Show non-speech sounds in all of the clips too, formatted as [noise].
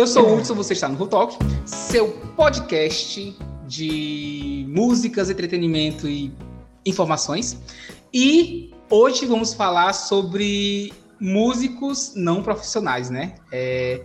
Eu sou o Hudson, você está no Talk, seu podcast de músicas, entretenimento e informações. E hoje vamos falar sobre músicos não profissionais, né? É,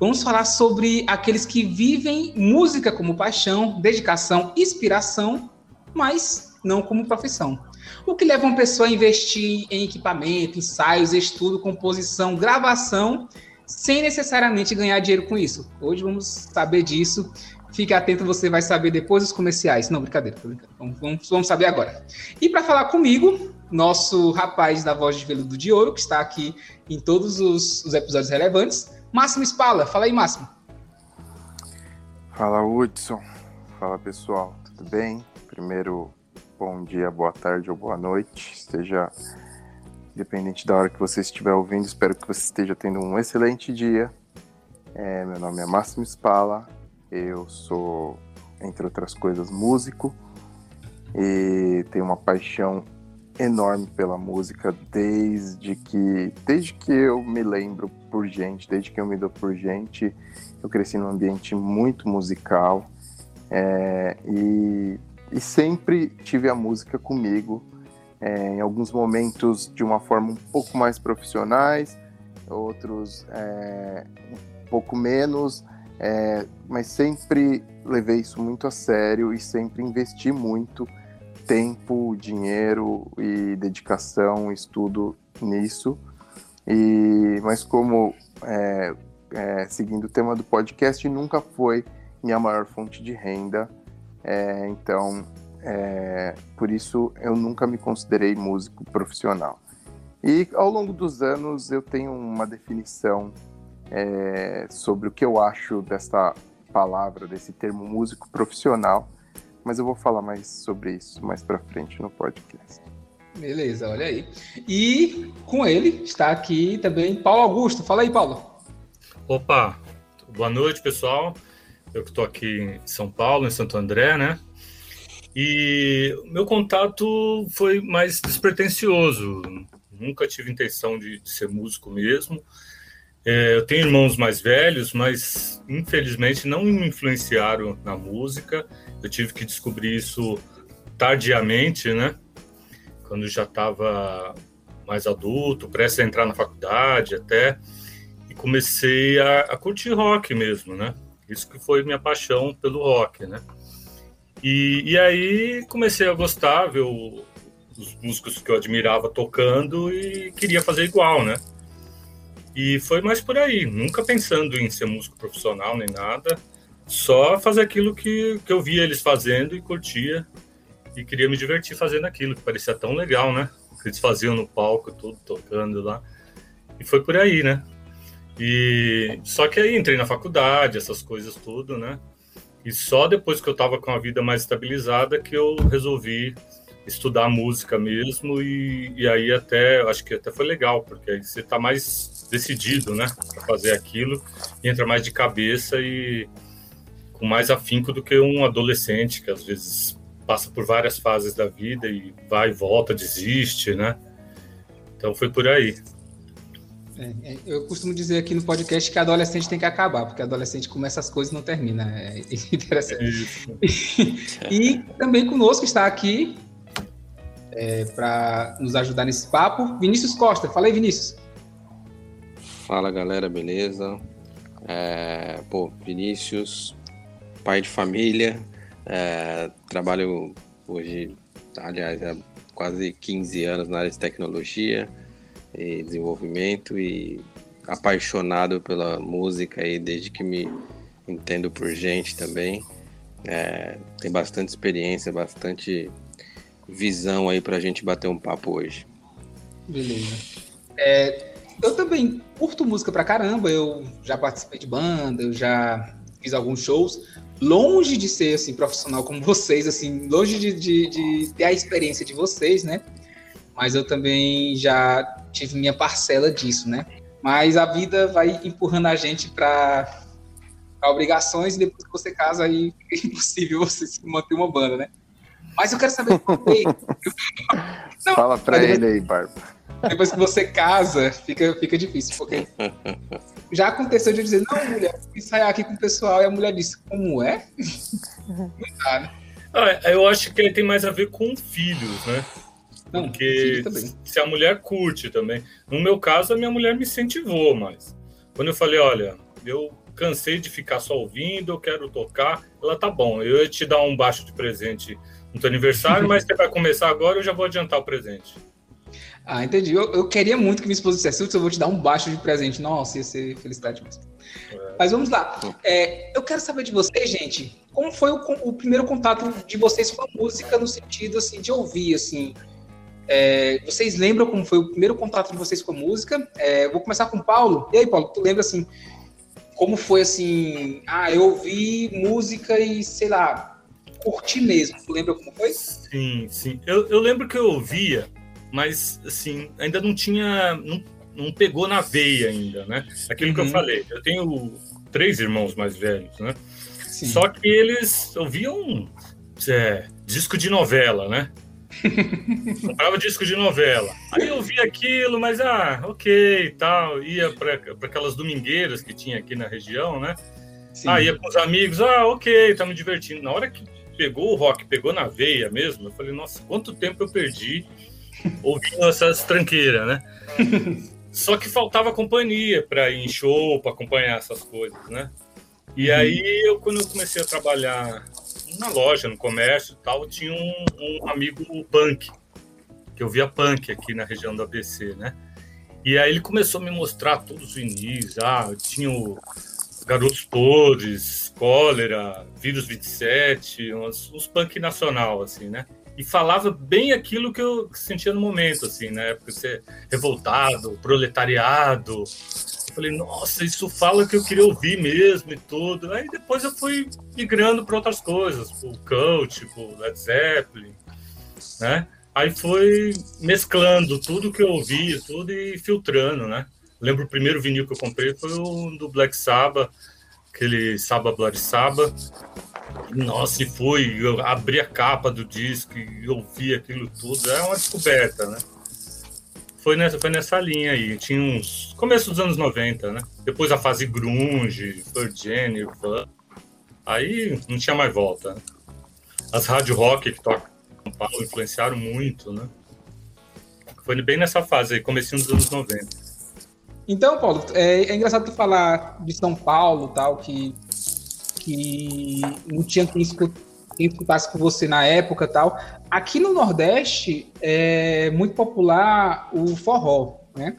vamos falar sobre aqueles que vivem música como paixão, dedicação, inspiração, mas não como profissão. O que leva uma pessoa a investir em equipamento, ensaios, estudo, composição, gravação, sem necessariamente ganhar dinheiro com isso? Hoje vamos saber disso. Fique atento, você vai saber depois dos comerciais. Não, brincadeira, brincadeira. Vamos, vamos, saber agora. E para falar comigo, nosso rapaz da voz de veludo de ouro, que está aqui em todos os, os episódios relevantes, Máximo Spala. Fala aí, Máximo. Fala, Hudson. Fala, pessoal. Tudo bem? Primeiro, bom dia, boa tarde ou boa noite, esteja independente da hora que você estiver ouvindo, espero que você esteja tendo um excelente dia. É, meu nome é Máximo Spala, eu sou, entre outras coisas, músico e tenho uma paixão enorme pela música desde que desde que eu me lembro por gente, desde que eu me dou por gente, eu cresci num ambiente muito musical é, e e sempre tive a música comigo, é, em alguns momentos de uma forma um pouco mais profissionais, outros é, um pouco menos, é, mas sempre levei isso muito a sério e sempre investi muito tempo, dinheiro e dedicação, estudo nisso. E mas como é, é, seguindo o tema do podcast, nunca foi minha maior fonte de renda. É, então, é, por isso eu nunca me considerei músico profissional. E ao longo dos anos eu tenho uma definição é, sobre o que eu acho dessa palavra, desse termo músico profissional, mas eu vou falar mais sobre isso mais para frente no podcast. Beleza, olha aí. E com ele está aqui também Paulo Augusto. Fala aí, Paulo. Opa, boa noite, pessoal. Eu que estou aqui em São Paulo, em Santo André, né? E meu contato foi mais despretensioso. Nunca tive intenção de, de ser músico mesmo. É, eu tenho irmãos mais velhos, mas infelizmente não me influenciaram na música. Eu tive que descobrir isso tardiamente, né? Quando já estava mais adulto, prestes a entrar na faculdade até, e comecei a, a curtir rock mesmo, né? Isso que foi minha paixão pelo rock, né? E, e aí comecei a gostar, ver os músicos que eu admirava tocando e queria fazer igual, né? E foi mais por aí, nunca pensando em ser músico profissional nem nada, só fazer aquilo que, que eu via eles fazendo e curtia e queria me divertir fazendo aquilo, que parecia tão legal, né? O que eles faziam no palco, tudo tocando lá. E foi por aí, né? E só que aí entrei na faculdade, essas coisas tudo, né? E só depois que eu estava com a vida mais estabilizada que eu resolvi estudar música mesmo e, e aí até acho que até foi legal porque aí você está mais decidido, né, para fazer aquilo e entra mais de cabeça e com mais afinco do que um adolescente que às vezes passa por várias fases da vida e vai e volta, desiste, né? Então foi por aí. É, é, eu costumo dizer aqui no podcast que adolescente tem que acabar, porque adolescente começa as coisas e não termina. É interessante. É [laughs] e também conosco está aqui é, para nos ajudar nesse papo, Vinícius Costa. Fala aí, Vinícius. Fala galera, beleza? É, pô, Vinícius, pai de família, é, trabalho hoje, aliás, há quase 15 anos na área de tecnologia e desenvolvimento e apaixonado pela música aí desde que me entendo por gente também. É, tem bastante experiência, bastante visão aí para a gente bater um papo hoje. Beleza. É, eu também curto música pra caramba, eu já participei de banda, eu já fiz alguns shows, longe de ser assim profissional como vocês, assim, longe de, de, de ter a experiência de vocês, né? Mas eu também já tive minha parcela disso, né? Mas a vida vai empurrando a gente para obrigações e depois que você casa aí é [laughs] impossível você manter uma banda, né? Mas eu quero saber [laughs] Não, Fala para ele aí, Barba. Depois que você casa, fica, fica difícil, porque [laughs] já aconteceu de eu dizer, não, mulher, vou ensaiar aqui com o pessoal, e a mulher disse, como é? Não dá, né? Ah, eu acho que tem mais a ver com filhos, né? Não, Porque se a mulher curte também. No meu caso, a minha mulher me incentivou mais. Quando eu falei, olha, eu cansei de ficar só ouvindo, eu quero tocar, ela tá bom, eu ia te dar um baixo de presente no teu aniversário, mas você vai começar agora, eu já vou adiantar o presente. Ah, entendi. Eu, eu queria muito que minha esposa dissesse, eu vou te dar um baixo de presente. Nossa, ia ser felicidade mesmo. É. Mas vamos lá. É, eu quero saber de vocês, gente, como foi o, o, primeiro contato de vocês com a música no sentido assim de ouvir, assim. É, vocês lembram como foi o primeiro contato de vocês com a música? É, vou começar com o Paulo. E aí, Paulo, tu lembra assim como foi assim? Ah, eu ouvi música e sei lá, curti mesmo. Tu lembra como foi? Sim, sim. Eu, eu lembro que eu ouvia mas assim, ainda não tinha. Não, não pegou na veia ainda, né? Aquilo uhum. que eu uhum. falei. Eu tenho três irmãos mais velhos, né? Sim. Só que eles ouviam é, disco de novela, né? Comprava disco de novela. Aí eu via aquilo, mas ah, ok tal. Ia para aquelas domingueiras que tinha aqui na região, né? Sim. Ah, ia com os amigos, ah, ok, tá me divertindo. Na hora que pegou o rock, pegou na veia mesmo, eu falei, nossa, quanto tempo eu perdi ouvindo essas tranqueiras, né? [laughs] Só que faltava companhia para ir em show, para acompanhar essas coisas, né? E uhum. aí, eu, quando eu comecei a trabalhar na loja, no comércio e tal, tinha um, um, amigo punk, que eu via punk aqui na região do ABC, né? E aí ele começou a me mostrar todos os vinis. Ah, tinha o Garotos Podres, Cólera, Vírus 27, uns, uns punk nacional, assim, né? e falava bem aquilo que eu sentia no momento, assim, né? Porque você revoltado, proletariado. Falei, nossa, isso fala que eu queria ouvir mesmo e tudo. Aí depois eu fui migrando para outras coisas, o Cult, o Led Zeppelin, né? Aí foi mesclando tudo que eu ouvia, tudo e filtrando, né? Lembro o primeiro vinil que eu comprei foi o do Black Sabbath, aquele Sabbath Bloody Sabbath, nossa, e foi, eu abri a capa do disco e ouvi aquilo tudo, é uma descoberta, né? Foi nessa, foi nessa linha aí, tinha uns... Começo dos anos 90, né? Depois a fase grunge, Virgin, Nirvana, aí não tinha mais volta, né? As rádio rock que tocam em São Paulo influenciaram muito, né? Foi bem nessa fase aí, comecinho dos anos 90. Então, Paulo, é, é engraçado tu falar de São Paulo, tal, que que não tinha quem, quem escutasse com você na época tal. Aqui no Nordeste é muito popular o forró, né?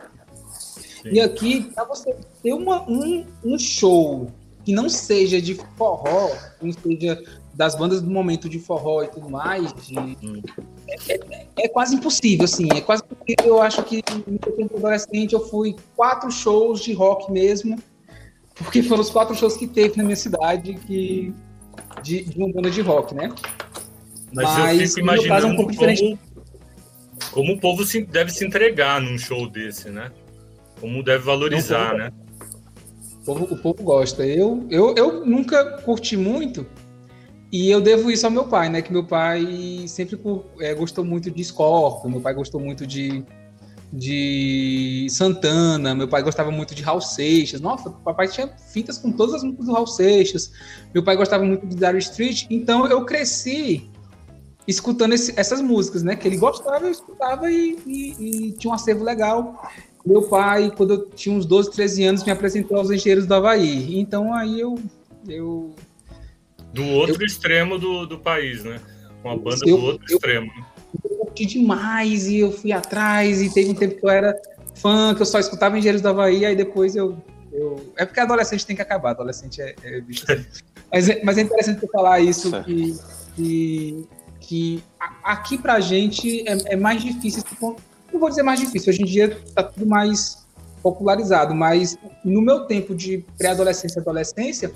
Sim. E aqui, para você ter uma, um, um show que não seja de forró, não seja das bandas do momento de forró e tudo mais, de, hum. é, é, é, quase impossível, assim. É quase impossível. Eu acho que no meu tempo adolescente eu fui quatro shows de rock mesmo porque foram os quatro shows que teve na minha cidade que, de, de uma banda de rock, né? Mas, Mas eu fico imaginando é um pouco como, como o povo se, deve se entregar num show desse, né? Como deve valorizar, né? O povo, o povo gosta. Eu, eu, eu nunca curti muito, e eu devo isso ao meu pai, né? Que meu pai sempre é, gostou muito de Scorpio, meu pai gostou muito de de Santana, meu pai gostava muito de Raul Seixas. Nossa, papai tinha fitas com todas as músicas do Raul Seixas. Meu pai gostava muito de Dire Street, então eu cresci escutando esse, essas músicas, né? Que ele gostava, eu escutava e, e, e, tinha um acervo legal. Meu pai, quando eu tinha uns 12, 13 anos, me apresentou aos Engenheiros do Havaí. Então aí eu. eu do outro eu, extremo do, do país, né? Uma banda eu, do outro eu, extremo. Né? Curti demais e eu fui atrás e teve um tempo que eu era fã, que eu só escutava Engenheiros da Havaí, aí depois eu, eu... É porque adolescente tem que acabar, adolescente é, é bicho assim. [laughs] mas, é, mas é interessante você falar isso, que, que, que aqui pra gente é, é mais difícil, não vou dizer mais difícil, hoje em dia tá tudo mais popularizado, mas no meu tempo de pré-adolescência e adolescência,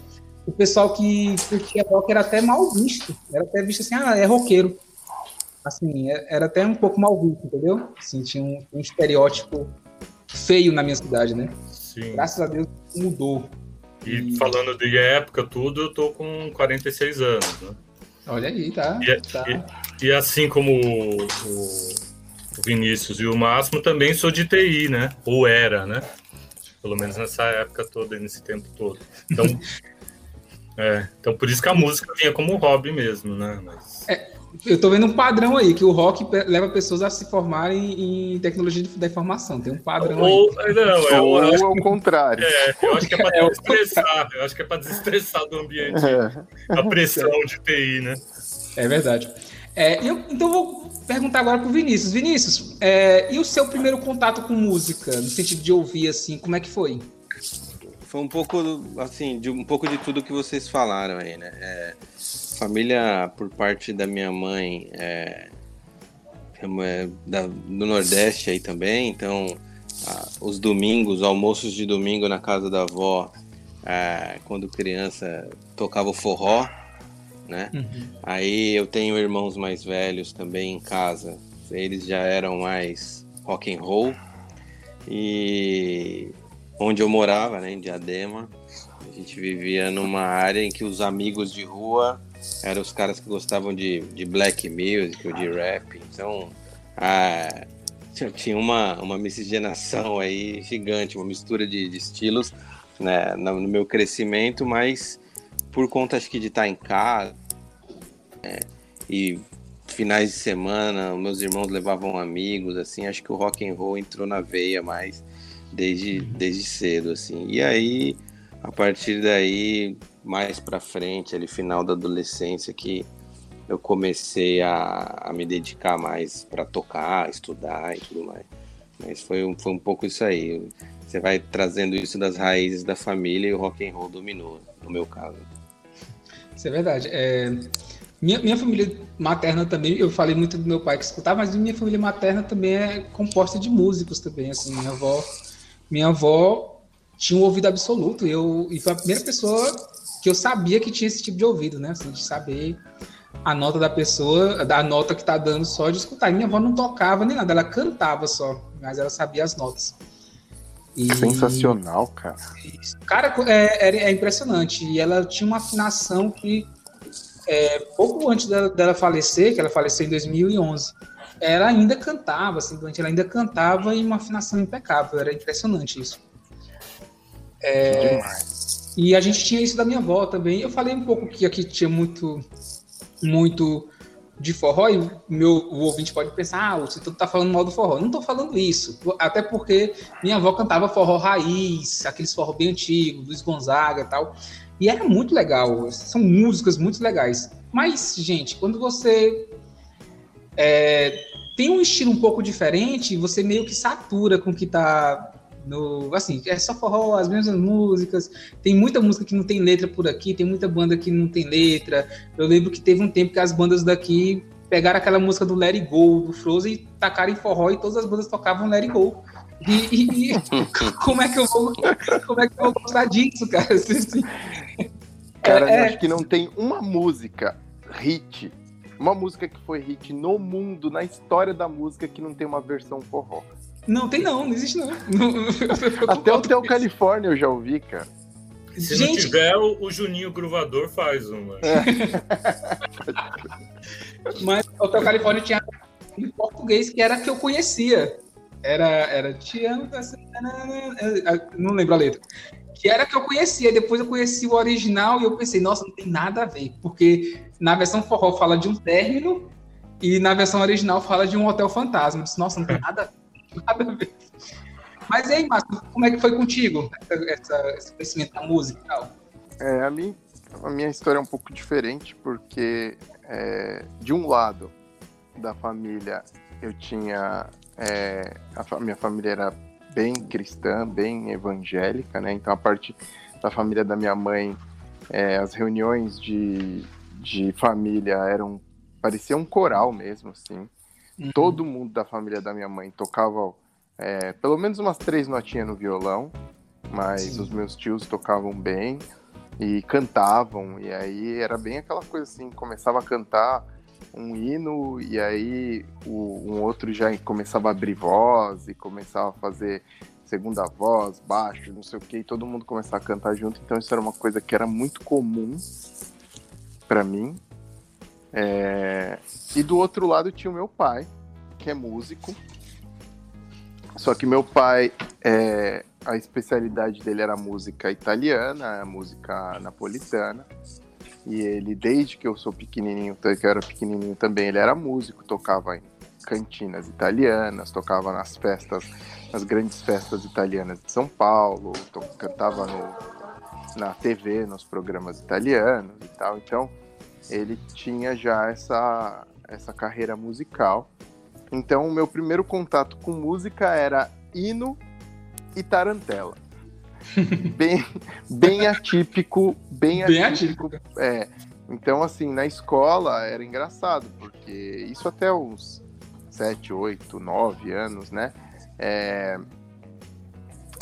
o pessoal que curtia rock era até mal visto, era até visto assim, ah, é roqueiro assim, é, era até um pouco mal visto, entendeu? Assim, tinha um, um estereótipo feio na minha cidade, né? Sim. Graças a Deus mudou. E, e, falando de época, tudo, eu tô com 46 anos, né? Olha aí, tá. E, tá. e, e assim como o, o, Vinícius e o Máximo, também sou de TI, né? Ou era, né? Pelo menos nessa época toda, nesse tempo todo. Então, [laughs] é, então por isso que a música vinha como hobby mesmo, né? Mas... É, eu tô vendo um padrão aí, que o rock leva pessoas a se formarem em tecnologia da informação. Tem um padrão Ou, aí. Não, é, Ou é o contrário. É, eu acho que é para [laughs] é desestressar. Eu acho que é para desestressar do ambiente. É. A pressão de TI, né? É verdade. É, eu, então vou perguntar agora para o Vinícius. Vinícius, é, e o seu primeiro contato com música, no sentido de ouvir, assim, como é que foi? Foi um pouco, assim, de um pouco de tudo que vocês falaram aí, né? É, família, por parte da minha mãe, é, é da, do Nordeste aí também, então a, os domingos, almoços de domingo na casa da avó, é, quando criança, tocava o forró, né? Uhum. Aí eu tenho irmãos mais velhos também em casa. Eles já eram mais rock and roll. E onde eu morava, né, em Diadema, a gente vivia numa área em que os amigos de rua eram os caras que gostavam de, de black music ou de rap. Então, a, tinha uma, uma miscigenação aí gigante, uma mistura de, de estilos né, no meu crescimento, mas por conta acho que de estar em casa, é, e finais de semana, meus irmãos levavam amigos, assim, acho que o rock and roll entrou na veia mais desde, desde cedo, assim. E aí, a partir daí, mais para frente, ali final da adolescência, que eu comecei a, a me dedicar mais para tocar, estudar e tudo mais. Mas foi um, foi um pouco isso aí. Você vai trazendo isso das raízes da família e o rock and roll dominou, no meu caso. Isso é verdade. É, minha, minha família materna também, eu falei muito do meu pai que escutava, mas minha família materna também é composta de músicos também, assim, minha avó, minha avó tinha um ouvido absoluto, eu, e foi a primeira pessoa que eu sabia que tinha esse tipo de ouvido, né, assim, de saber a nota da pessoa, da nota que tá dando só de escutar. E minha avó não tocava nem nada, ela cantava só, mas ela sabia as notas. E... Sensacional, cara. Cara, é, é, é impressionante. E ela tinha uma afinação que é, pouco antes dela, dela, falecer, que ela faleceu em 2011, ela ainda cantava, assim, ela ainda cantava em uma afinação impecável, era impressionante isso. É, e a gente tinha isso da minha avó também. Eu falei um pouco que aqui tinha muito, muito de forró, e meu, o ouvinte pode pensar, ah, você tá falando mal do forró. Não tô falando isso, até porque minha avó cantava forró raiz, aqueles forró bem antigos, Luiz Gonzaga e tal. E era muito legal, são músicas muito legais. Mas, gente, quando você é, tem um estilo um pouco diferente, você meio que satura com o que tá no. Assim, é só forró, as mesmas músicas. Tem muita música que não tem letra por aqui, tem muita banda que não tem letra. Eu lembro que teve um tempo que as bandas daqui pegaram aquela música do Let It Go, do Frozen, e tacaram em forró e todas as bandas tocavam Let It Go. E, e, [laughs] como é que eu vou como é que eu vou gostar disso, cara? Assim, cara, é, eu acho que não tem uma música hit, uma música que foi hit no mundo, na história da música, que não tem uma versão forró. Não tem não, não existe não. [laughs] Até o Theo Califórnia eu já ouvi, cara. Se Gente... não tiver, o, Juninho Gruvador faz uma. É. [laughs] Mas o Theo Califórnia tinha em português que era que eu conhecia. Era, era Te amo, não lembro a letra. Que era que eu conhecia. Depois eu conheci o original e eu pensei, nossa, não tem nada a ver. Porque na versão forró fala de um término e na versão original fala de um hotel fantasma. disse, nossa, não tem nada a ver. Nada a ver. Mas aí, Márcio, como é que foi contigo essa, esse conhecimento da música e tal? É, a, mim, a minha história é um pouco diferente, porque é, de um lado da família eu tinha é, a minha família era bem cristã, bem evangélica, né? Então a parte da família da minha mãe, é, as reuniões de, de família eram parecia um coral mesmo, assim. Uhum. Todo mundo da família da minha mãe tocava é, pelo menos umas três notinhas no violão, mas Sim. os meus tios tocavam bem e cantavam, e aí era bem aquela coisa assim, começava a cantar um hino e aí o, um outro já começava a abrir voz e começava a fazer segunda voz, baixo, não sei o que, e todo mundo começava a cantar junto. Então isso era uma coisa que era muito comum para mim. É... E do outro lado tinha o meu pai, que é músico. Só que meu pai é, a especialidade dele era música italiana, música napolitana. E ele, desde que eu sou pequenininho, que eu era pequenininho também, ele era músico, tocava em cantinas italianas, tocava nas festas, nas grandes festas italianas de São Paulo, cantava no, na TV, nos programas italianos e tal. Então, ele tinha já essa, essa carreira musical. Então, o meu primeiro contato com música era hino e tarantela. [laughs] bem, bem atípico, bem, bem atípico. atípico. É. Então, assim, na escola era engraçado, porque isso até uns 7, 8, 9 anos, né? É,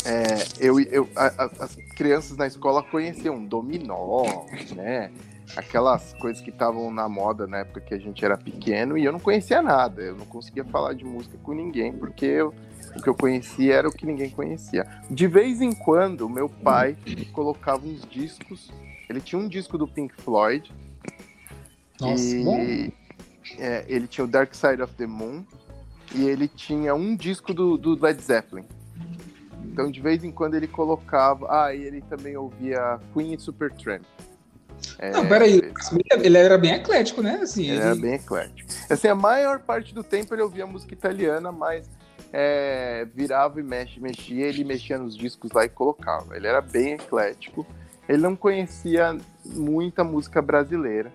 é, eu, eu, a, a, as crianças na escola conheciam dominó, né? Aquelas coisas que estavam na moda na época que a gente era pequeno e eu não conhecia nada. Eu não conseguia falar de música com ninguém porque eu, o que eu conhecia era o que ninguém conhecia. De vez em quando, meu pai colocava uns discos. Ele tinha um disco do Pink Floyd. Nossa, e. É, ele tinha o Dark Side of the Moon e ele tinha um disco do, do Led Zeppelin. Então, de vez em quando ele colocava. Ah, e ele também ouvia Queen e Supertramp. É, não, peraí, ele era bem eclético, né? Assim, ele, ele, era bem eclético. Assim, a maior parte do tempo ele ouvia música italiana, mas é, virava e mexe, mexia, ele mexia nos discos lá e colocava. Ele era bem eclético. Ele não conhecia muita música brasileira.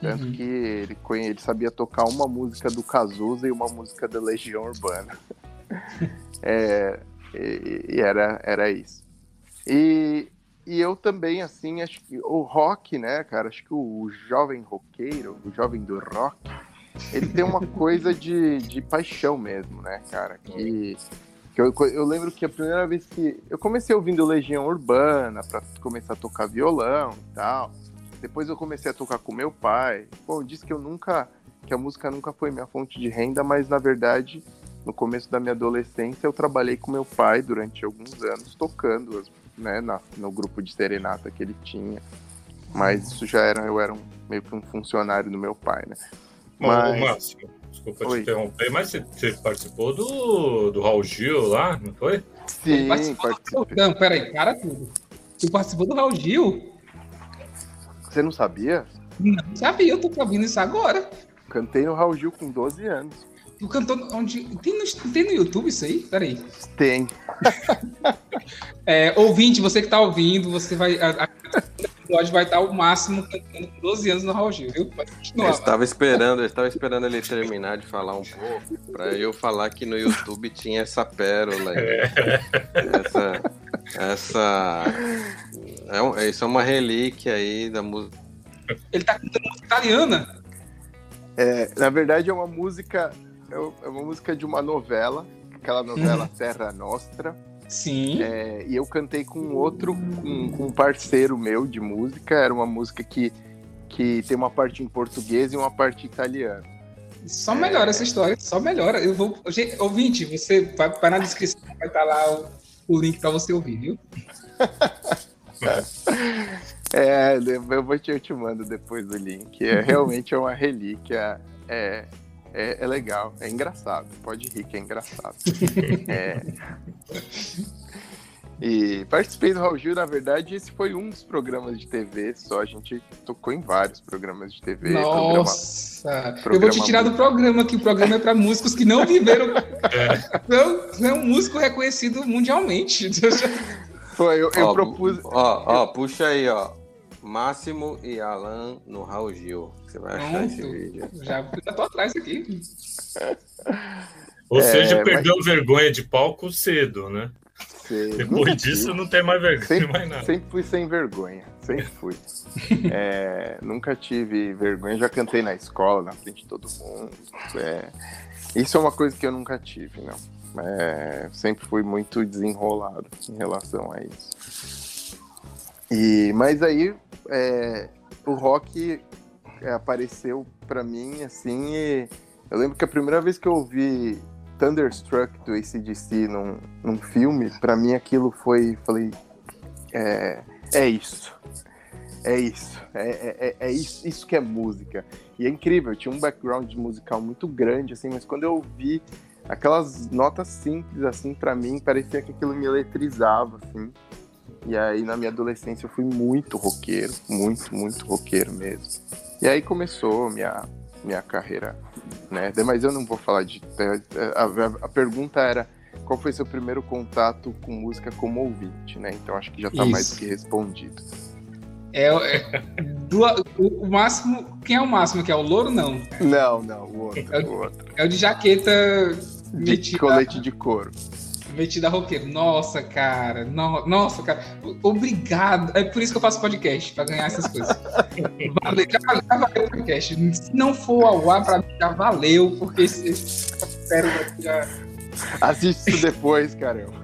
Tanto uhum. que ele, ele sabia tocar uma música do Cazuza e uma música da Legião Urbana. [laughs] é, e, e, era, era isso. E, e eu também, assim, acho que o rock, né, cara? Acho que o, jovem roqueiro, o jovem do rock, ele tem uma [laughs] coisa de, de paixão mesmo, né, cara? Que, que eu, eu lembro que a primeira vez que. Eu comecei ouvindo Legião Urbana para começar a tocar violão e tal. Depois eu comecei a tocar com meu pai. Eu disse que eu nunca. que a música nunca foi minha fonte de renda, mas na verdade, no começo da minha adolescência, eu trabalhei com meu pai durante alguns anos tocando, né, na, no grupo de serenata que ele tinha. Mas isso já era, eu era um, meio que um funcionário do meu pai, né? Mas... Ô, Márcio, desculpa Oi. te interromper, mas você, você, participou do, do Raul Gil lá, não foi? Sim, participei. Não, peraí, para tudo. Você participou do Raul Gil? Você não sabia? Não sabia, eu tô ouvindo isso agora. Cantei no Raul Gil com 12 anos. Tu cantou onde. Tem no, tem no YouTube isso aí? Peraí. Tem. [laughs] é, ouvinte, você que tá ouvindo, você vai. A, a episódio vai estar o máximo cantando com 12 anos no Raul Gil, viu? Eu estava esperando, eu estava esperando ele terminar de falar um pouco, para eu falar que no YouTube tinha essa pérola aí. Essa. Essa. É, isso é uma relíquia aí da música. Ele tá cantando música italiana. É, na verdade, é uma música. É, é uma música de uma novela, aquela novela hum. Terra Nostra. Sim. É, e eu cantei com outro, com, com, um parceiro meu de música. Era uma música que, que tem uma parte em português e uma parte italiana. Só melhora é... essa história, só melhora. Eu vou. Gente, ouvinte, você vai, vai na descrição, vai estar lá o, o link para você ouvir, viu? [laughs] É, eu vou te, eu te mando depois do link. É realmente é uma relíquia. É, é, é, legal, é engraçado. Pode rir que é engraçado. [laughs] é. E participei do Raul Gil, na verdade, esse foi um dos programas de TV, só a gente tocou em vários programas de TV. Nossa! Programa, programa eu vou te tirar do programa, que o programa é para músicos que não viveram. [laughs] É. Não, é um músico reconhecido mundialmente. [laughs] Foi, eu, eu ó, propus. Ó, ó, puxa aí, ó. Máximo e Alan no Raul Gil. Você vai achar Pronto. esse vídeo. Já, já tô atrás aqui. Ou é, seja, perdeu mas... vergonha de palco cedo, né? Sei. Depois disso, não tem mais vergonha, sempre, mais nada. Sempre fui sem vergonha, sempre fui. é, nunca tive vergonha, já cantei na escola, na frente de todo mundo. É, isso é uma coisa que eu nunca tive, não. É, sempre fui muito desenrolado em relação a isso. E, mas aí é, o rock apareceu para mim assim e eu lembro que a primeira vez que eu ouvi Thunderstruck do ACDC num, num filme, para mim aquilo foi, falei, é, é isso. É isso, é, é, é, é isso, isso que é música. E é incrível, tinha um background musical muito grande, assim, mas quando eu ouvi aquelas notas simples, assim, para mim, parecia que aquilo me eletrizava, assim. E aí, na minha adolescência, eu fui muito roqueiro, muito, muito roqueiro mesmo. E aí começou minha, minha carreira, né? Mas eu não vou falar de. A, a, a pergunta era qual foi seu primeiro contato com música como ouvinte, né? Então acho que já tá Isso. mais do que respondido. É, é do, o, o, máximo. Quem é o máximo? Que é o louro, não? Não, não, o outro. É o, o outro. É o de jaqueta. De metida, colete de couro. Metida roqueiro. Nossa, cara. No, nossa, cara. Obrigado. É por isso que eu faço podcast, pra ganhar essas coisas. [laughs] valeu, já, valeu, já valeu o podcast. Se não for ao ar, pra mim já valeu, porque esse, esse já. Assiste isso depois, caramba.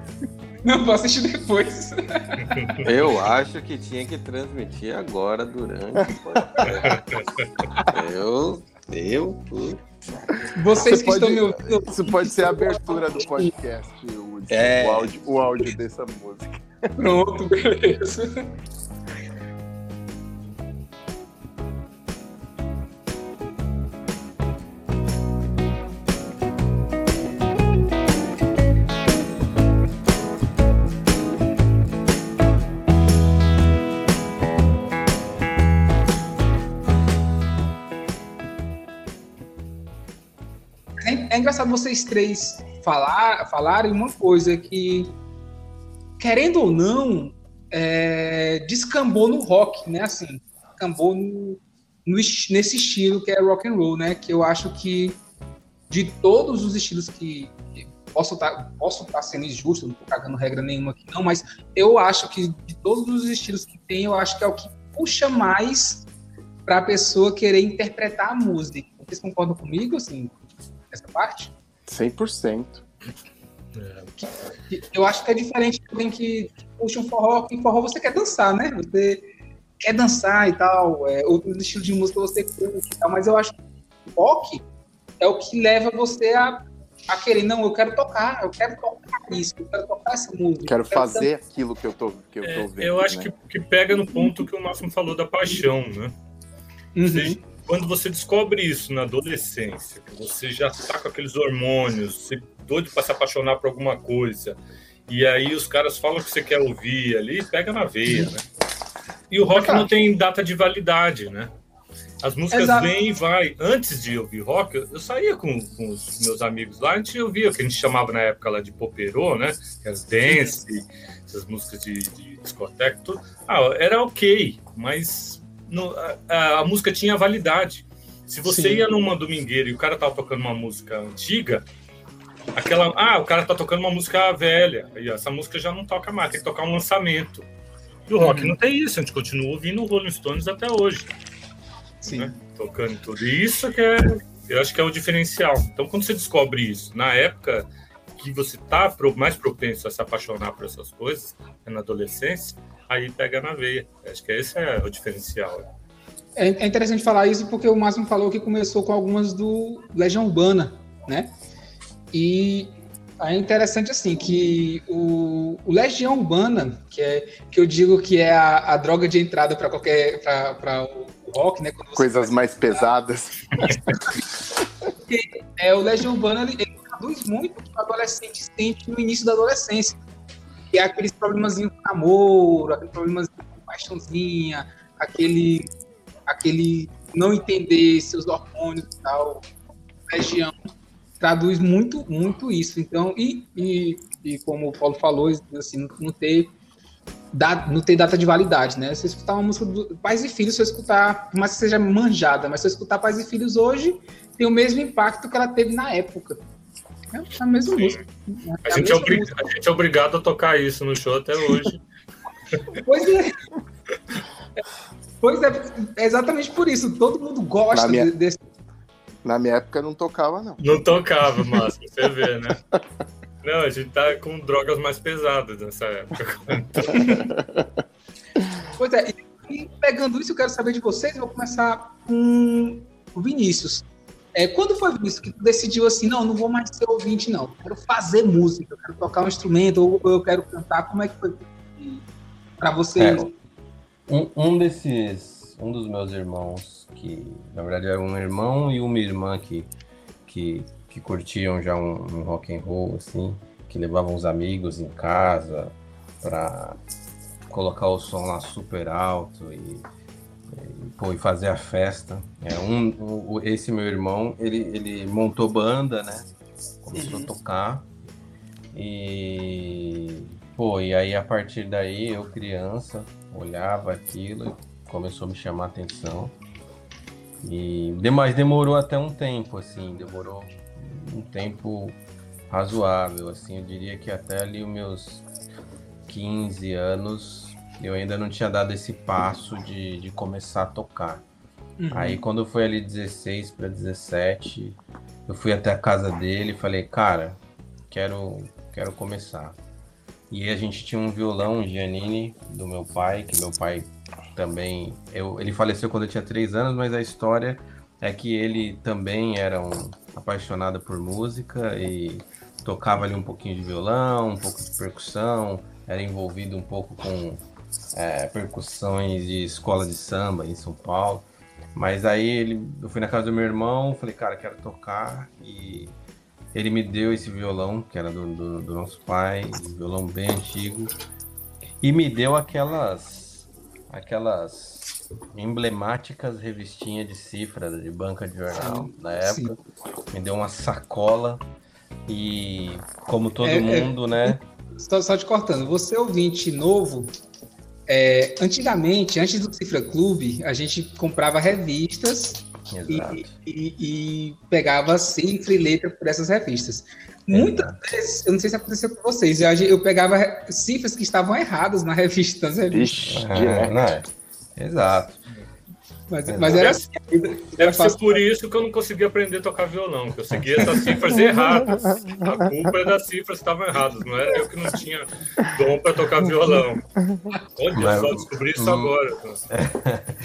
Não, vou assistir depois. [laughs] Eu acho que tinha que transmitir agora, durante [laughs] Eu. Eu. Vocês que pode, estão me ouvindo. Isso pode ser a abertura do podcast, o, é... o, áudio, o áudio dessa música. Pronto, beleza. É engraçado vocês três falar, falarem uma coisa que, querendo ou não, é, descambou no rock, né? Assim, descambou no, no, nesse estilo que é rock and roll, né? Que eu acho que de todos os estilos que, que posso estar tá, posso tá sendo injusto, não estou cagando regra nenhuma aqui não, mas eu acho que de todos os estilos que tem, eu acho que é o que puxa mais para a pessoa querer interpretar a música. Vocês concordam comigo, assim? Essa parte? 100%. Eu acho que é diferente de alguém que puxa um forró, que em forró você quer dançar, né? Você quer dançar e tal, é, outros estilos de música você curte e tal, mas eu acho que o rock é o que leva você a, a querer, não, eu quero tocar, eu quero tocar isso, eu quero tocar essa música. Quero, quero fazer aquilo que eu tô, que eu tô é, vendo. Eu acho né? que, que pega no ponto que o Máximo falou da paixão, né? Uhum. Você, quando você descobre isso na adolescência, que você já está com aqueles hormônios, você doido para se apaixonar por alguma coisa, e aí os caras falam que você quer ouvir ali, pega na veia, né? E o rock não tem data de validade, né? As músicas Exato. vêm e vai. Antes de ouvir rock, eu saía com, com, os meus amigos lá, a gente ouvia o que a gente chamava na época lá de poperô, né? As dance, essas músicas de, de discoteca, tudo. Ah, era ok, mas no, a, a, música tinha validade. Se você Sim. ia numa domingueira e o cara tava tocando uma música antiga, aquela. Ah, o cara tá tocando uma música velha. E essa música já não toca mais, tem que tocar um lançamento. E o rock uhum. não tem isso, a gente continua ouvindo o Rolling Stones até hoje. Sim. Né? Tocando tudo. E isso que é. Eu acho que é o diferencial. Então, quando você descobre isso, na época que você tá mais propenso a se apaixonar por essas coisas, é na adolescência, aí pega na veia. Acho que esse é o diferencial. É, é interessante falar isso porque o Máximo falou que começou com algumas do Legião Urbana, né? E é interessante assim que o, o, Legião Urbana, que é que eu digo que é a, a droga de entrada para qualquer para o rock, né? Coisas mais pesadas. [laughs] é o Legião Urbana ele, ele traduz muito o que o adolescente sente no início da adolescência que é aqueles probleminhos com namoro, aquele problemas com paixãozinha, aquele, aquele não entender seus hormônios e tal, região, traduz muito, muito isso. Então, e, e, e como o Paulo falou, assim, não, ter não ter data de validade, né? Se escutar uma música do Pais e Filhos, se escutar, por mais que seja manjada, mas se eu escutar Pais e Filhos hoje, tem o mesmo impacto que ela teve na época. É a mesma Sim. música. É a, a, gente é obrig... música. a, gente é obrigado a tocar isso no show até hoje. [laughs] pois é. Pois é, é exatamente por isso. Todo mundo gosta na minha, desse. Na minha época não tocava, não. Não tocava, Márcio, você vê, né? Não, a gente tá com drogas mais pesadas nessa época. [laughs] pois é, e pegando isso, eu quero saber de vocês. Eu vou começar com o Vinícius. É, quando foi isso que tu decidiu assim, não, não vou mais ser ouvinte, não. Quero fazer música, eu quero tocar um instrumento, ou eu quero cantar. Como é que foi para você? É, um, um desses, um dos meus irmãos, que na verdade era um irmão e uma irmã que, que, que curtiam já um, um rock and roll, assim, que levavam os amigos em casa para colocar o som lá super alto e, pô, e fazer a festa. É, um, um, esse meu irmão, ele, ele montou banda, né? Começou uhum. a tocar. E, pô, e aí a partir daí, eu criança, olhava aquilo e começou a me chamar a atenção. E mas demorou até um tempo, assim, demorou um tempo razoável, assim, eu diria que até ali os meus 15 anos eu ainda não tinha dado esse passo de, de começar a tocar. Uhum. Aí quando foi ali 16 para 17, eu fui até a casa dele e falei, cara, quero, quero começar. E a gente tinha um violão, um Giannini, do meu pai, que meu pai também. Eu, ele faleceu quando eu tinha 3 anos, mas a história é que ele também era um apaixonado por música e tocava ali um pouquinho de violão, um pouco de percussão, era envolvido um pouco com é, percussões de escola de samba em São Paulo. Mas aí ele, eu fui na casa do meu irmão, falei, cara, quero tocar e ele me deu esse violão, que era do, do, do nosso pai, um violão bem antigo, e me deu aquelas aquelas emblemáticas revistinhas de cifra de banca de jornal na época. Sim. Me deu uma sacola e como todo é, é mundo, é, né? Só, só te cortando, você ouvinte novo, é, antigamente, antes do Cifra Clube, a gente comprava revistas e, e, e, pegava cifra e letra por essas revistas. Muitas Exato. vezes, eu não sei se aconteceu com vocês, eu, eu pegava cifras que estavam erradas na revista. Nas revistas. Ixi, é, né? Exato. Mas, mas era assim. Deve ser por isso que eu não consegui aprender a tocar violão, que eu seguia essas cifras [laughs] erradas. A culpa é das cifras que estavam erradas, não era eu que não tinha dom para tocar violão. Olha mas, só, descobri isso hum, agora.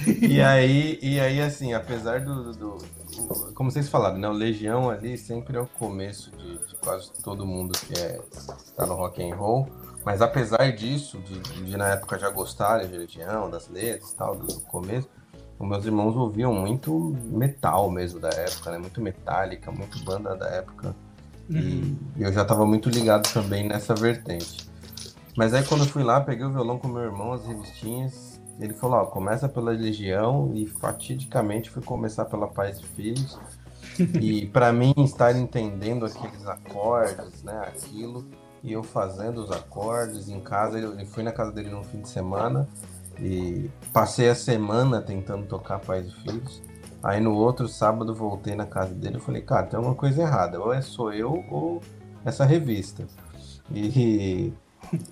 [laughs] e, aí, e aí, assim, apesar do, do, do, Como vocês falaram, né? O Legião ali sempre é o começo de, de quase todo mundo que é, está no rock and roll. Mas apesar disso, de, de, na época já gostarem de Legião, das letras e tal, do começo, meus irmãos ouviam muito metal mesmo da época, né? Muito metálica, muito banda da época. Uhum. E eu já estava muito ligado também nessa vertente. Mas aí quando eu fui lá, peguei o violão com meu irmão, as revistinhas, ele falou, ó, começa pela Legião e fatidicamente fui começar pela Paz e Filhos. e para mim estar entendendo aqueles acordes, né, aquilo, e eu fazendo os acordes em casa, eu fui na casa dele no fim de semana, e passei a semana tentando tocar Pais e Filhos. Aí no outro sábado voltei na casa dele e falei, cara, tem alguma coisa errada. Ou é sou eu ou essa revista. E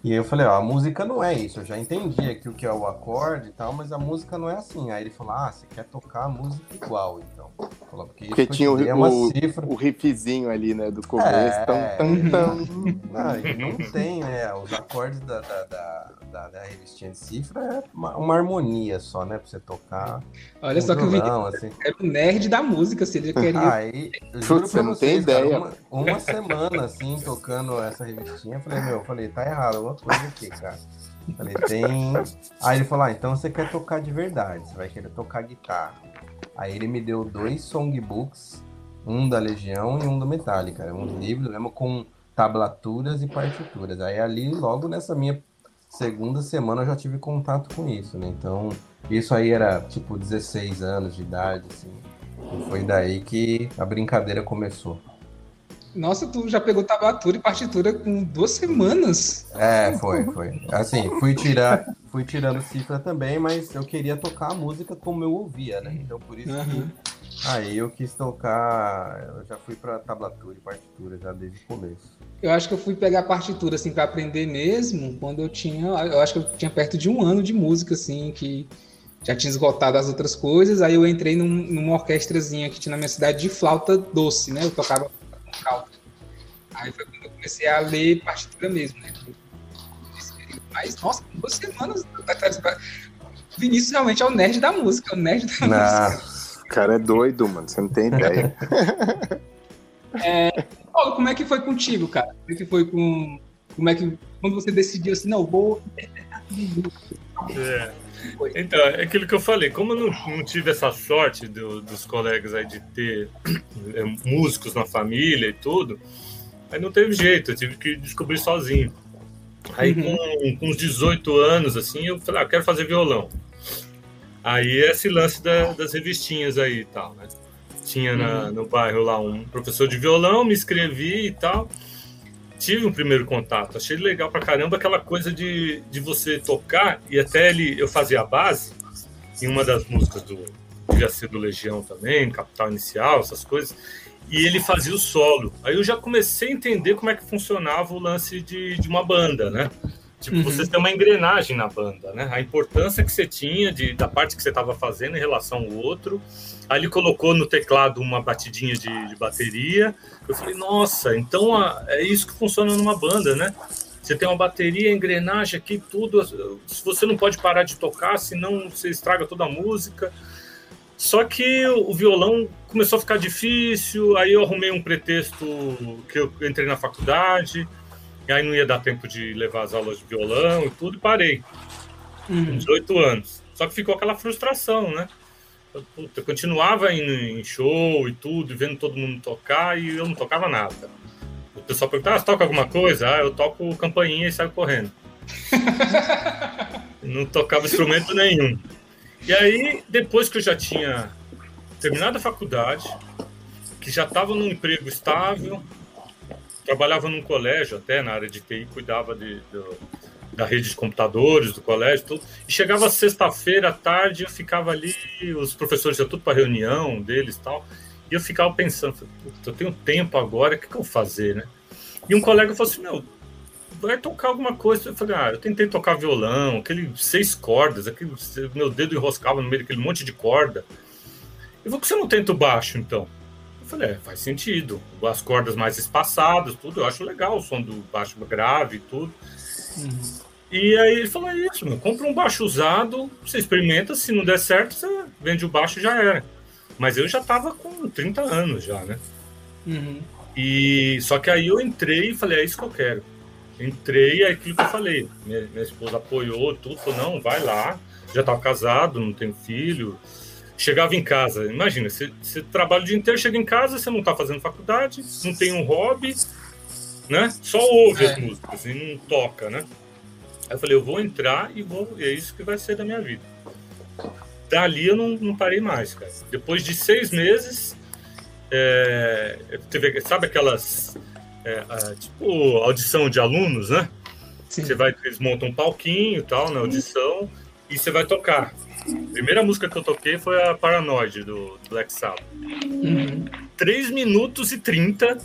e eu falei, ó, a música não é isso. Eu já entendi aqui o que é o acorde e tal, mas a música não é assim. Aí ele falou, ah, você quer tocar a música igual, então. Porque, porque tinha o, é o, o riffzinho ali, né, do começo. É, tam, tam, tam. Não, não tem, né? Os acordes da, da, da, da, da revistinha de cifra é uma, uma, harmonia só, né, pra você tocar. Olha um só que violão, o Vinícius assim. era o nerd da música, se ele queria. Aí, juro você não vocês, tem ideia. Cara, uma, uma semana, assim, tocando essa revistinha, eu falei, meu, eu falei, tá errado alguma coisa aqui, cara. Falei, tem. Aí ele falou: ah, então você quer tocar de verdade, você vai querer tocar guitarra. Aí ele me deu dois songbooks, um da Legião e um do Metallica. Um livro mesmo com tablaturas e partituras. Aí ali, logo nessa minha segunda semana, eu já tive contato com isso, né? Então, isso aí era tipo 16 anos de idade, assim. E foi daí que a brincadeira começou. Nossa, tu já pegou tablatura e partitura com duas semanas. É, foi, foi. Assim, fui tirar, fui tirando cifra também, mas eu queria tocar a música como eu ouvia, né? Então por isso uhum. que aí eu quis tocar, eu já fui para tablatura e partitura já desde o começo. Eu acho que eu fui pegar partitura assim para aprender mesmo quando eu tinha, eu acho que eu tinha perto de um ano de música assim que já tinha esgotado as outras coisas, aí eu entrei num, numa orquestrazinha que tinha na minha cidade de flauta doce, né? Eu tocava cálculo. Aí foi quando eu comecei a ler partitura mesmo, né? Mas, nossa, duas semanas. Vinícius realmente é o nerd da música, o nerd da não, música. O cara é doido, mano, você não tem ideia. [laughs] é, Paulo, como é que foi contigo, cara? Como é que foi com. Como é que. Quando você decidiu assim, não, vou É. Então, é aquilo que eu falei, como eu não, não tive essa sorte do, dos colegas aí de ter é, músicos na família e tudo, aí não teve jeito, eu tive que descobrir sozinho. Aí uhum. com, com uns 18 anos, assim, eu falei, ah, quero fazer violão. Aí esse lance da, das revistinhas aí e tal, né? Tinha na, uhum. no bairro lá um professor de violão, me inscrevi e tal tive um primeiro contato. Achei legal pra caramba aquela coisa de, de você tocar e até ele eu fazia a base em uma das músicas do devia ser do Legião também, Capital Inicial, essas coisas. E ele fazia o solo. Aí eu já comecei a entender como é que funcionava o lance de, de uma banda, né? Tipo, uhum. você tem uma engrenagem na banda, né? A importância que você tinha de, da parte que você estava fazendo em relação ao outro. Aí ele colocou no teclado uma batidinha de, de bateria. Eu falei, nossa, então a, é isso que funciona numa banda, né? Você tem uma bateria, engrenagem aqui, tudo. Você não pode parar de tocar, senão você estraga toda a música. Só que o violão começou a ficar difícil, aí eu arrumei um pretexto que eu entrei na faculdade, e aí não ia dar tempo de levar as aulas de violão e tudo, e parei. Com 18 anos. Só que ficou aquela frustração, né? Puta, eu continuava indo em show e tudo, vendo todo mundo tocar, e eu não tocava nada. O pessoal perguntava, ah, você toca alguma coisa? Ah, eu toco campainha e saio correndo. [laughs] não tocava instrumento nenhum. E aí, depois que eu já tinha terminado a faculdade, que já estava num emprego estável, trabalhava num colégio até na área de TI, cuidava de, de, da rede de computadores do colégio, tudo. E chegava sexta-feira à tarde, eu ficava ali, os professores iam tudo para reunião deles tal. E eu ficava pensando, eu tenho tempo agora, o que, que eu vou fazer, né? E um colega falou assim: Meu, vai tocar alguma coisa. Eu falei: Ah, eu tentei tocar violão, aquele seis cordas, aquele, meu dedo enroscava no meio daquele monte de corda. Eu vou que você não tenta o baixo, então? falei, é, faz sentido. As cordas mais espaçadas, tudo. Eu acho legal o som do baixo grave e tudo. Uhum. E aí ele falou: é isso, meu, compra um baixo usado, você experimenta, se não der certo, você vende o baixo e já era. Mas eu já tava com 30 anos já, né? Uhum. E só que aí eu entrei e falei: é isso que eu quero. Entrei, é aquilo que eu falei. Minha, minha esposa apoiou tudo, falou: não, vai lá. Já tava casado, não tenho filho chegava em casa, imagina, você, você trabalha o dia inteiro, chega em casa, você não está fazendo faculdade, não tem um hobby, né? Só ouve é. as músicas e não toca, né? Aí eu falei, eu vou entrar e vou, e é isso que vai ser da minha vida. Dali eu não, não parei mais, cara. Depois de seis meses, é, teve, sabe aquelas, é, tipo, audição de alunos, né? Sim. Você vai, eles montam um palquinho e tal na audição, e você vai tocar. A primeira música que eu toquei foi a Paranoid do Black Sabbath. Uhum. 3 minutos e 30.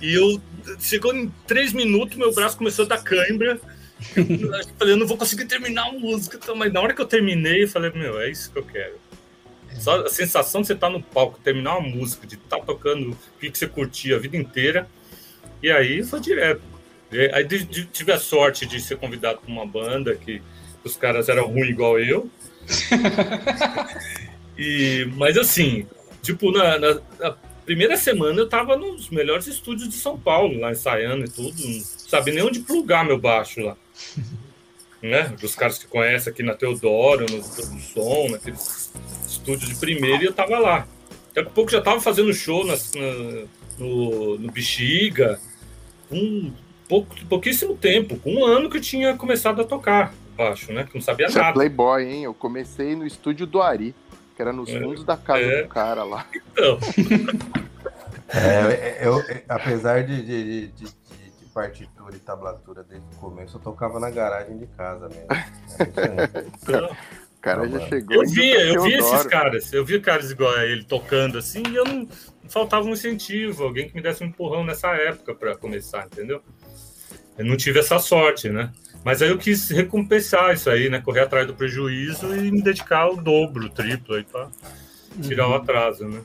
E eu. Chegou em 3 minutos, meu braço começou a dar cãibra. [laughs] Eu falei, eu não vou conseguir terminar a música. Então, mas na hora que eu terminei, eu falei, meu, é isso que eu quero. Só a sensação de você estar no palco, terminar uma música, de estar tocando o que você curtia a vida inteira. E aí foi direto. Aí tive a sorte de ser convidado para uma banda que os caras eram ruins igual eu. [laughs] e, mas assim, tipo, na, na, na, primeira semana eu tava nos melhores estúdios de São Paulo, lá ensaiando e tudo. Não sabia nem onde plugar meu baixo lá. [laughs] né? Dos caras que conhecem aqui na Teodoro, no, no Som, naqueles estúdios de primeira, e eu tava lá. Daqui a pouco já tava fazendo show na, no, no Bexiga, um pouco, pouquíssimo tempo, com um ano que eu tinha começado a tocar baixo, né? Que não sabia Você é nada. É Playboy, hein? Eu comecei no estúdio do Ari, que era nos é, fundos da casa é. do cara lá. Então. [laughs] é, eu, eu, apesar de, de, de, de, partitura e tablatura desde o começo, eu tocava na garagem de casa mesmo. então, o cara já chegou. Eu via, eu via esses caras, eu via caras igual a ele tocando assim, e eu não, não faltava um incentivo, alguém que me desse um empurrão nessa época para começar, entendeu? Eu não tive essa sorte, né? Mas aí eu quis recompensar isso aí, né? Correr atrás do prejuízo e me dedicar ao dobro, triplo aí para tirar uhum. o atraso, né?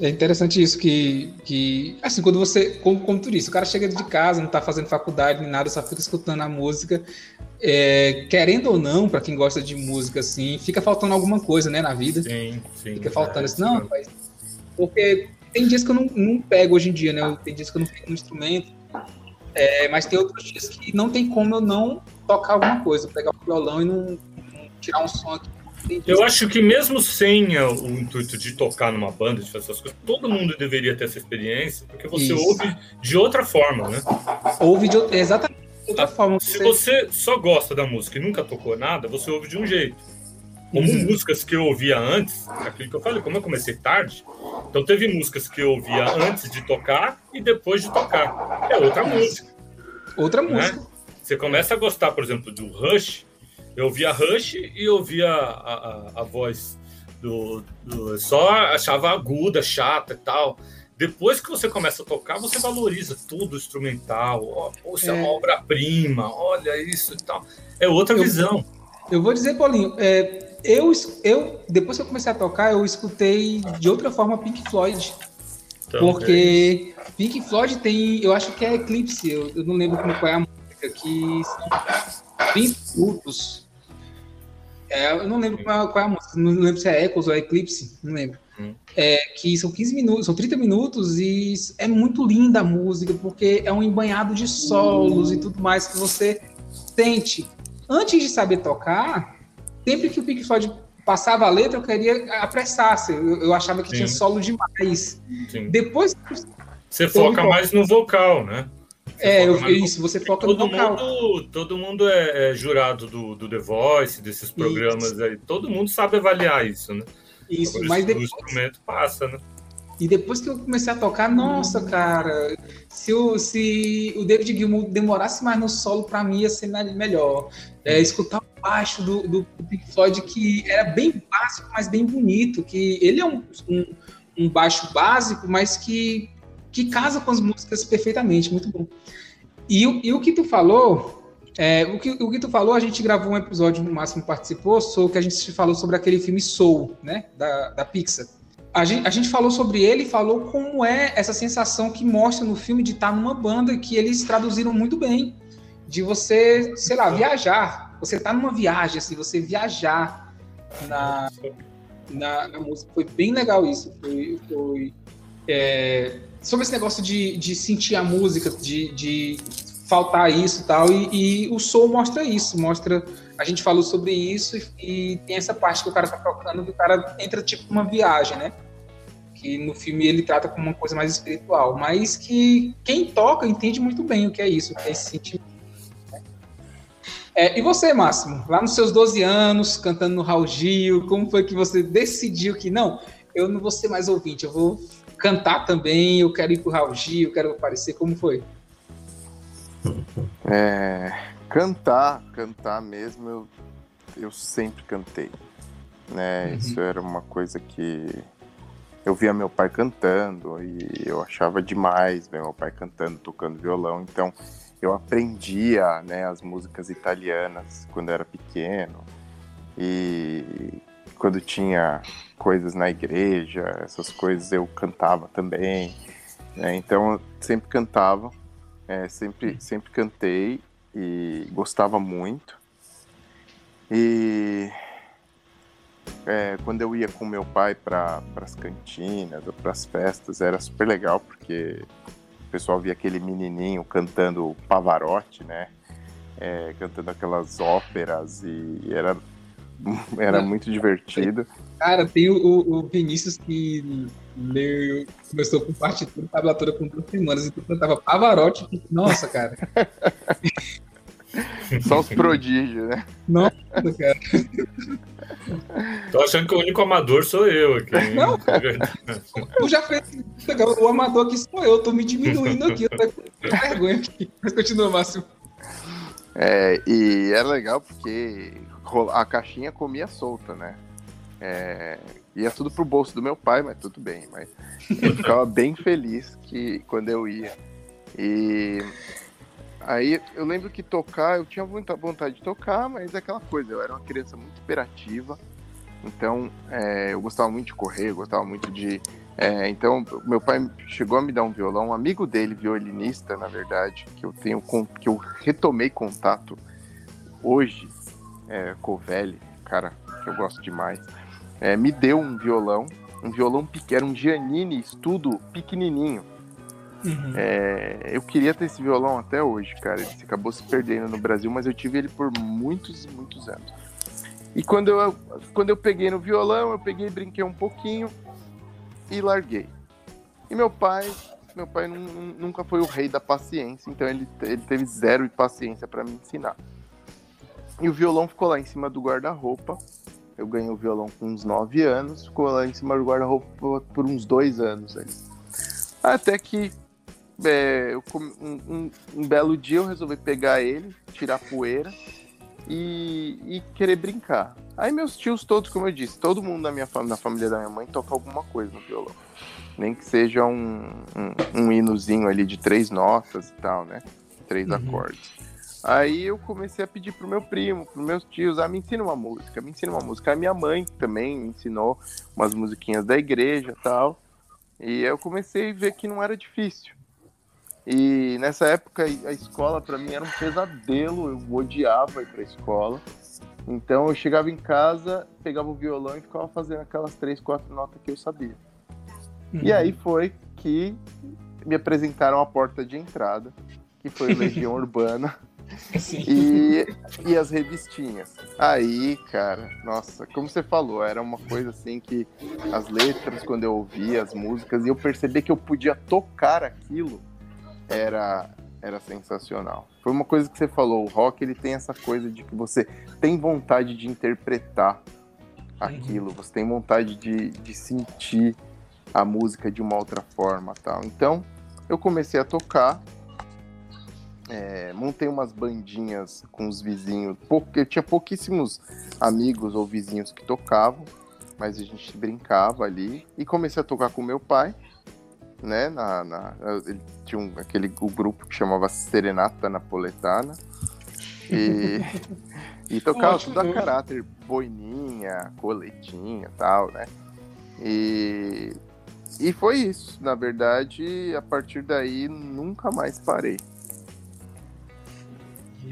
É interessante isso que, que assim, quando você, como, como turista, o cara chega de casa, não está fazendo faculdade nem nada, só fica escutando a música, é, querendo ou não, para quem gosta de música, assim, fica faltando alguma coisa, né, na vida. Sim, sim. Fica faltando é, assim, não, rapaz, porque tem dias que eu não, não pego hoje em dia, né, tem dias que eu não fico no instrumento, é, mas tem outros dias que não tem como eu não tocar alguma coisa, pegar o violão e não, tirar um som aqui. Eu acho que mesmo sem o intuito de tocar numa banda, de fazer essas coisas, todo mundo deveria ter essa experiência, porque você Isso. ouve de outra forma, né? Ouve de outra- exatamente outra forma. Se Você- você só gosta da música e nunca tocou nada, você ouve de um jeito. Como Uhum. músicas que eu ouvia antes, aquilo que eu falei, como eu comecei tarde, então teve músicas que eu ouvia antes de tocar e depois de tocar. É outra música. Outra né? música. Você começa a gostar, por exemplo, do Rush. Eu ouvia Rush e ouvia a, a, a voz do, do- Só achava aguda, chata e tal. Depois que você começa a tocar, você valoriza tudo instrumental. Ó, isso é, É. uma obra-prima, olha isso e tal. É outra Eu- visão. Eu vou dizer, Paulinho, é, eu, eu, depois que eu comecei a tocar, eu escutei de outra forma Pink Floyd. Então, Porque Pink Floyd tem, eu acho que é Eclipse, eu, eu não lembro como qual é a música, que são 30 minutos. É, eu não lembro qual é, é a música, não lembro se é Echoes ou é Eclipse, não lembro. Hum. É, que são 15 minutos, são 30 minutos e é muito linda a música, porque é um embanhado de solos e tudo mais que você sente. Antes de saber tocar, sempre que o Pink Floyd passava a letra, eu queria apressar, eu, eu achava que Sim. tinha solo demais. sim. Depois Você foca mais no vocal, né? Você É, eu, no- isso, você foca no Todo vocal. mundo, todo mundo é, é jurado do, do The Voice, desses programas aí. Todo mundo sabe avaliar isso, né? Isso, Agora, mas o depois, instrumento passa, né? e depois que eu comecei a tocar, nossa, cara, se o, se o David Gilmour demorasse mais no solo, pra mim ia ser melhor. É, escutar o baixo do, do, Pink Floyd, que era bem básico, mas bem bonito, que ele é um, um, um baixo básico, mas que, que casa com as músicas perfeitamente, muito bom. E, o- e o que tu falou, é, o, que, o que tu falou, a gente gravou um episódio, no máximo participou, sobre que a gente falou sobre aquele filme Soul, né, da, da Pixar. A gente, a gente falou sobre ele falou como é essa sensação que mostra no filme de estar numa banda que eles traduziram muito bem. De você, sei lá, viajar. Você tá numa viagem, assim, você viajar na, na, na música. Foi bem legal isso. Foi, foi, é, sobre esse negócio de, de sentir a música, de, de faltar isso e tal. E, o Soul mostra isso, mostra. A gente falou sobre isso e, e tem essa parte que o cara tá tocando, que o cara entra tipo numa viagem, né? Que no filme ele trata como uma coisa mais espiritual, mas que quem toca entende muito bem o que é isso, o que é esse sentimento. né? É, e você, Máximo, lá nos seus 12 anos, cantando no Raul Gil, como foi que você decidiu que não, eu não vou ser mais ouvinte, eu vou cantar também, eu quero ir pro Raul Gil, eu quero aparecer, como foi? É, cantar, cantar mesmo, eu, eu sempre cantei. Né? Uhum. Isso era uma coisa que eu via meu pai cantando e eu achava demais ver meu pai cantando, tocando violão. Então eu aprendia né, as músicas italianas quando era pequeno. E quando tinha coisas na igreja, essas coisas eu cantava também. né? Então eu sempre cantava. É, sempre, sempre cantei e gostava muito. E é, quando eu ia com meu pai para as cantinas para as festas, era super legal, porque o pessoal via aquele menininho cantando Pavarotti, né? É, cantando aquelas óperas e era, [laughs] era É. muito divertido. Cara, tem o, o- o Vinícius que leu, começou com partitura e tablatura com duas semanas, então cantava Pavarotti. Nossa, cara. [laughs] Só os prodígios, né? Nossa, cara. Tô achando que o único amador sou eu aqui. hein? Não, [laughs] É. Eu já fez. O amador aqui sou eu, tô me diminuindo aqui, eu tô com vergonha aqui. Mas continua, Márcio. É, e era legal porque a caixinha comia solta, né? É, ia tudo pro bolso do meu pai, mas tudo bem. Mas eu ficava [laughs] bem feliz que quando eu ia. E aí eu lembro que tocar, eu tinha muita vontade de tocar, mas é aquela coisa, eu era uma criança muito hiperativa. Então é, eu gostava muito de correr, eu gostava muito de. é, então meu pai chegou a me dar um violão, um amigo dele, violinista, na verdade, que eu tenho que eu retomei contato hoje, é, Covelli, cara, que eu gosto demais, é, me deu um violão, um violão pequeno, um Giannini estudo pequenininho. É, eu queria ter esse violão até hoje, cara. Ele acabou se perdendo no Brasil, mas eu tive ele por muitos e muitos anos. E quando eu, quando eu peguei no violão, eu peguei, brinquei um pouquinho e larguei. E meu pai, meu pai nunca foi o rei da paciência, então ele, ele teve zero de paciência para me ensinar. E o violão ficou lá em cima do guarda-roupa. Eu ganhei o violão com uns 9 anos, ficou lá em cima do guarda-roupa por uns dois anos aí. Até que é, eu, um, um, um, belo dia eu resolvi pegar ele, tirar poeira e, e, querer brincar. Aí meus tios todos, como eu disse, todo mundo na minha família, na família da minha mãe toca alguma coisa no violão. Nem que seja um, um, um hinozinho ali de três notas e tal, né? Três uhum. acordes. Aí eu comecei a pedir pro meu primo, pros meus tios, ah, me ensina uma música, me ensina uma música. A minha mãe também me ensinou umas musiquinhas da igreja e tal. E eu comecei a ver que não era difícil. E nessa época a escola para mim era um pesadelo, eu odiava ir para a escola. Então eu chegava em casa, pegava o violão e ficava fazendo aquelas três, quatro notas que eu sabia. Uhum. E aí foi que me apresentaram a porta de entrada, que foi Legião [laughs] Urbana. E, e as revistinhas. Aí, cara, nossa, como você falou, era uma coisa assim que as letras, quando eu ouvia as músicas, e eu percebi que eu podia tocar aquilo, era, era sensacional. Foi uma coisa que você falou, o rock ele tem essa coisa de que você tem vontade de interpretar aquilo, você tem vontade de, de sentir a música de uma outra forma tal. Então, eu comecei a tocar é, montei umas bandinhas com os vizinhos. Porque eu tinha pouquíssimos amigos ou vizinhos que tocavam, mas a gente brincava ali. E comecei a tocar com meu pai, né? Na, na ele tinha um, aquele o grupo que chamava Serenata Napoletana. E, [laughs] e tocava Ótimo. tudo a caráter, boininha, coletinha tal, né? E, e foi isso. Na verdade, a partir daí, nunca mais parei.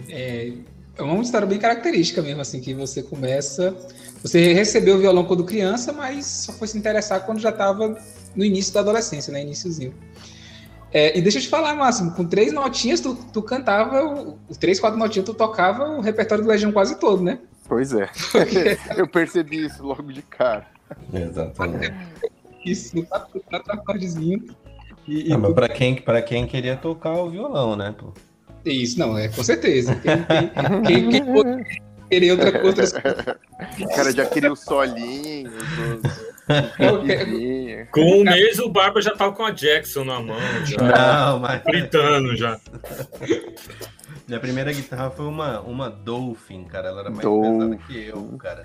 É, é uma história bem característica mesmo, assim, que você começa. Você recebeu o violão quando criança, mas só foi se interessar quando já estava no início da adolescência, né? Iníciozinho. É, e deixa eu te falar, Máximo, com três notinhas tu, tu cantava, os três, quatro notinhas tu tocava o repertório do Legião quase todo, né? Pois é. Porque... [laughs] eu percebi isso logo de cara. Exatamente. Isso, quatro, acordezinhos. E, e para quem, pra quem queria tocar o violão, né, pô? Isso, não, é com certeza. Quem, quem, quem, quem querer outra coisa. O cara já queria o solinho. Com um mês o Barba já tava com a Jackson na mão, já. Não, mas... Gritando já. [laughs] Minha primeira guitarra foi uma, uma Dolphin, cara. Ela era mais Dolphin. pesada que eu, cara.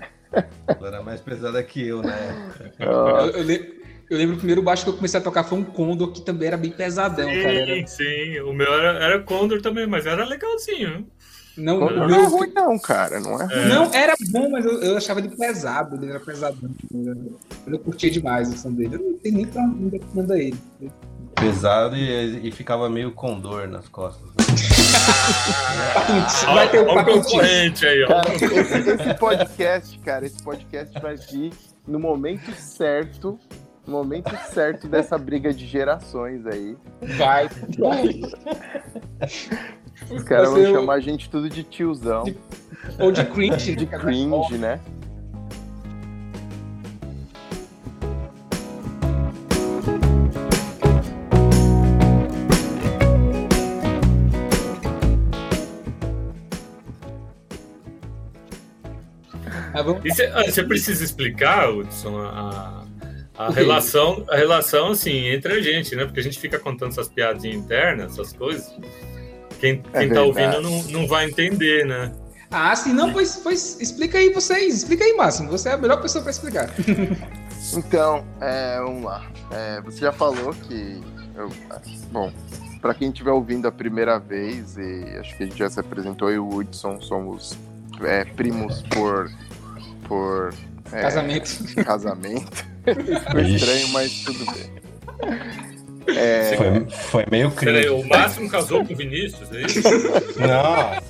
Ela era mais pesada que eu na época. Eu, eu, eu lembro que o primeiro baixo que eu comecei a tocar foi um Condor, que também era bem pesadão, sim, cara. Era... Sim, o meu era, era Condor também, mas era legalzinho. Não, não, não é ruim, não, cara. Não é, é. Não, era bom, mas eu, eu, achava ele pesado, ele era pesadão. Eu curtia demais o som dele. Eu não tenho nem pra onde manda ele. Pesado e, e ficava meio condor nas costas. Né? [laughs] Vai ter um concorrente aí, ó. Cara, esse, esse podcast, cara, esse podcast vai vir no momento certo momento certo dessa briga de gerações aí. Vai, vai. Os caras vão chamar a gente tudo de tiozão. De... Ou de cringe. de cringe, né? você precisa explicar, Hudson, a, a relação, a relação, assim, entre a gente, né? Porque a gente fica contando essas piadinhas internas, essas coisas. Quem, é quem tá ouvindo não, não vai entender, né? Ah, sim, não, pois, pois explica aí vocês, explica aí, Máximo. Você é a melhor pessoa para explicar. [laughs] então, é, vamos lá. É, você já falou que. Eu, bom, para quem estiver ouvindo a primeira vez, e acho que a gente já se apresentou, eu e o Hudson somos é, primos por. por é, casamento. [laughs] Casamento. Ficou estranho, mas tudo bem. É... Foi, foi meio crítico. O Máximo casou com o Vinícius, é isso? Nossa.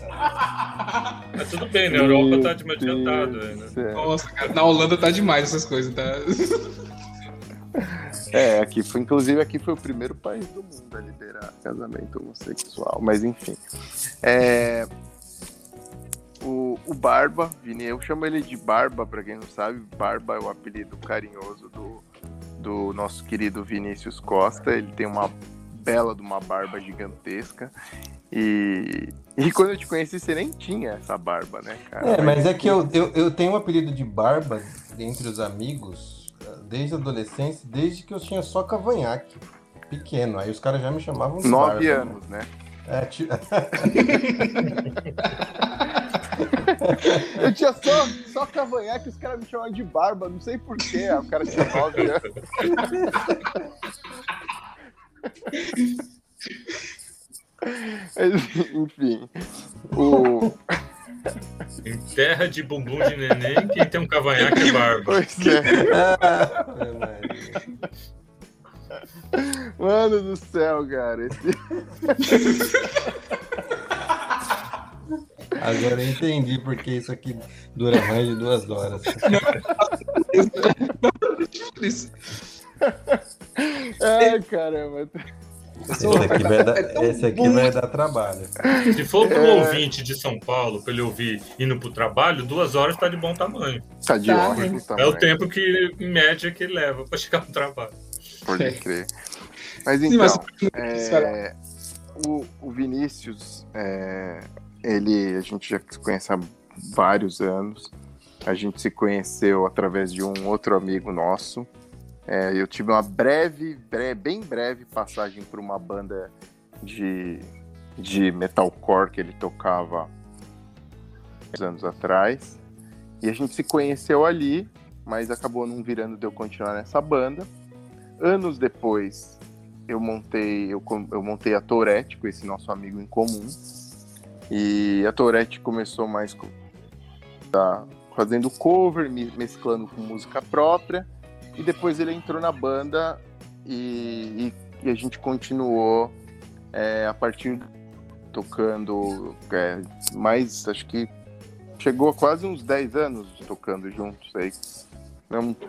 Mas tudo bem, na Europa tá de adiantado. Né? Nossa, cara, na Holanda tá demais essas coisas, tá? [laughs] É, aqui foi, inclusive aqui foi o primeiro país do mundo a liberar casamento homossexual, mas enfim. É... o, o Barba, Vini, eu chamo ele de Barba, para quem não sabe. Barba é o apelido carinhoso do, do nosso querido Vinícius Costa. Ele tem uma bela de uma barba gigantesca. E, e quando eu te conheci, você nem tinha essa barba, né, cara? É, mas é que eu, eu, eu tenho um apelido de barba entre os amigos desde a adolescência, desde que eu tinha só cavanhaque pequeno. Aí os caras já me chamavam de Nove barba, anos, né? né? É, t... [laughs] [laughs] eu tinha só, só cavanhaque, os caras me chamavam de barba, não sei porquê. O cara tinha nove anos. [laughs] Enfim. O... Em terra de bumbum de neném, quem tem um cavanhaque é barba. Pois é. [laughs] Mano do céu, cara. Esse... [laughs] Agora eu entendi porque isso aqui dura mais de duas horas. [laughs] Ai, caramba. Esse aqui, vai dar, esse aqui vai dar trabalho. Se for para o é... ouvinte de São Paulo, para ele ouvir indo para o trabalho, duas horas está de bom tamanho. Está de tá, ótimo tamanho. É o tempo que, em média, que ele leva para chegar no trabalho. Pode é. crer. Mas então, Sim, mas... É, o, o, Vinícius, é, ele, a gente já se conhece há vários anos. A gente se conheceu através de um outro amigo nosso, é, eu tive uma breve, breve, bem breve passagem por uma banda de, de metalcore que ele tocava anos atrás. E a gente se conheceu ali, mas acabou não virando de eu continuar nessa banda. Anos depois, eu montei, eu, eu montei a Tourette com esse nosso amigo em comum. E a Tourette começou mais com, tá, fazendo cover, mesclando com música própria. E depois ele entrou na banda e, e, e a gente continuou é, a partir tocando é, mais, acho que chegou a quase uns 10 anos tocando juntos aí.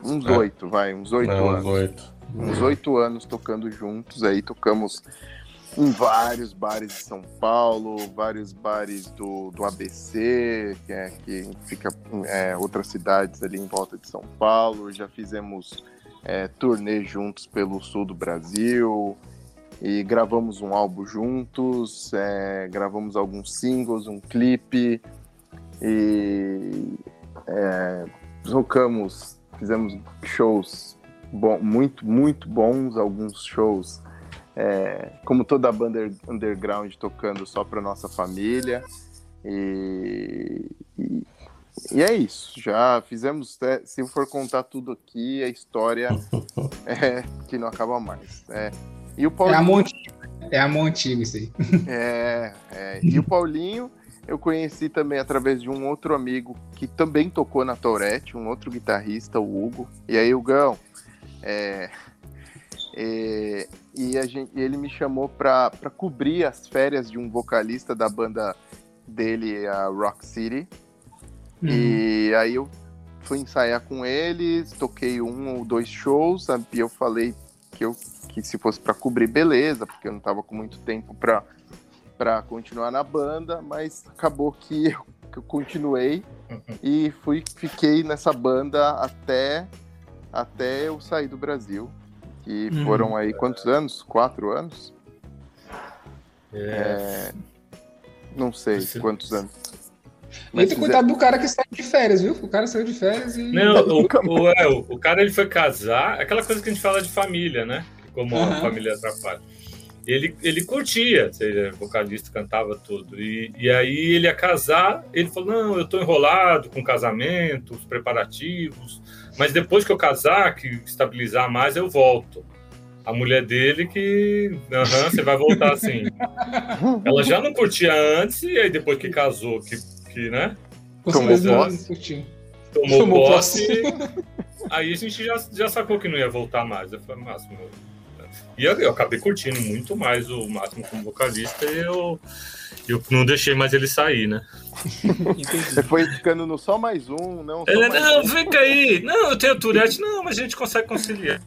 Uns é. oito, é. vai, uns oito anos. Uns oito. Uns oito anos tocando juntos aí, tocamos em vários bares de São Paulo, vários bares do, do ABC, que, é, que fica é, outras cidades ali em volta de São Paulo. Já fizemos é, turnê juntos pelo sul do Brasil e gravamos um álbum juntos, é, gravamos alguns singles, um clipe e é, tocamos, fizemos shows bom, muito, muito bons, alguns shows é, como toda banda underground tocando só para nossa família. E, e, e, é isso. Já fizemos. É, se for contar tudo aqui, a história [laughs] é que não acaba mais. É. E o Paulinho, é amor antigo, é amor antigo isso aí. É, é, e o Paulinho eu conheci também através de um outro amigo que também tocou na Tourette, um outro guitarrista, o Hugo. E aí, Hugão, é, é, e, gente, ele me chamou para cobrir as férias de um vocalista da banda dele, a Rock City. Uhum. E aí eu fui ensaiar com eles, toquei um ou dois shows, sabe? e eu falei que eu que se fosse para cobrir, beleza, porque eu não tava com muito tempo para para continuar na banda, mas acabou que eu, que eu continuei uhum. e fui fiquei nessa banda até até eu sair do Brasil que hum. foram aí quantos anos? Quatro anos? É... É... Não sei Você... quantos anos. Mas tem cuidado do cara que saiu de férias, viu? O cara saiu de férias e. Não, o, o, é, o, cara ele foi casar, aquela coisa que a gente fala de família, né? Como uhum. a família atrapalha. Ele, ele curtia, seja vocalista, cantava tudo. E, e aí ele ia casar, ele falou: Não, eu tô enrolado com casamento, os preparativos, mas depois que eu casar, que estabilizar mais, eu volto. A mulher dele que. Aham, você vai voltar [laughs] assim. Ela já não curtia antes, e aí depois que casou, que, que né? Tomou posse. Tomou, Tomou posse. [laughs] aí a gente já, já sacou que não ia voltar mais. Eu falei, Máximo. E eu, eu acabei curtindo muito mais o Máximo como vocalista e eu eu não deixei mais ele sair, né? Você foi ficando no só mais um, não? Ele, não, um. fica aí. Não, eu tenho Tourette. Não, mas a gente consegue conciliar.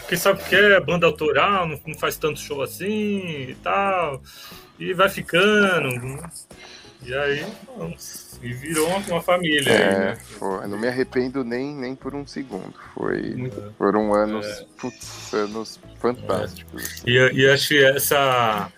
Porque sabe o que é banda autoral, não, não faz tanto show assim e tal. E vai ficando. E aí, vamos. E virou uma, família. É, aí, né? foi- não me arrependo nem, nem por um segundo. Foi, Muito- foram anos, É. putz, anos fantásticos. E, e acho que essa.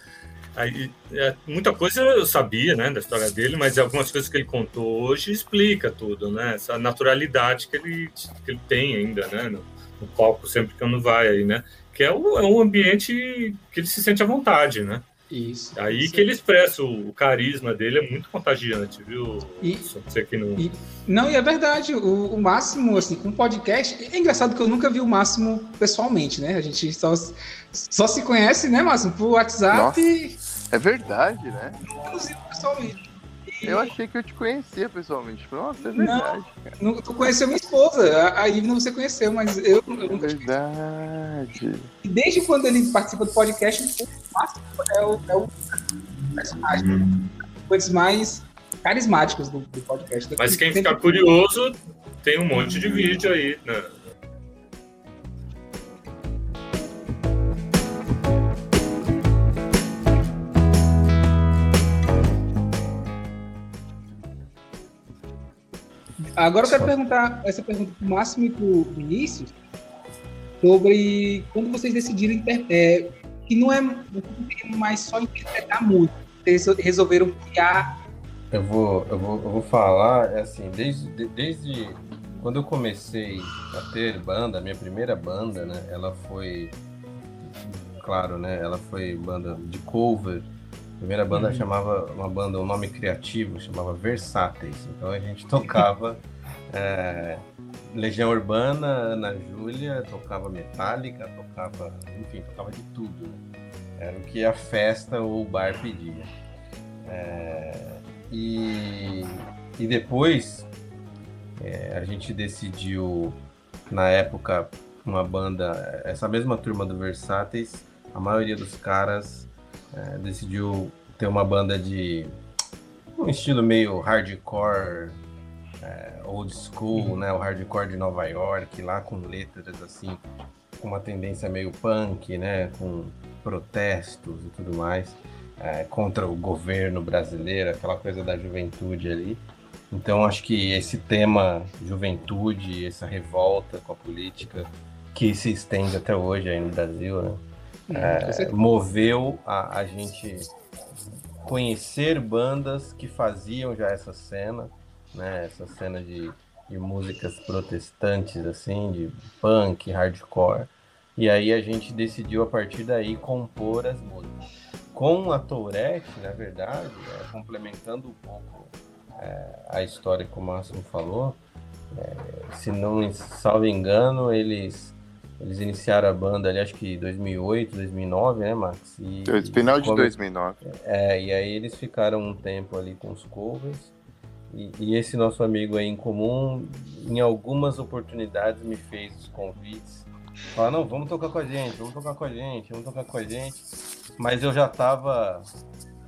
Aí, é, muita coisa eu sabia, né, da história dele, mas algumas coisas que ele contou hoje explica tudo, né? Essa naturalidade que ele, que ele tem ainda, né? No, no palco sempre que não vai aí, né? Que é, o, é um ambiente que ele se sente à vontade, né? Isso. Aí isso. que ele expressa o, o carisma dele é muito contagiante, viu? E- Só Você que não. E- Não, e é verdade, o, o Máximo, assim, com podcast. É engraçado que eu nunca vi o Máximo pessoalmente, né? A gente só, só se conhece, né, Máximo, por WhatsApp Nossa. É verdade, né? vimos pessoalmente. E Eu achei que eu te conhecia pessoalmente. Nossa, é verdade. nu- Tu conheceu minha esposa, a, a Ivna você conheceu, mas eu, eu É nunca. verdade. E desde quando ele participa do podcast, o Máximo é o, é o personagem coisas mais carismáticos do, do podcast. Mas quem ficar curioso, tem um monte de vídeo aí, né? Agora eu quero perguntar essa pergunta pro Máximo e pro Vinícius sobre quando vocês decidiram é, que não é mais só interpretar música, vocês resolveram criar Eu vou, eu vou, eu vou falar, é assim, desde, de- desde quando eu comecei a ter banda, minha primeira banda, né, ela foi, claro, né, ela foi banda de cover. A primeira banda Uhum. chamava, uma banda, um nome criativo, chamava Versáteis. Então a gente tocava é, [laughs] Legião Urbana, Ana Júlia, tocava Metallica, tocava, enfim, tocava de tudo. né? Era o que a festa ou o bar pedia. É, e, e depois é, a gente decidiu, na época, uma banda, essa mesma turma do Versáteis, a maioria dos caras é, decidiu ter uma banda de um estilo meio hardcore, é, old school, né? O hardcore de Nova York, lá com letras assim, com uma tendência meio punk, né? Com protestos e tudo mais é, contra o governo brasileiro, aquela coisa da juventude ali. Então acho que esse tema juventude, essa revolta com a política que se estende até hoje aí no Brasil, né? Certeza. moveu a, a gente conhecer bandas que faziam já essa cena, né? Essa cena de, de músicas protestantes, assim, de punk, hardcore. E aí a gente decidiu a partir daí compor as músicas. Com a Tourette, na verdade, é, complementando um pouco é, a história que o Máximo falou, é, se não me salvo engano, eles eles iniciaram a banda ali, acho que 2008, 2009, né, Max? E, Final de come- 2009. É, e aí eles ficaram um tempo ali com os covers. E, e esse nosso amigo aí em comum, em algumas oportunidades, me fez os convites. Fala, não, vamos tocar com a gente, vamos tocar com a gente, vamos tocar com a gente. Mas eu já tava,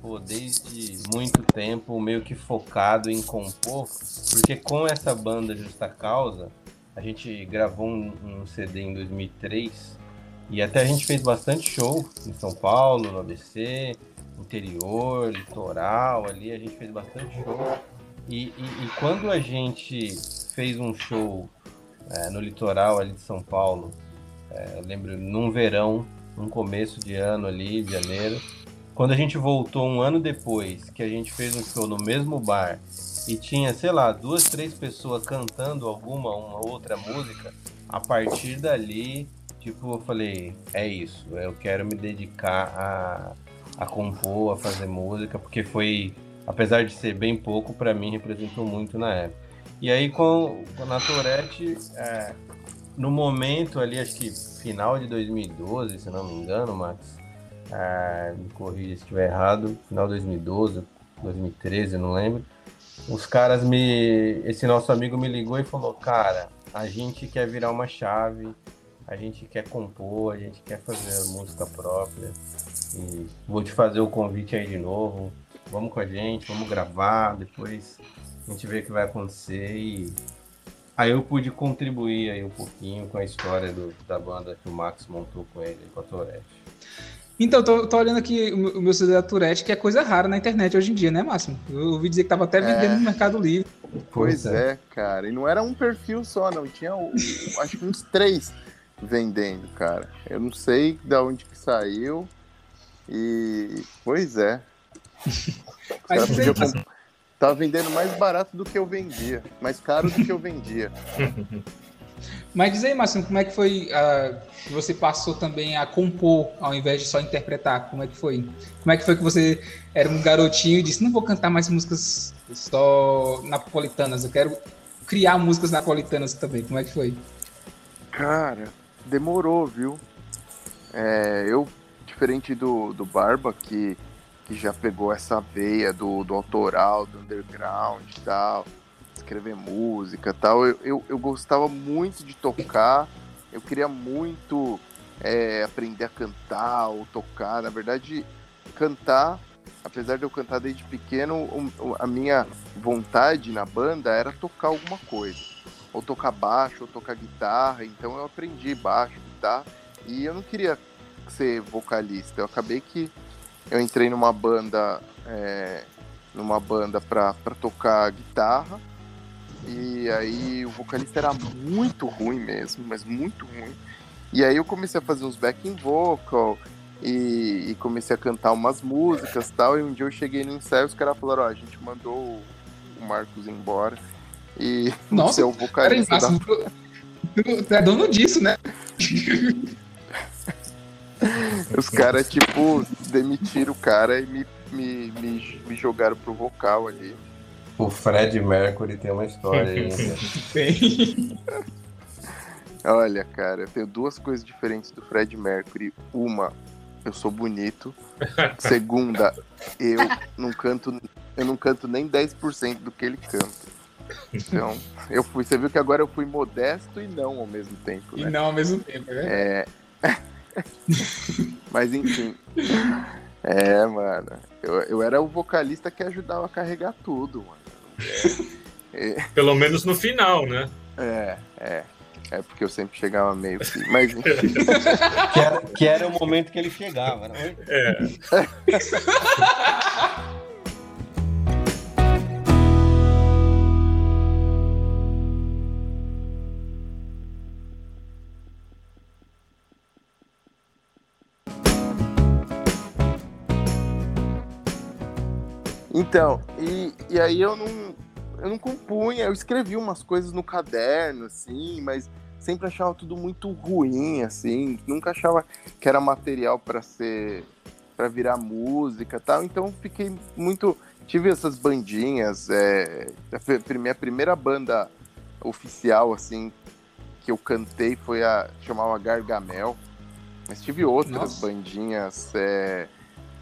pô, desde muito tempo meio que focado em compor, porque com essa banda Justa Causa, a gente gravou um, um CD em 2003 e até a gente fez bastante show em São Paulo, no ABC, interior, litoral, ali a gente fez bastante show. E, e- e quando a gente fez um show é, no litoral ali de São Paulo, é, eu lembro num verão, num começo de ano ali, de janeiro, quando a gente voltou um ano depois, que a gente fez um show no mesmo bar e tinha, sei lá, duas, três pessoas cantando alguma, uma outra música, a partir dali, tipo, eu falei, é isso, eu quero me dedicar a, a compor, a fazer música, porque foi, apesar de ser bem pouco, pra mim representou muito na época. E aí com, com a Tourette, é, no momento ali, acho que final de 2012, se não me engano, Max, é, me corrija se estiver errado, final de 2012, 2013, não lembro. Os caras me. Esse nosso amigo me ligou e falou: Cara, a gente quer virar uma chave, a gente quer compor, a gente quer fazer música própria. E vou te fazer o convite aí de novo. Vamos com a gente, vamos gravar, depois a gente vê o que vai acontecer. E aí eu pude contribuir aí um pouquinho com a história do- da banda que o Max montou com ele, com a Tourette. Então, tô, tô olhando aqui o meu- o meu celular Tourette, que é coisa rara na internet hoje em dia, né, Máximo? Eu ouvi dizer que tava até vendendo no Mercado Livre. Pois é, cara. E não era um perfil só, não. Tinha, acho que uns três vendendo, cara. Eu não sei de onde que saiu. E. Pois é. [laughs] Mas podiam comp- Tava vendendo mais barato do que eu vendia. Mais caro do que eu vendia. [laughs] Mas diz aí, Máximo, como é que foi ah, que você passou também a compor ao invés de só interpretar? Como é que foi? Como é que foi que você era um garotinho e disse, não vou cantar mais músicas só napolitanas, eu quero criar músicas napolitanas também. Como é que foi? Cara, demorou, viu? É, eu, diferente do, do Barba, que, que já pegou essa veia do, do autoral, do underground e tal, escrever música tal, eu, eu, eu gostava muito de tocar, eu queria muito é, aprender a cantar ou tocar. Na verdade, cantar, apesar de eu cantar desde pequeno, a minha vontade na banda era tocar alguma coisa ou tocar baixo, ou tocar guitarra. Então eu aprendi baixo, guitarra, e eu não queria ser vocalista. Eu acabei que eu entrei numa banda, é, numa banda pra tocar guitarra, e aí o vocalista era muito ruim mesmo, mas muito ruim. E aí eu comecei a fazer uns backing vocal, e, e comecei a cantar umas músicas e tal, e um dia eu cheguei no ensaio, os caras falaram, ó, a gente mandou o Marcos embora, e [laughs] Nossa, é o Peraí, vocalista da tu, tu é dono disso, né? [laughs] Os caras, tipo, demitiram o cara e me, me, me, me jogaram pro vocal ali. O Fred Mercury tem uma história aí. né? [laughs] Tem. Olha, cara, eu tenho duas coisas diferentes do Fred Mercury. Uma, eu sou bonito. Segunda, eu não canto, eu não canto nem 10% do que ele canta. Então, eu fui. Você viu que agora eu fui modesto e não ao mesmo tempo, E né? não ao mesmo tempo, né? É. [laughs] Mas enfim. É, mano. Eu, eu era o vocalista que ajudava a carregar tudo, mano. Pelo menos no final, né? É, é. É porque eu sempre chegava meio assim. Mas enfim. [laughs] Que era, que era o momento que ele chegava, né? É. [laughs] Então, e, e aí eu não, eu não compunha, eu escrevi umas coisas no caderno, assim, mas sempre achava tudo muito ruim, assim, nunca achava que era material para ser, para virar música, tal. Então fiquei muito, tive essas bandinhas, é, a minha primeira banda oficial, assim, que eu cantei foi a chamava Gargamel, mas tive outras Nossa. bandinhas. É,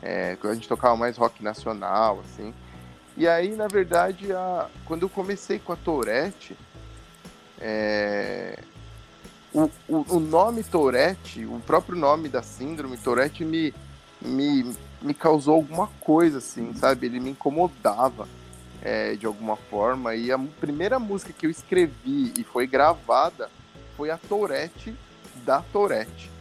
é, a gente tocava mais rock nacional, assim. E aí, na verdade, a- quando eu comecei com a Tourette, é, o, o, o nome Tourette, o próprio nome da síndrome Tourette me, me, me causou alguma coisa, assim, sabe? Ele me incomodava é, de alguma forma. E a primeira música que eu escrevi e foi gravada foi a Tourette da Tourette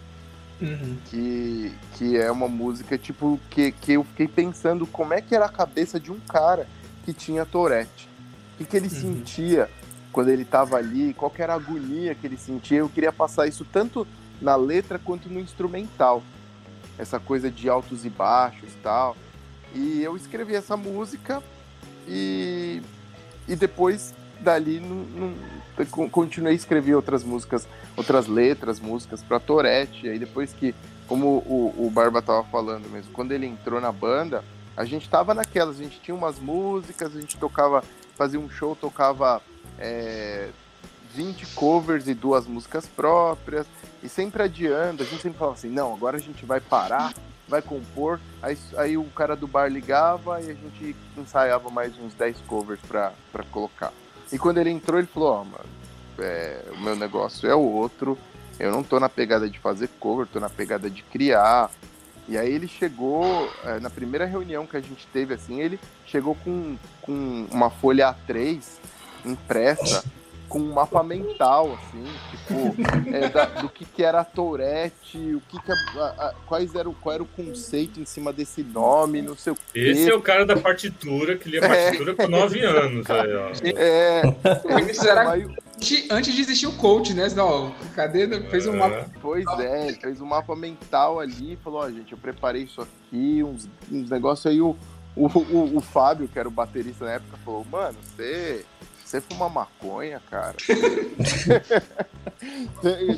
Uhum. que, que é uma música tipo que, que eu fiquei pensando como é que era a cabeça de um cara que tinha Tourette. O que, que ele Uhum. sentia quando ele estava ali, qual que era a agonia que ele sentia. Eu queria passar isso tanto na letra quanto no instrumental. Essa coisa de altos e baixos e tal. E eu escrevi essa música e, e depois dali não, não- continuei a escrever outras músicas, outras letras, músicas para Torete. E aí depois que, como o, o Barba tava falando mesmo, quando ele entrou na banda, a gente tava naquelas, a gente tinha umas músicas, a gente tocava, fazia um show, tocava é, 20 covers e duas músicas próprias, e sempre adiando, a gente sempre falava assim, não, agora a gente vai parar, vai compor, aí, aí o cara do bar ligava e a gente ensaiava mais uns 10 covers pra colocar. E quando ele entrou, ele falou, ó, mano, é, o meu negócio é outro, eu não tô na pegada de fazer cover, tô na pegada de criar. E aí ele chegou, é, na primeira reunião que a gente teve, assim, ele chegou com, com uma folha A3 impressa, com um mapa mental, assim, tipo, é, da, do que, que era a Tourette, o que, que a, a, quais era, qual era o conceito em cima desse nome, não sei o quê. Esse é o cara da partitura, que lia partitura é. com nove anos. Aí, ó. É. Será que antes de existir o coach, né? Não, cadê? Fez um mapa. Pois é, ele fez um mapa mental ali, falou, ó, oh, gente, eu preparei isso aqui, uns, uns negócios aí, o, o, o, o Fábio, que era o baterista na época, falou, mano, você você fuma maconha, cara? [laughs]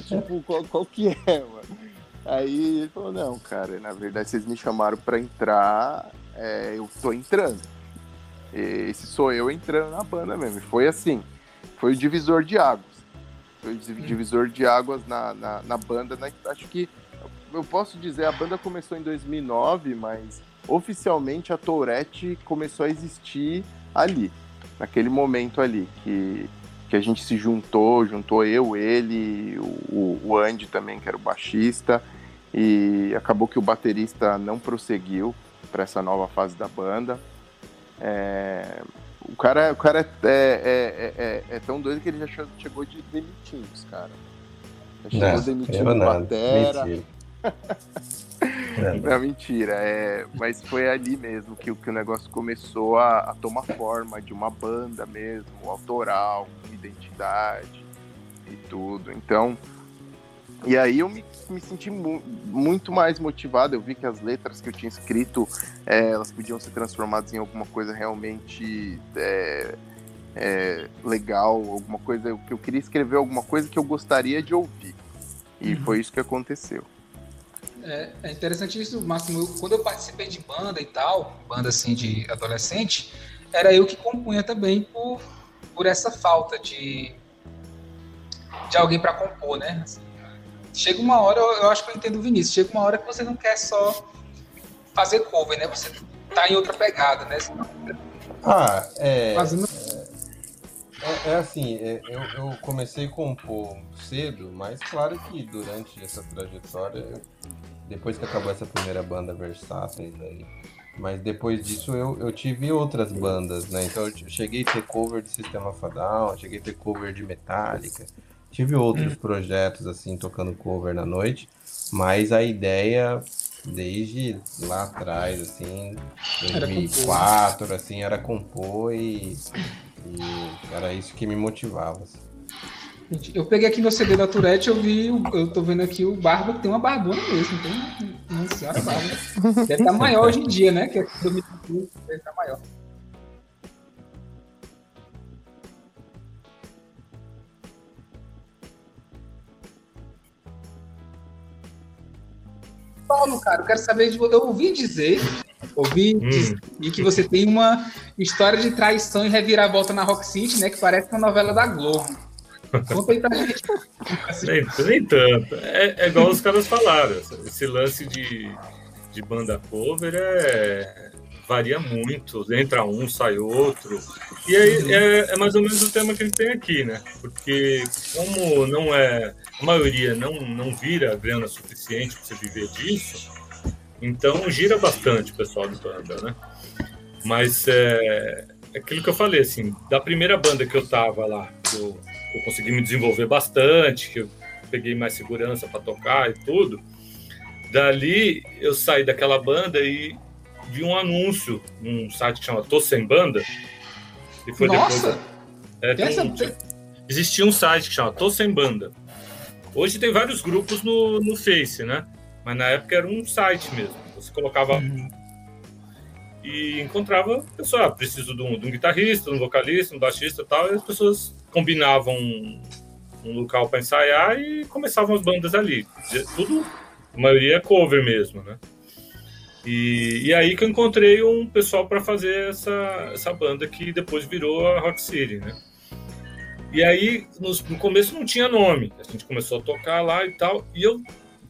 tipo, qual, qual, que é, mano? Aí ele falou, não, cara, na verdade vocês me chamaram pra entrar, é, eu tô entrando. Esse sou eu entrando na banda mesmo. Foi assim, foi o divisor de águas. Foi o divisor de águas na, na, na banda. Na, acho que, eu posso dizer, a banda começou em 2009, mas oficialmente a Tourette começou a existir ali naquele momento ali que, que a gente se juntou, juntou eu, ele, o, o Andy também, que era o baixista, e acabou que o baterista não prosseguiu para essa nova fase da banda. É, o cara, o cara é, é, é, é, tão doido que ele já chegou de demitindo os caras. Já chegou não, demitindo o [laughs] batera. Não, mentira. É, mas foi ali mesmo que, que o negócio começou a, a, tomar forma de uma banda mesmo, autoral, identidade e tudo. Então, e aí eu me, me senti mu muito mais motivado. Eu vi que as letras que eu tinha escrito, é, elas podiam ser transformadas em alguma coisa realmente é, é, legal, alguma coisa que eu queria escrever alguma coisa que eu gostaria de ouvir. E uhum. foi isso que aconteceu. É, é interessante isso, Máximo. Quando eu participei de banda e tal, banda assim de adolescente, era eu que compunha também por, por essa falta de, de alguém para compor, né? Assim, chega uma hora, eu acho que eu entendo o Vinícius, chega uma hora que você não quer só fazer cover, né? Você tá em outra pegada, né? Ah, é. Fazendo... É, é, assim, é, eu, eu, comecei a compor cedo, mas claro que durante essa trajetória eu depois que acabou essa primeira banda Versáteis aí. Mas depois disso eu, eu tive outras bandas, né? Então eu cheguei a ter cover de Sistema Fadal, cheguei a ter cover de Metallica. Tive outros hum. projetos assim, tocando cover na noite. Mas a ideia, desde lá atrás, assim, 2004, era assim, era compor e, e era isso que me motivava. Assim. Eu peguei aqui no CD da Tourette, eu vi, eu tô vendo aqui o Barba que tem uma barbona mesmo, tem uma senhora barba. Deve estar maior hoje em dia, né? Que é 2015, deve estar maior. Paulo, cara, eu quero saber de você. Eu ouvi dizer, ouvi hum. dizer que você tem uma história de traição e reviravolta na Rock City, né? Que parece uma novela da Globo. [laughs] nem, nem tanto. É, é, igual os caras falaram. Esse lance de, de banda cover é, varia muito. Entra um, sai outro. E aí é, é, mais ou menos o tema que a gente tem aqui, né? Porque como não é. A maioria não, não vira grana suficiente para você viver disso, então gira bastante o pessoal de banda, né? Mas é, é aquilo que eu falei, assim, da primeira banda que eu tava lá, que eu eu consegui me desenvolver bastante, que eu peguei mais segurança para tocar e tudo. Dali eu saí daquela banda e vi um anúncio num site que chama Tô Sem Banda. E foi Nossa! depois. É, Essa... um, existia um site que chama Tô Sem Banda. Hoje tem vários grupos no, no Face, né? Mas na época era um site mesmo. Você colocava uhum. E encontrava pessoal, ah, preciso de um, de um, guitarrista, um vocalista, um baixista e tal, e as pessoas combinavam um, local para ensaiar e começavam as bandas ali. Tudo, a maioria é cover mesmo, né? E, e aí que eu encontrei um pessoal para fazer essa, essa banda que depois virou a Rock City, né? E aí, no, começo não tinha nome. A gente começou a tocar lá e tal. E eu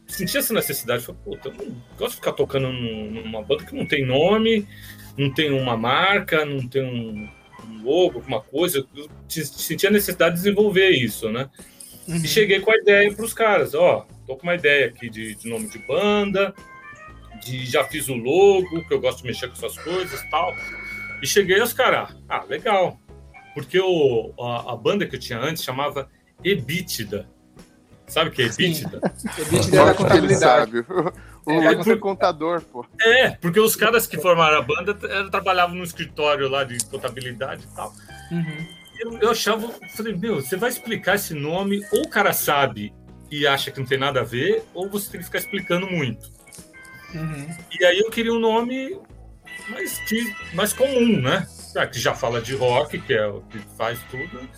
senti essa necessidade. Falei, puta, eu não gosto de ficar tocando numa banda que não tem nome, não tem uma marca, não tem um, um logo, alguma coisa, eu sentia a necessidade de desenvolver isso, né? Uhum. E cheguei com a ideia para os caras, ó, tô com uma ideia aqui de, de, nome de banda, de já fiz o logo, que eu gosto de mexer com essas coisas tal. E cheguei aos caras, ah, legal. porque o, a, a banda que eu tinha antes chamava Ebítida. Sabe o que é Ebítida? Ebítida era contabilidade. O é, é contador, pô. É, porque os caras que formaram a banda trabalhavam no escritório lá de contabilidade e tal. Uhum. Eu, eu achava, falei, meu, você vai explicar esse nome, ou o cara sabe e acha que não tem nada a ver, ou você tem que ficar explicando muito. Uhum. E aí eu queria um nome mais, que, mais comum, né? Que já fala de rock, que é o que faz tudo.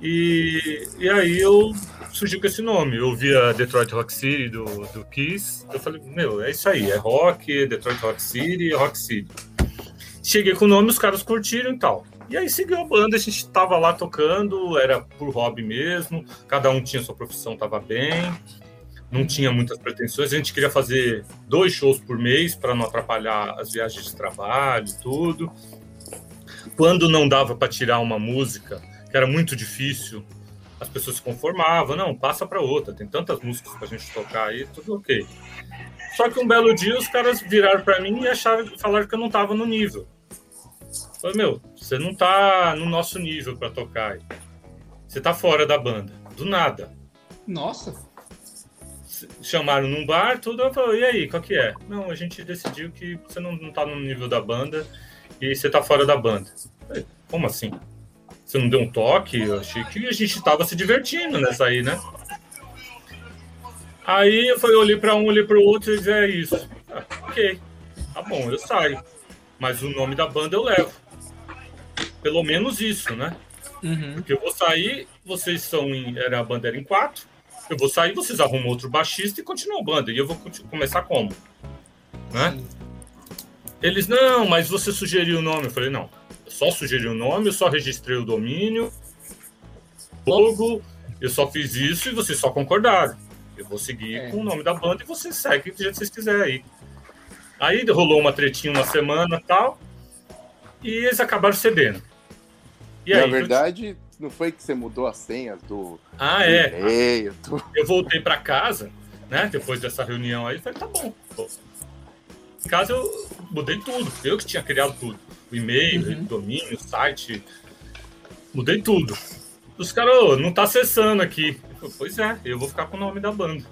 E, e aí eu surgiu com esse nome. Eu vi a Detroit Rock City do, do Kiss. Eu falei, meu, é isso aí, é rock, Detroit Rock City, Rock City. Cheguei com o nome, os caras curtiram e tal. E aí seguiu a banda, a gente tava lá tocando, era por hobby mesmo, cada um tinha sua profissão, tava bem, não tinha muitas pretensões, a gente queria fazer dois shows por mês para não atrapalhar as viagens de trabalho tudo. Quando não dava para tirar uma música, que era muito difícil, as pessoas se conformavam, não, passa para outra, tem tantas músicas para a gente tocar aí, tudo ok. Só que um belo dia os caras viraram para mim e acharam, falaram que eu não estava no nível. Eu falei, meu, você não tá no nosso nível para tocar aí. Você tá fora da banda. Do nada. Nossa. Chamaram num bar, tudo. Eu falei, e aí, qual que é? Não, a gente decidiu que você não, não tá no nível da banda e você tá fora da banda. Falei, Como assim? Você não deu um toque? Eu achei que a gente tava se divertindo nessa aí, né? Aí eu falei, olhei para um, olhei para o outro e disse, é isso. Ah, ok, tá bom, eu saio. Mas o nome da banda eu levo. Pelo menos isso, né? Uhum. Porque eu vou sair, vocês são em. Era, a banda era em quatro. Eu vou sair, vocês arrumam outro baixista e continuam a banda. E eu vou começar como? Né? Eles, não, mas você sugeriu o nome. Eu falei, não, só sugeri o nome, eu só registrei o domínio, logo, eu só fiz isso e vocês só concordaram. Eu vou seguir é. com o nome da banda e vocês seguem do jeito que vocês quiserem aí. Aí rolou uma tretinha uma semana tal, e eles acabaram cedendo. E aí, Na verdade, eu... não foi que você mudou as senhas do. Ah, é. do... Eu voltei para casa, né? Depois dessa reunião aí, falei, tá bom. Em casa eu mudei tudo, eu que tinha criado tudo o e-mail, uhum. o domínio, o site. Mudei tudo. Os caras, oh, não tá acessando aqui. Eu, pois é, eu vou ficar com o nome da banda.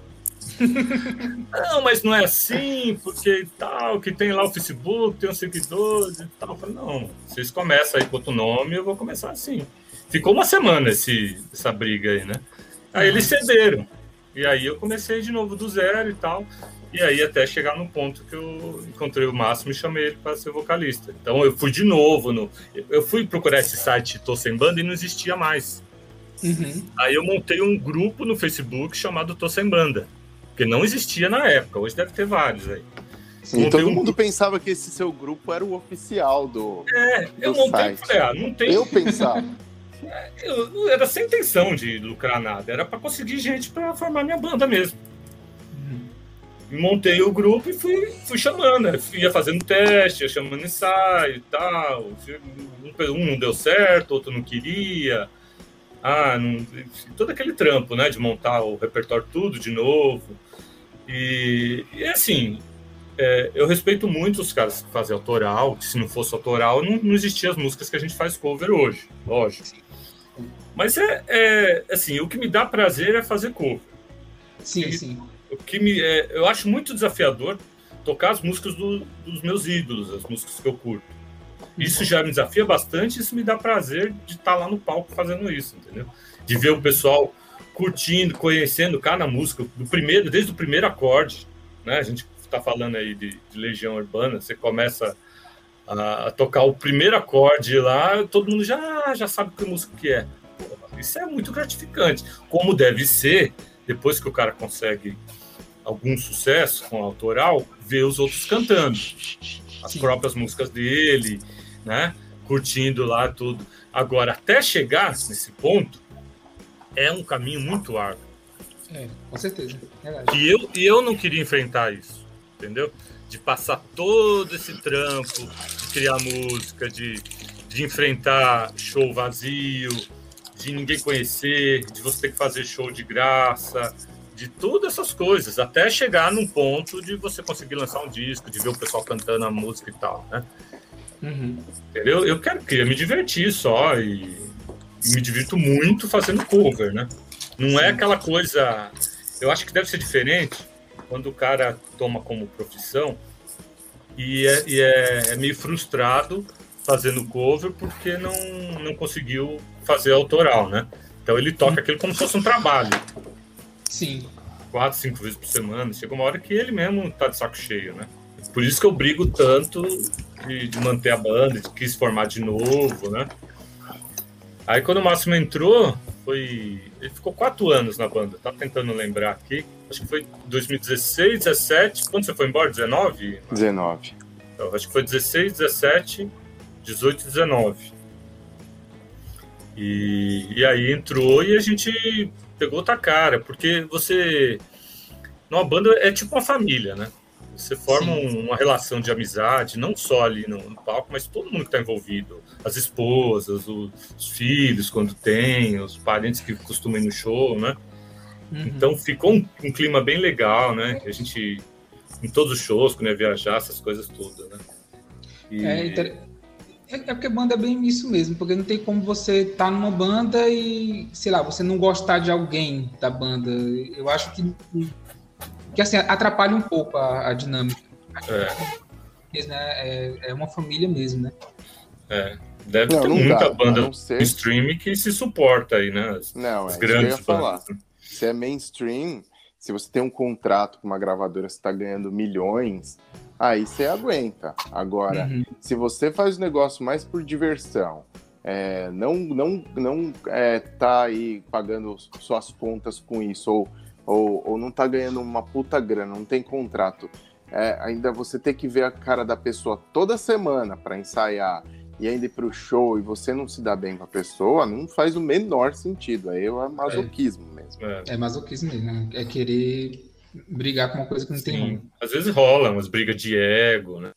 [laughs] não, mas não é assim, porque tal, que tem lá o Facebook, tem os seguidores e tal. Eu falei, não, vocês começam aí com outro nome, eu vou começar assim. Ficou uma semana esse, essa briga aí, né? Aí eles cederam. E aí eu comecei de novo do zero e tal. E aí até chegar no ponto que eu encontrei o Máximo e chamei ele para ser vocalista. Então eu fui de novo no. Eu fui procurar esse site Tô Sem Banda e não existia mais. Uhum. Aí eu montei um grupo no Facebook chamado Tô Sem Banda, que não existia na época, hoje deve ter vários aí. Sim, todo um... mundo pensava que esse seu grupo era o oficial do. É, do eu montei site. falei, ah, não tem. Eu pensava. [laughs] eu, era sem intenção de lucrar nada, era para conseguir gente para formar minha banda mesmo montei o grupo e fui, fui chamando, né? ia fazendo teste, ia chamando ensaio e tal. Um não deu certo, outro não queria. Ah, não, todo aquele trampo, né? De montar o repertório tudo de novo. E, e assim, é, eu respeito muito os caras que fazem autoral, que se não fosse autoral, não, não existia as músicas que a gente faz cover hoje, lógico. Mas é, é assim, o que me dá prazer é fazer cover. Sim, sim o que me, é, eu acho muito desafiador tocar as músicas do, dos meus ídolos, as músicas que eu curto. Isso já me desafia bastante, isso me dá prazer de estar lá no palco fazendo isso, entendeu? De ver o pessoal curtindo, conhecendo cada música, do primeiro, desde o primeiro acorde, né? A gente está falando aí de, de, Legião Urbana, você começa a, a, tocar o primeiro acorde lá, todo mundo já, já sabe que música que é. isso é muito gratificante, como deve ser depois que o cara consegue algum sucesso com autoral, ver os outros cantando as Sim. próprias músicas dele, né? Curtindo lá tudo. Agora, até chegar nesse ponto, é um caminho muito árduo. É, com certeza. E eu, e eu não queria enfrentar isso, entendeu? De passar todo esse trampo, de criar música, de, de enfrentar show vazio, de ninguém conhecer, de você ter que fazer show de graça, de todas essas coisas, até chegar num ponto de você conseguir lançar um disco, de ver o pessoal cantando a música e tal, né? Uhum. Entendeu? Eu quero, queria me divertir só e me divirto muito fazendo cover, né? Não é aquela coisa. Eu acho que deve ser diferente quando o cara toma como profissão e é, e é, é meio frustrado fazendo cover porque não, não conseguiu fazer autoral, né? Então ele toca aquilo como se fosse um trabalho. Sim. Quatro, cinco vezes por semana. Chega uma hora que ele mesmo tá de saco cheio, né? Por isso que eu brigo tanto de, de manter a banda, de quis formar de novo, né? Aí quando o Máximo entrou, foi. Ele ficou quatro anos na banda, tá tentando lembrar aqui. Acho que foi 2016, 17. Quando você foi embora? 19? 19. Então, acho que foi 16, 17, 18 19. E, e aí entrou e a gente pegou outra cara, porque você. Numa banda é tipo uma família, né? Você forma um, uma relação de amizade, não só ali no, no palco, mas todo mundo que está envolvido. As esposas, os, os, filhos, quando tem, os parentes que costumam ir no show, né? Uhum. Então ficou um, um, clima bem legal, né? A gente, em todos os shows, quando ia viajar, essas coisas todas, né? E... É, inter... é, é porque banda é bem isso mesmo, porque não tem como você estar tá numa banda e, sei lá, você não gostar de alguém da banda. Eu acho que que assim, atrapalha um pouco a, a dinâmica. É. Né? É, é uma família mesmo, né? É. Deve não, ter muita dá, banda ser... stream que se suporta aí, né? As, não, as é grandes bandas. Falar. Se é mainstream, se você tem um contrato com uma gravadora, você está ganhando milhões, aí você aguenta. Agora, uhum. se você faz o negócio mais por diversão, é, não não não é, tá aí pagando suas contas com isso ou ou, ou não tá ganhando uma puta grana, não tem contrato, é, ainda você ter que ver a cara da pessoa toda semana para ensaiar e ainda ir pro show e você não se dá bem com a pessoa, não faz o menor sentido. Aí é masoquismo é. mesmo. É. é masoquismo mesmo, né? É querer brigar com uma coisa que não Sim. tem nome. Às vezes rola umas brigas de ego, né?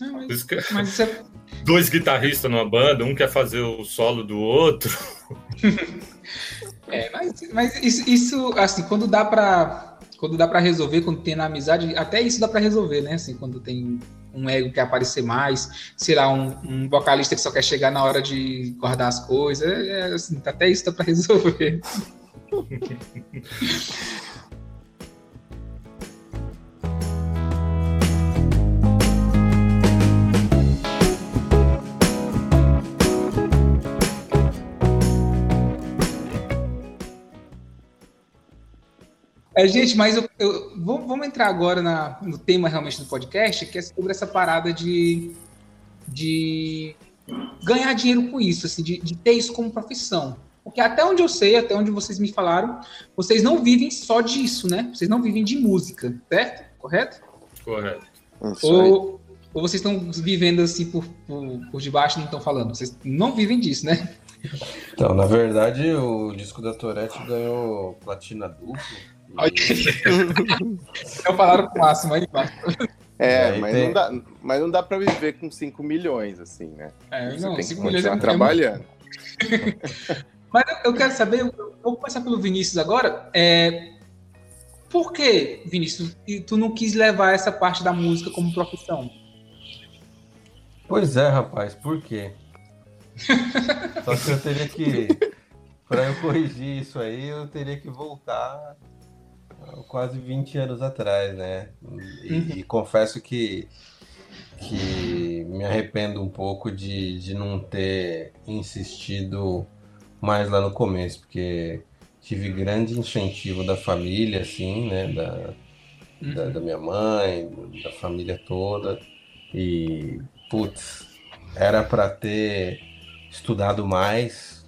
Mas, que... mas é... [laughs] Dois guitarristas numa banda, um quer fazer o solo do outro. [laughs] É, mas, mas isso, isso, assim, quando dá pra. Quando dá para resolver, quando tem na amizade, até isso dá para resolver, né? Assim, quando tem um ego que quer aparecer mais, sei lá, um, um, vocalista que só quer chegar na hora de guardar as coisas, é, é assim, até isso dá para resolver. [laughs] É, gente, mas eu, eu vamos, vamos, entrar agora na, no tema realmente do podcast, que é sobre essa parada de, de ganhar dinheiro com isso, assim, de, de ter isso como profissão. Porque até onde eu sei, até onde vocês me falaram, vocês não vivem só disso, né? Vocês não vivem de música, certo? Correto? Correto. Ou, ou vocês estão vivendo assim por, por, por debaixo e não estão falando? Vocês não vivem disso, né? Então, na verdade, o disco da Tourette ganhou platina dupla então [laughs] falaram com o máximo aí, É, mas, tem... não dá, mas não dá pra viver com 5 milhões, assim, né? É, Você não, tem que continuar é trabalhando. [laughs] mas eu quero saber, eu vou começar pelo Vinícius agora. É, por que, Vinícius, tu não quis levar essa parte da música como profissão? Pois é, rapaz, por quê? Só que eu teria que. Para eu corrigir isso aí, eu teria que voltar quase 20 anos atrás, né? E, uhum. e, confesso que, que me arrependo um pouco de, de não ter insistido mais lá no começo, porque tive grande incentivo da família, assim, né? Da, uhum. da, da, minha mãe, da família toda. E, putz, era para ter estudado mais,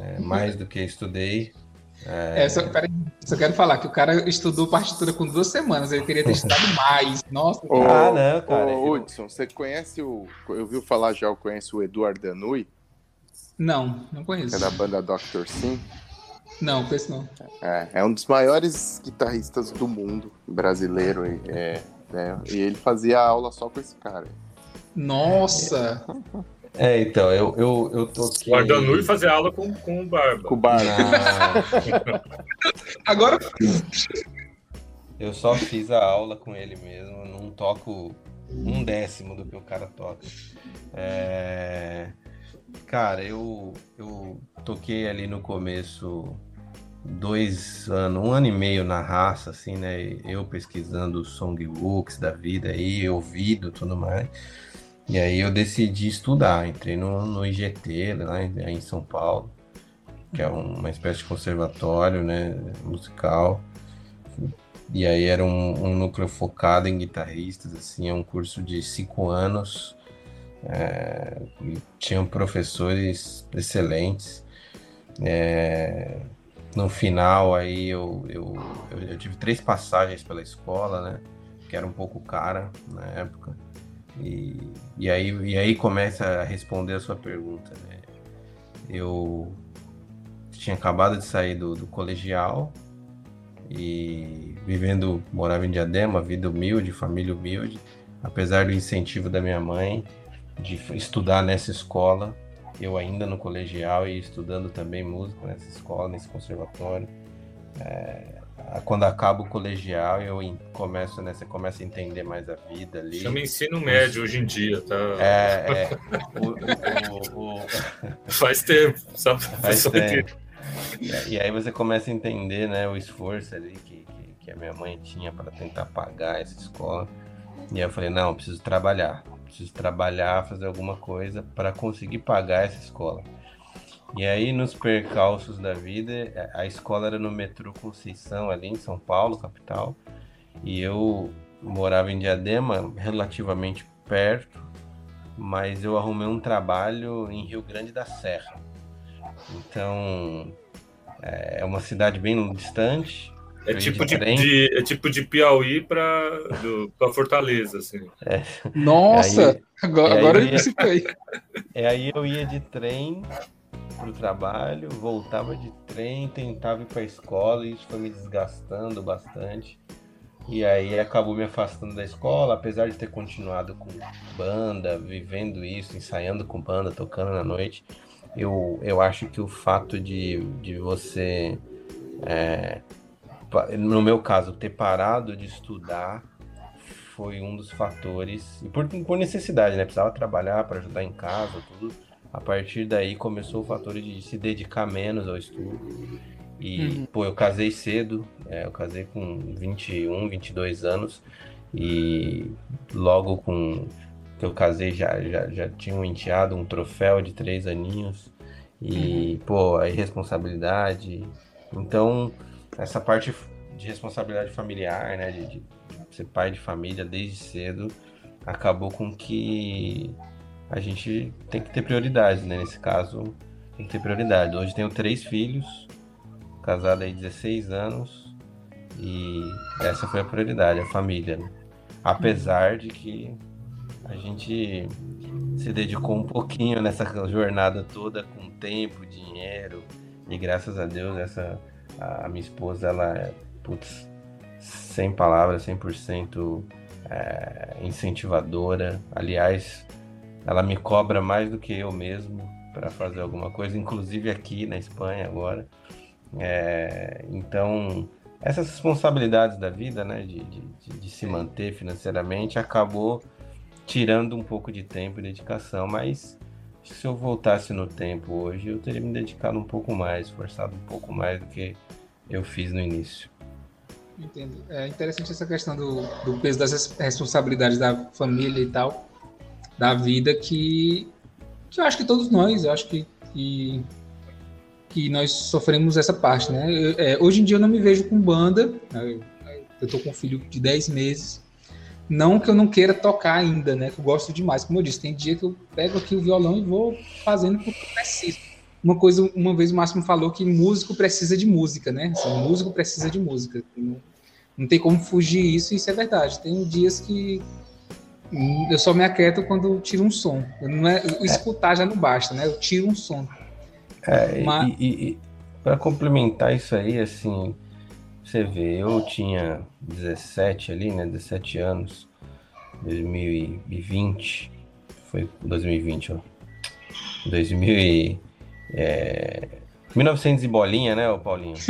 é, mais do que estudei. É... É, só, peraí, só quero falar que o cara estudou partitura com duas semanas, ele queria ter estudado mais. Nossa, ô, ah, não, cara. Ô, Hudson, você conhece o. Eu vi falar já, eu conheço o Eduardo Danui? Não, não conheço. É da banda Dr. Sim? Não, conheço não. É, é um dos maiores guitarristas do mundo brasileiro. E, é, é, e ele fazia aula só com esse cara. Nossa! É, [laughs] então, eu, eu, eu toquei... Guardando e fazer aula com, com o Barba. Com o Barba. [laughs] Agora... [laughs] Eu só fiz a aula com ele mesmo, não toco um décimo do que o cara toca. É... Cara, eu, eu toquei ali no começo dois anos, um ano e meio na raça, assim, né? Eu pesquisando songbooks da vida aí, ouvido tudo mais. E aí eu decidi estudar, entrei no, no IGT, lá em, em São Paulo, que é uma espécie de conservatório, né, musical. E aí era um, um núcleo focado em guitarristas, assim, é um curso de cinco anos. É, tinham professores excelentes. É, no final aí eu, eu, eu, eu, tive três passagens pela escola, né? Que era um pouco cara na época. E, e, aí, e aí começa a responder a sua pergunta, né? Eu tinha acabado de sair do, do colegial e vivendo, morava em Diadema, vida humilde, família humilde, apesar do incentivo da minha mãe de estudar nessa escola, eu ainda no colegial e estudando também música nessa escola, nesse conservatório. É, quando acaba o colegial, eu começo, né? Você começa a entender mais a vida ali. Chama ensino médio hoje em dia, tá? É, é. [laughs] O, o, o... Faz tempo, sabe? Faz tempo. E aí você começa a entender, né, o esforço ali que, que, que a minha mãe tinha para tentar pagar essa escola. E aí eu falei, não, preciso trabalhar. Preciso trabalhar, fazer alguma coisa para conseguir pagar essa escola. E aí, nos percalços da vida, a escola era no metrô Conceição, ali em São Paulo, capital. E eu morava em Diadema, relativamente perto, mas eu arrumei um trabalho em Rio Grande da Serra. Então, é uma cidade bem distante. É tipo de, de, é tipo de Piauí para Fortaleza, assim. É. Nossa! Aí, agora agora eu ia, É [laughs] aí eu ia de trem para o trabalho, voltava de trem, tentava ir para a escola e isso foi me desgastando bastante. E aí acabou me afastando da escola, apesar de ter continuado com banda, vivendo isso, ensaiando com banda, tocando na noite. Eu, eu acho que o fato de, de você, é, no meu caso, ter parado de estudar foi um dos fatores, e por, por necessidade, né? Precisava trabalhar para ajudar em casa, tudo a partir daí começou o fator de se dedicar menos ao estudo. E, uhum. pô, eu casei cedo, é, eu casei com 21, 22 anos. E logo com que eu casei já, já, já tinha um enteado, um troféu de três aninhos. E, uhum. pô, a irresponsabilidade. Então, essa parte de responsabilidade familiar, né, de, de ser pai de família desde cedo, acabou com que a gente tem que ter prioridades, né? Nesse caso, tem que ter prioridade. Hoje tenho três filhos, casado aí 16 anos, e essa foi a prioridade, a família, né? Apesar de que a gente se dedicou um pouquinho nessa jornada toda com tempo, dinheiro, e graças a Deus essa a minha esposa ela é putz, sem palavras, 100% é, incentivadora. Aliás, ela me cobra mais do que eu mesmo para fazer alguma coisa, inclusive aqui na Espanha agora. É, então, essas responsabilidades da vida, né, de, de, de, se manter financeiramente, acabou tirando um pouco de tempo e dedicação, mas se eu voltasse no tempo hoje, eu teria me dedicado um pouco mais, esforçado um pouco mais do que eu fiz no início. Entendo. É interessante essa questão do, do peso das responsabilidades da família e tal da vida que, que eu acho que todos nós, eu acho que, que, que nós sofremos essa parte, né? Eu, é, hoje em dia eu não me vejo com banda, né? eu tô com um filho de 10 meses, não que eu não queira tocar ainda, né? Que eu gosto demais, como eu disse, tem dia que eu pego aqui o violão e vou fazendo porque eu preciso. Uma coisa, uma vez o Máximo falou que músico precisa de música, né? Assim, músico precisa de música. Não, não tem como fugir isso, isso é verdade. Tem dias que eu só me aquieto quando tiro um som. Não é, escutar já não basta, né? Eu tiro um som. É, Mas... E, e, e para complementar isso aí, assim, você vê, eu tinha 17 ali, né? 17 anos, 2020, foi 2020, ó. 2000 é, 1900 e bolinha, né, o Paulinho? [laughs]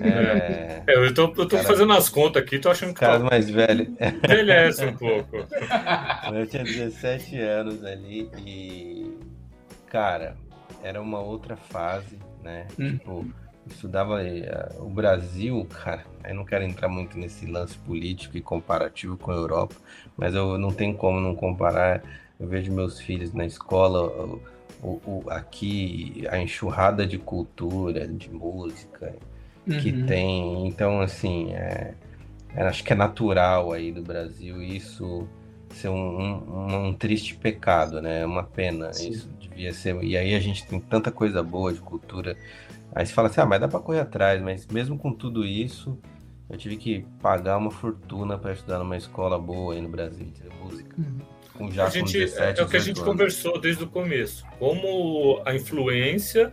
É... é, eu tô, eu tô fazendo as contas aqui, tô achando que. Cara mais velho. Envelhece um pouco. [laughs] Eu tinha 17 anos ali e. cara, era uma outra fase, né? Hum. Tipo, estudava eh, o Brasil, cara. Eu não quero entrar muito nesse lance político e comparativo com a Europa, mas eu não tenho como não comparar. Eu vejo meus filhos na escola, o, o- aqui a enxurrada de cultura, de música que Uhum. tem. Então, assim, é, é, acho que é natural aí do Brasil isso ser um, um- um triste pecado, né? É uma pena. Sim. Isso devia ser. E aí a gente tem tanta coisa boa de cultura. Aí você fala assim, ah, mas dá pra correr atrás, mas mesmo com tudo isso, eu tive que pagar uma fortuna para estudar numa escola boa aí no Brasil, entendeu? música. Uhum. Com já a gente, com 17, é o que a 18 gente anos. conversou desde o começo. Como a influência,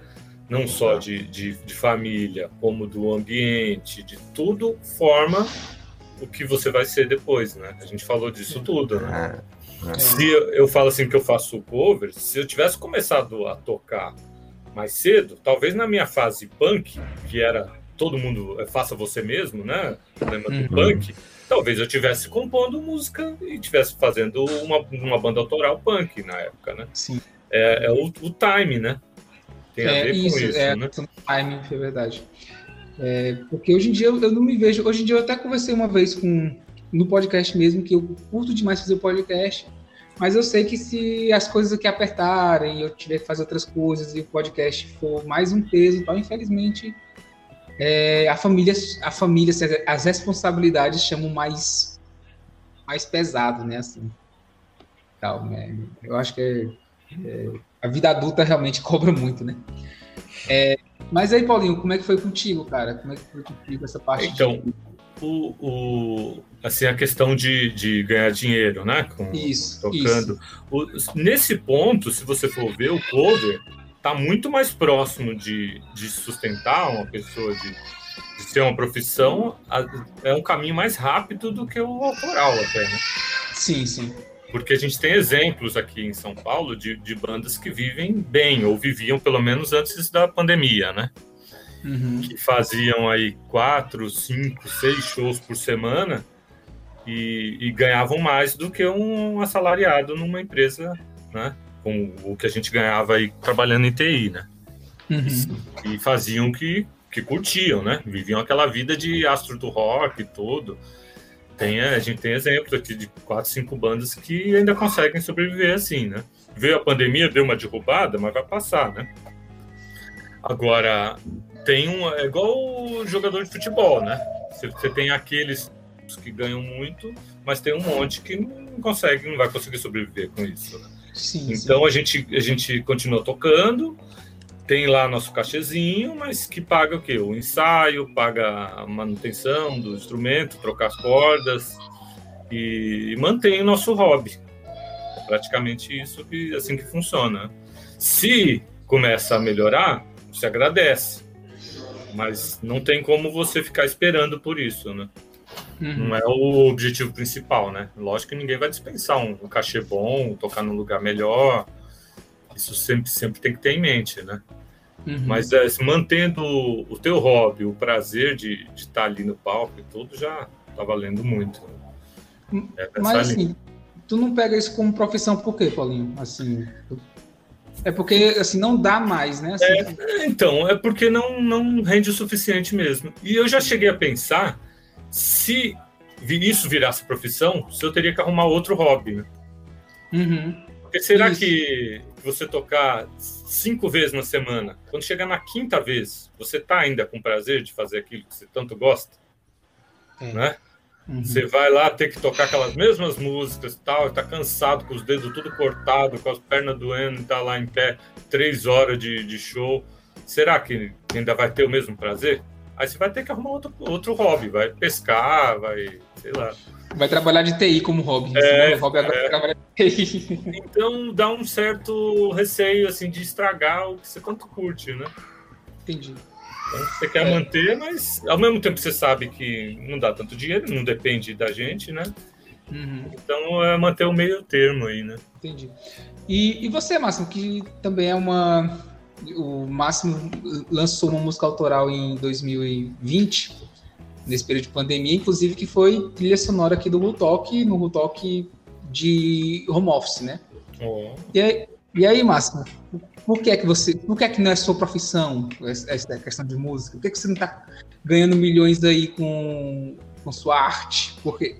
não só de, de, de família, como do ambiente, de tudo, forma o que você vai ser depois, né? A gente falou disso tudo, né? É, Se eu, eu falo assim que eu faço cover, se eu tivesse começado a tocar mais cedo, talvez na minha fase punk, que era todo mundo é, faça você mesmo, né? O lema do Uhum. punk, talvez eu tivesse compondo música e tivesse fazendo uma, uma banda autoral punk na época, né? Sim. É, é o, o time, né? Tem a É, ver isso, com isso, é a né? timing, é verdade. É, porque hoje em dia eu, eu não me vejo. Hoje em dia eu até conversei uma vez com no podcast mesmo que eu curto demais fazer o podcast, mas eu sei que se as coisas aqui apertarem, eu tiver que fazer outras coisas e o podcast for mais um peso, então infelizmente é, a família, a família, as responsabilidades chamam mais mais pesado, né? Assim, tal, né? Eu acho que é, é, a vida adulta realmente [laughs] cobra muito, né? É, mas aí, Paulinho, como é que foi contigo, cara? Como é que foi contigo essa parte? Então, de... O, o, assim, a questão de, de ganhar dinheiro, né? Com, Isso, tocando. O- nesse ponto, se você for ver, o cover tá muito mais próximo de, de sustentar uma pessoa, de, de ser uma profissão, é um caminho mais rápido do que o autoral até, né? Sim, sim. Porque a gente tem exemplos aqui em São Paulo de, de bandas que vivem bem, ou viviam pelo menos antes da pandemia, né? Uhum. que faziam aí quatro, cinco, seis shows por semana e, e ganhavam mais do que um assalariado numa empresa, né? Com o que a gente ganhava aí trabalhando em TI, né? Uhum. E faziam que, que curtiam, né? Viviam aquela vida de astro do rock e tudo. Tem, a gente tem exemplos aqui de quatro, cinco bandas que ainda conseguem sobreviver assim, né? Veio a pandemia, deu uma derrubada, mas vai passar, né? Agora, tem um. É igual o jogador de futebol, né? Você, você tem aqueles que ganham muito, mas tem um monte que não consegue, não vai conseguir sobreviver com isso. Né? Sim, Então a gente, a gente continua tocando, tem lá nosso cachezinho, mas que paga o quê? O ensaio, paga a manutenção do instrumento, trocar as cordas e mantém o nosso hobby. É praticamente isso que assim que funciona. Se começa a melhorar, você agradece. Mas não tem como você ficar esperando por isso, né? Uhum. Não é o objetivo principal, né? Lógico que ninguém vai dispensar um, um cachê bom, tocar num lugar melhor. Isso sempre, sempre tem que ter em mente, né? Uhum. Mas é, mantendo o teu hobby, o prazer de estar ali no palco e tudo, já tá valendo muito. É nessa Mas linha. assim, tu não pega isso como profissão por quê, Paulinho? Assim, é porque assim não dá mais, né? Assim, Então, é porque não, não rende o suficiente mesmo. E eu já cheguei a pensar se isso virasse profissão, se eu teria que arrumar outro hobby, né? Uhum. Porque será Isso. que você tocar cinco vezes na semana, quando chegar na quinta vez, você tá ainda com prazer de fazer aquilo que você tanto gosta, É. né? Uhum. Você vai lá ter que tocar aquelas mesmas músicas e tal, tá cansado, com os dedos tudo cortado, com as pernas doendo, tá lá em pé três horas de, de show. Será que ainda vai ter o mesmo prazer? Aí você vai ter que arrumar outro, outro hobby, vai pescar, vai, sei lá. Vai trabalhar de TI como hobby. É, né? O hobby agora é. é trabalhar de TI. [laughs] Então dá um certo receio, assim, de estragar o que você tanto curte, né? Entendi. Então, você quer É. manter, mas ao mesmo tempo você sabe que não dá tanto dinheiro, não depende da gente, né? Uhum. Então é manter o meio termo aí, né? Entendi. E, e você, Máximo, que também é uma. O Máximo lançou uma música autoral em 2020, nesse período de pandemia, inclusive que foi trilha sonora aqui do Rutalk, no Rutalk de home office, né? Ó, E aí, e aí Máximo, por que é que você, por que é que não é sua profissão essa questão de música? Por que, é que você não está ganhando milhões aí com, com sua arte? Por quê?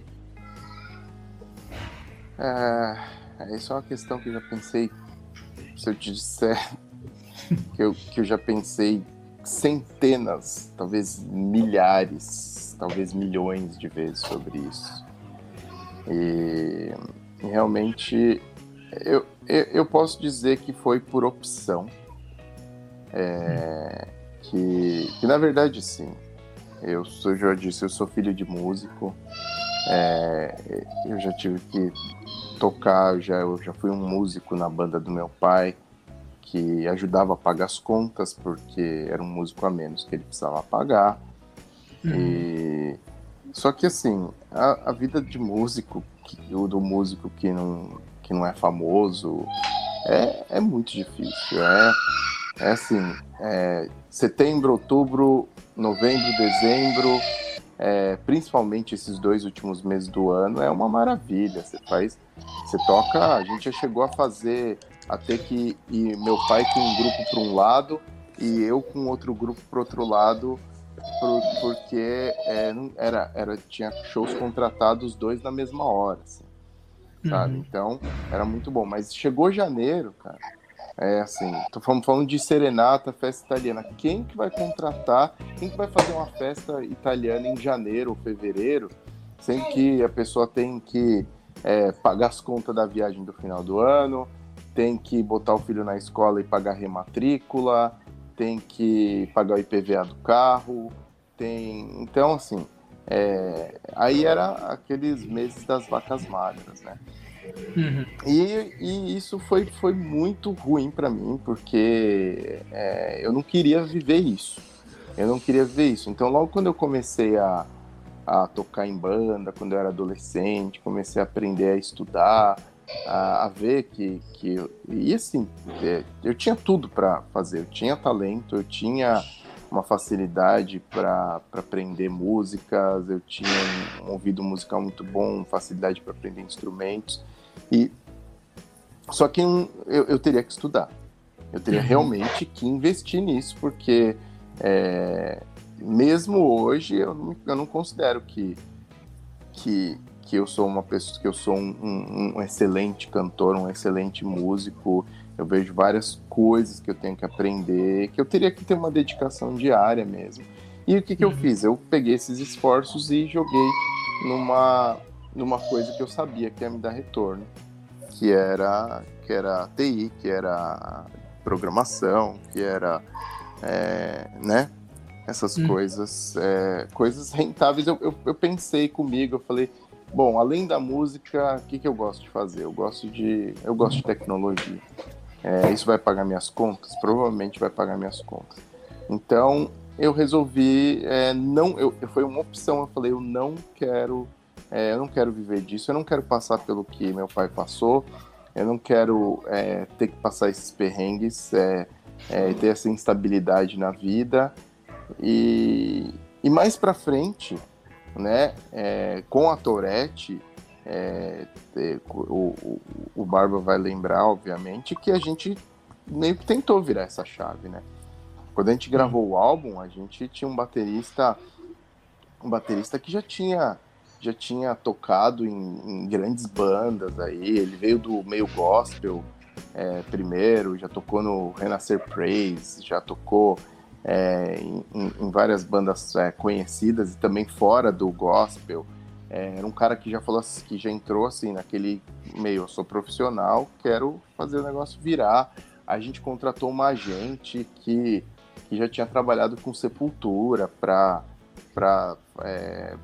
É, isso é uma questão que eu já pensei. Se eu te disser que eu, que eu já pensei centenas, talvez milhares, talvez milhões de vezes sobre isso. E, realmente eu, eu, eu, posso dizer que foi por opção. É, que, que na verdade sim. Eu sou, já disse, eu sou filho de músico. É, eu já tive que tocar, eu já, eu já fui um músico na banda do meu pai, que ajudava a pagar as contas, porque era um músico a menos que ele precisava pagar. Uhum. E... Só que assim, a, a vida de músico, que, do músico que não, que não é famoso, é, é muito difícil. É, é assim, é, setembro, outubro, novembro, dezembro, é, principalmente esses dois últimos meses do ano, é uma maravilha. Você faz, você toca, a gente já chegou a fazer, a ter que ir meu pai com um grupo para um lado e eu com outro grupo para outro lado, por, porque é, era, era, tinha shows contratados dois na mesma hora, assim, sabe? Uhum. Então era muito bom. Mas chegou janeiro, cara é assim, tô falando, falando de serenata, festa italiana. Quem que vai contratar? Quem que vai fazer uma festa italiana em janeiro ou fevereiro, sem que a pessoa tem que é, pagar as contas da viagem do final do ano, tem que botar o filho na escola e pagar rematrícula, tem que pagar o IPVA do carro, tem. Então, assim, é... aí era aqueles meses das vacas magras, né? Uhum. E, e, isso foi, foi muito ruim para mim, porque é, eu não queria viver isso. Eu não queria viver isso. Então, logo quando eu comecei a, a tocar em banda, quando eu era adolescente, comecei a aprender a estudar, a, a ver que, que. E assim, é, eu tinha tudo para fazer. Eu tinha talento, eu tinha uma facilidade para aprender músicas, eu tinha um ouvido musical muito bom, facilidade para aprender instrumentos. E só que eu, eu teria que estudar. Eu teria uhum. realmente que investir nisso, porque é, mesmo hoje eu não, eu não considero que, que, que eu sou uma pessoa, que eu sou um, um, um, excelente cantor, um excelente músico. Eu vejo várias coisas que eu tenho que aprender, que eu teria que ter uma dedicação diária mesmo. E o que, que uhum. eu fiz? Eu peguei esses esforços e joguei numa, numa coisa que eu sabia que ia me dar retorno, que era que era TI, que era programação, que era é, né essas hum. coisas é, coisas rentáveis. Eu, eu, eu, pensei comigo, eu falei, bom, além da música, o que, que eu gosto de fazer? Eu gosto de eu gosto de tecnologia. É, isso vai pagar minhas contas? Provavelmente vai pagar minhas contas. Então eu resolvi é, não, eu, foi uma opção. Eu falei, eu não quero é, eu não quero viver disso, eu não quero passar pelo que meu pai passou, eu não quero é, ter que passar esses perrengues, é, é ter essa instabilidade na vida. E, e mais para frente, né, é, com a Tourette, é, o, o, o Barba vai lembrar, obviamente, que a gente meio que tentou virar essa chave, né? Quando a gente gravou o álbum, a gente tinha um baterista, um baterista que já tinha já tinha tocado em, em grandes bandas aí, ele veio do meio gospel é, primeiro, já tocou no Renascer Praise, já tocou é, em, em, várias bandas é, conhecidas e também fora do gospel. É, era um cara que já falou assim, que já entrou assim naquele meio, eu sou profissional, quero fazer o negócio virar. A gente contratou uma agente que, que já tinha trabalhado com Sepultura para para é,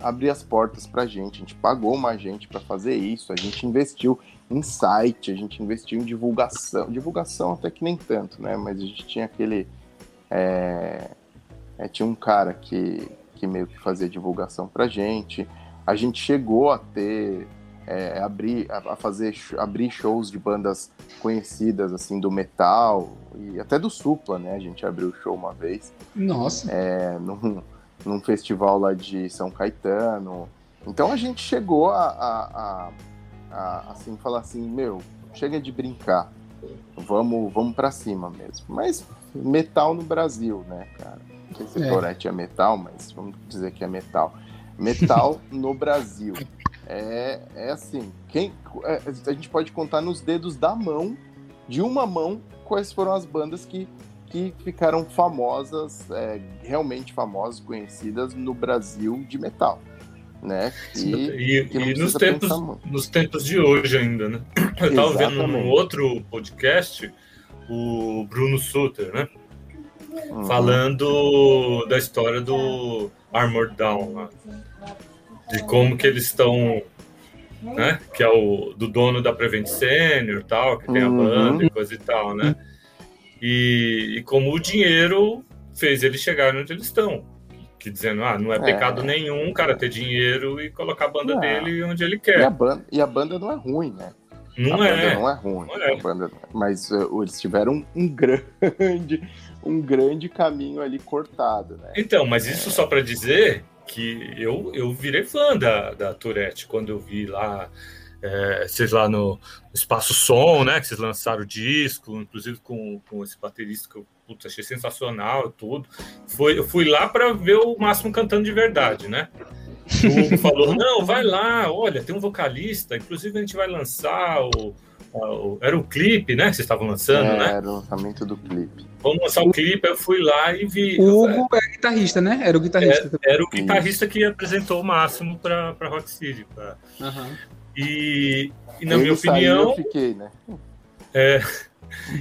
abrir as portas para a gente. A gente pagou uma agente para fazer isso, a gente investiu em site, a gente investiu em divulgação. Divulgação até que nem tanto, né? Mas a gente tinha aquele. É, é, tinha um cara que, que meio que fazia divulgação para a gente. A gente chegou a ter. É, abrir, a fazer abrir shows de bandas conhecidas assim do metal e até do Supla, né? A gente abriu o show uma vez. Nossa. É, num, num festival lá de São Caetano. Então a gente chegou a, a, a, a assim falar assim, meu, chega de brincar. vamos, vamos para cima mesmo. Mas metal no Brasil, né, cara? Não sei se é. Tourette é metal, mas vamos dizer que é metal. Metal [laughs] no Brasil. É, é assim, quem, é, a gente pode contar nos dedos da mão, de uma mão, quais foram as bandas que, que ficaram famosas, é, realmente famosas, conhecidas no Brasil de metal. Né? E, e, e nos, tempos, nos tempos de hoje ainda, né? Eu estava vendo num outro podcast o Bruno Suter, né? Uhum. Falando da história do Armored Down, né? de como que eles estão, né? Que é o do dono da Prevent Senior, tal, que tem a uhum. banda e coisa e tal, né? E, e como o dinheiro fez eles chegarem onde eles estão. Que dizendo, ah, não é, é. pecado nenhum o cara ter dinheiro e colocar a banda dele onde ele quer. E a, banda, e a banda não é ruim, né? Não a é. Banda não é ruim. Não é. Banda, mas uh, eles tiveram um [laughs] grande, um grande caminho ali cortado, né? Então, mas isso é. só para dizer que eu, eu virei fã da, da Tourette quando eu vi lá, é, vocês lá no Espaço Som, né? Que vocês lançaram o disco, inclusive com, com esse baterista que eu putz, achei sensacional tudo. Foi, eu fui lá para ver o Máximo cantando de verdade, né? O Hugo falou: não, vai lá, olha, tem um vocalista, inclusive a gente vai lançar o. o era o clipe, né? Que vocês estavam lançando, é, né? Era o lançamento do clipe. Vamos lançar o clipe, eu fui lá e vi. O Hugo é guitarrista, né? Era o guitarrista. É, era o guitarrista que apresentou o máximo para Rock City. Pra... Uhum. E, e, na Ele minha opinião. Saiu, eu fiquei, né? É,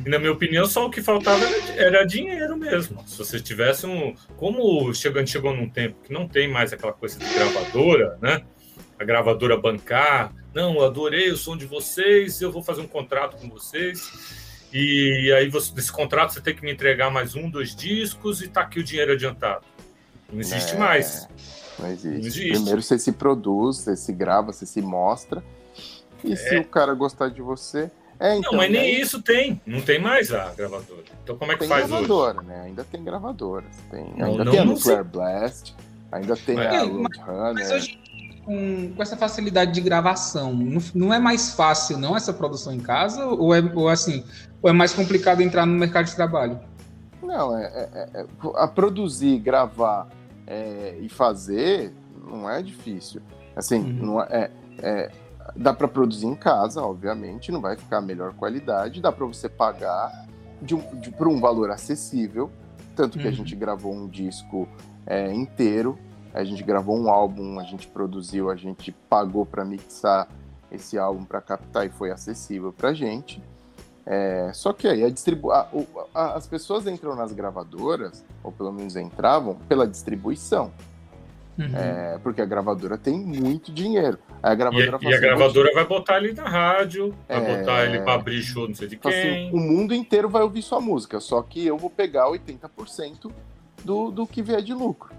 e na minha opinião, só o que faltava era, era dinheiro mesmo. Se você tivesse um. Como chegou, chegou num tempo que não tem mais aquela coisa de gravadora, né? A gravadora bancar. Não, eu adorei o som de vocês, eu vou fazer um contrato com vocês. E aí, você, desse contrato, você tem que me entregar mais um, dois discos e tá aqui o dinheiro adiantado. Não existe é, mais. Não existe. não existe. Primeiro você se produz, você se grava, você se mostra. E é. se o cara gostar de você, é, então, não, mas nem isso tem. Não tem mais a gravadora. Então como é que tem faz gravadora, hoje? Né? Ainda tem gravadoras. Tem, não, ainda não, tem a Nuclear Blast, ainda tem mas, a Roadrunner. Mas hoje, com, com, essa facilidade de gravação, não, não, é mais fácil não essa produção em casa? Ou é ou assim, ou é mais complicado entrar no mercado de trabalho? Não, é, é, é a produzir, gravar é, e fazer não é difícil. Assim, uhum. não é, é Dá para produzir em casa, obviamente, não vai ficar a melhor qualidade. Dá para você pagar de de, por um valor acessível. Tanto que uhum. a gente gravou um disco é, inteiro, a gente gravou um álbum, a gente produziu, a gente pagou para mixar esse álbum para captar e foi acessível para gente. É, só que aí a distribu a, a, as pessoas entram nas gravadoras, ou pelo menos entravam, pela distribuição. Uhum. É, porque a gravadora tem muito dinheiro. A gravadora e, e a gravadora vai botar ele na rádio, vai é... botar ele para abrir show, não sei de assim, quem. Assim, o mundo inteiro vai ouvir sua música, só que eu vou pegar 80% do, do que vier de lucro.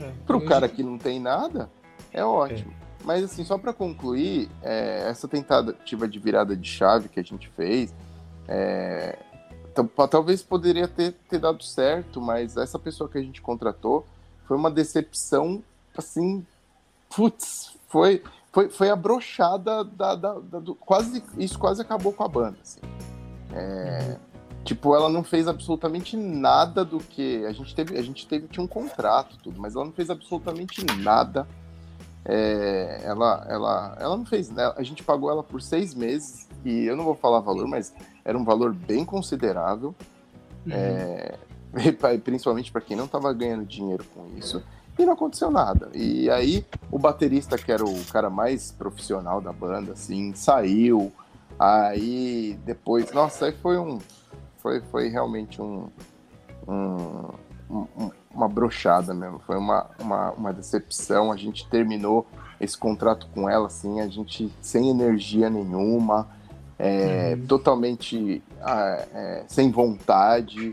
É, para o cara que não tem nada, é ótimo. É. Mas assim, só para concluir, é, essa tentativa de virada de chave que a gente fez, é, talvez poderia ter, ter dado certo, mas essa pessoa que a gente contratou foi uma decepção, assim, putz, foi, foi, foi a brochada da, da, da, do, quase, isso quase acabou com a banda, assim. É. Tipo, ela não fez absolutamente nada do que a gente teve, a gente teve tinha um contrato tudo, mas ela não fez absolutamente nada. É, ela, ela, ela não fez, né? A gente pagou ela por seis meses e eu não vou falar valor, mas era um valor bem considerável. Uhum. É, principalmente para quem não estava ganhando dinheiro com isso. E não aconteceu nada. E aí o baterista, que era o cara mais profissional da banda, assim, saiu. Aí depois, nossa, aí foi um. Foi, foi realmente um, um, um uma brochada mesmo. Foi uma, uma, uma decepção. A gente terminou esse contrato com ela, assim, a gente sem energia nenhuma, é, uhum. totalmente ah, é, sem vontade.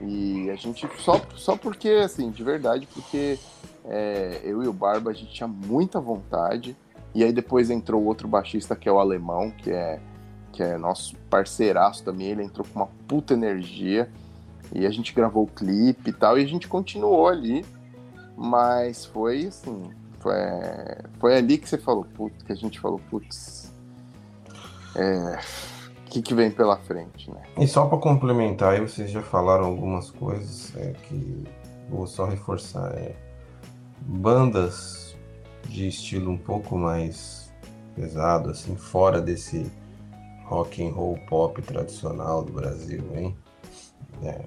E a gente, só, só porque, assim, de verdade, porque é, eu e o Barba, a gente tinha muita vontade. E aí depois entrou outro baixista, que é o Alemão, que é, que é nosso parceiraço também. Ele entrou com uma puta energia. E a gente gravou o clipe e tal, e a gente continuou ali. Mas foi assim, foi, foi ali que você falou, putz, que a gente falou, putz, é, que, que vem pela frente, né? E só para complementar, aí vocês já falaram algumas coisas é, que vou só reforçar. É, bandas de estilo um pouco mais pesado, assim, fora desse rock and roll pop tradicional do Brasil, hein? É,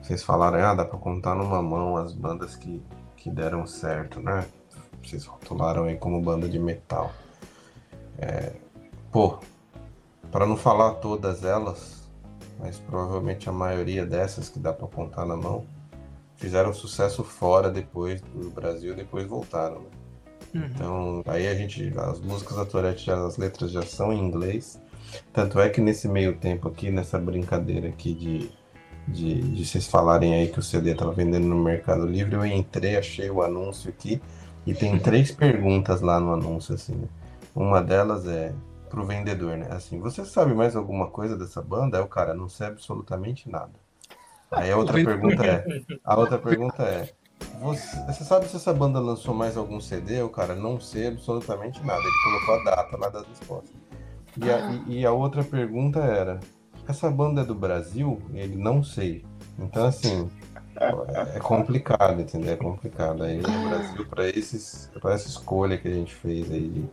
vocês falaram, ah, dá para contar numa mão as bandas que, que deram certo, né? Vocês rotularam aí como banda de metal. É, pô, para não falar todas elas, mas provavelmente a maioria dessas que dá para contar na mão, fizeram sucesso fora depois do Brasil, depois voltaram. Né? Uhum. Então, aí a gente, as músicas da Tourette, as letras já são em inglês. Tanto é que nesse meio tempo aqui, nessa brincadeira aqui de, de, de vocês falarem aí que o CD estava vendendo no Mercado Livre, eu entrei, achei o anúncio aqui e tem [laughs] três perguntas lá no anúncio, assim. Né? Uma delas é pro vendedor, né? Assim, você sabe mais alguma coisa dessa banda? Aí o cara não sabe absolutamente nada. Aí a [laughs] outra pergunta é, a outra [laughs] pergunta é, você, você, sabe se essa banda lançou mais algum CD? O cara não sei absolutamente nada. Ele colocou a data lá das respostas. E a, e, e a outra pergunta era, essa banda é do Brasil? Ele não sei. Então assim, é complicado, entendeu? É complicado. Aí no Brasil, para esses, para essa escolha que a gente fez aí de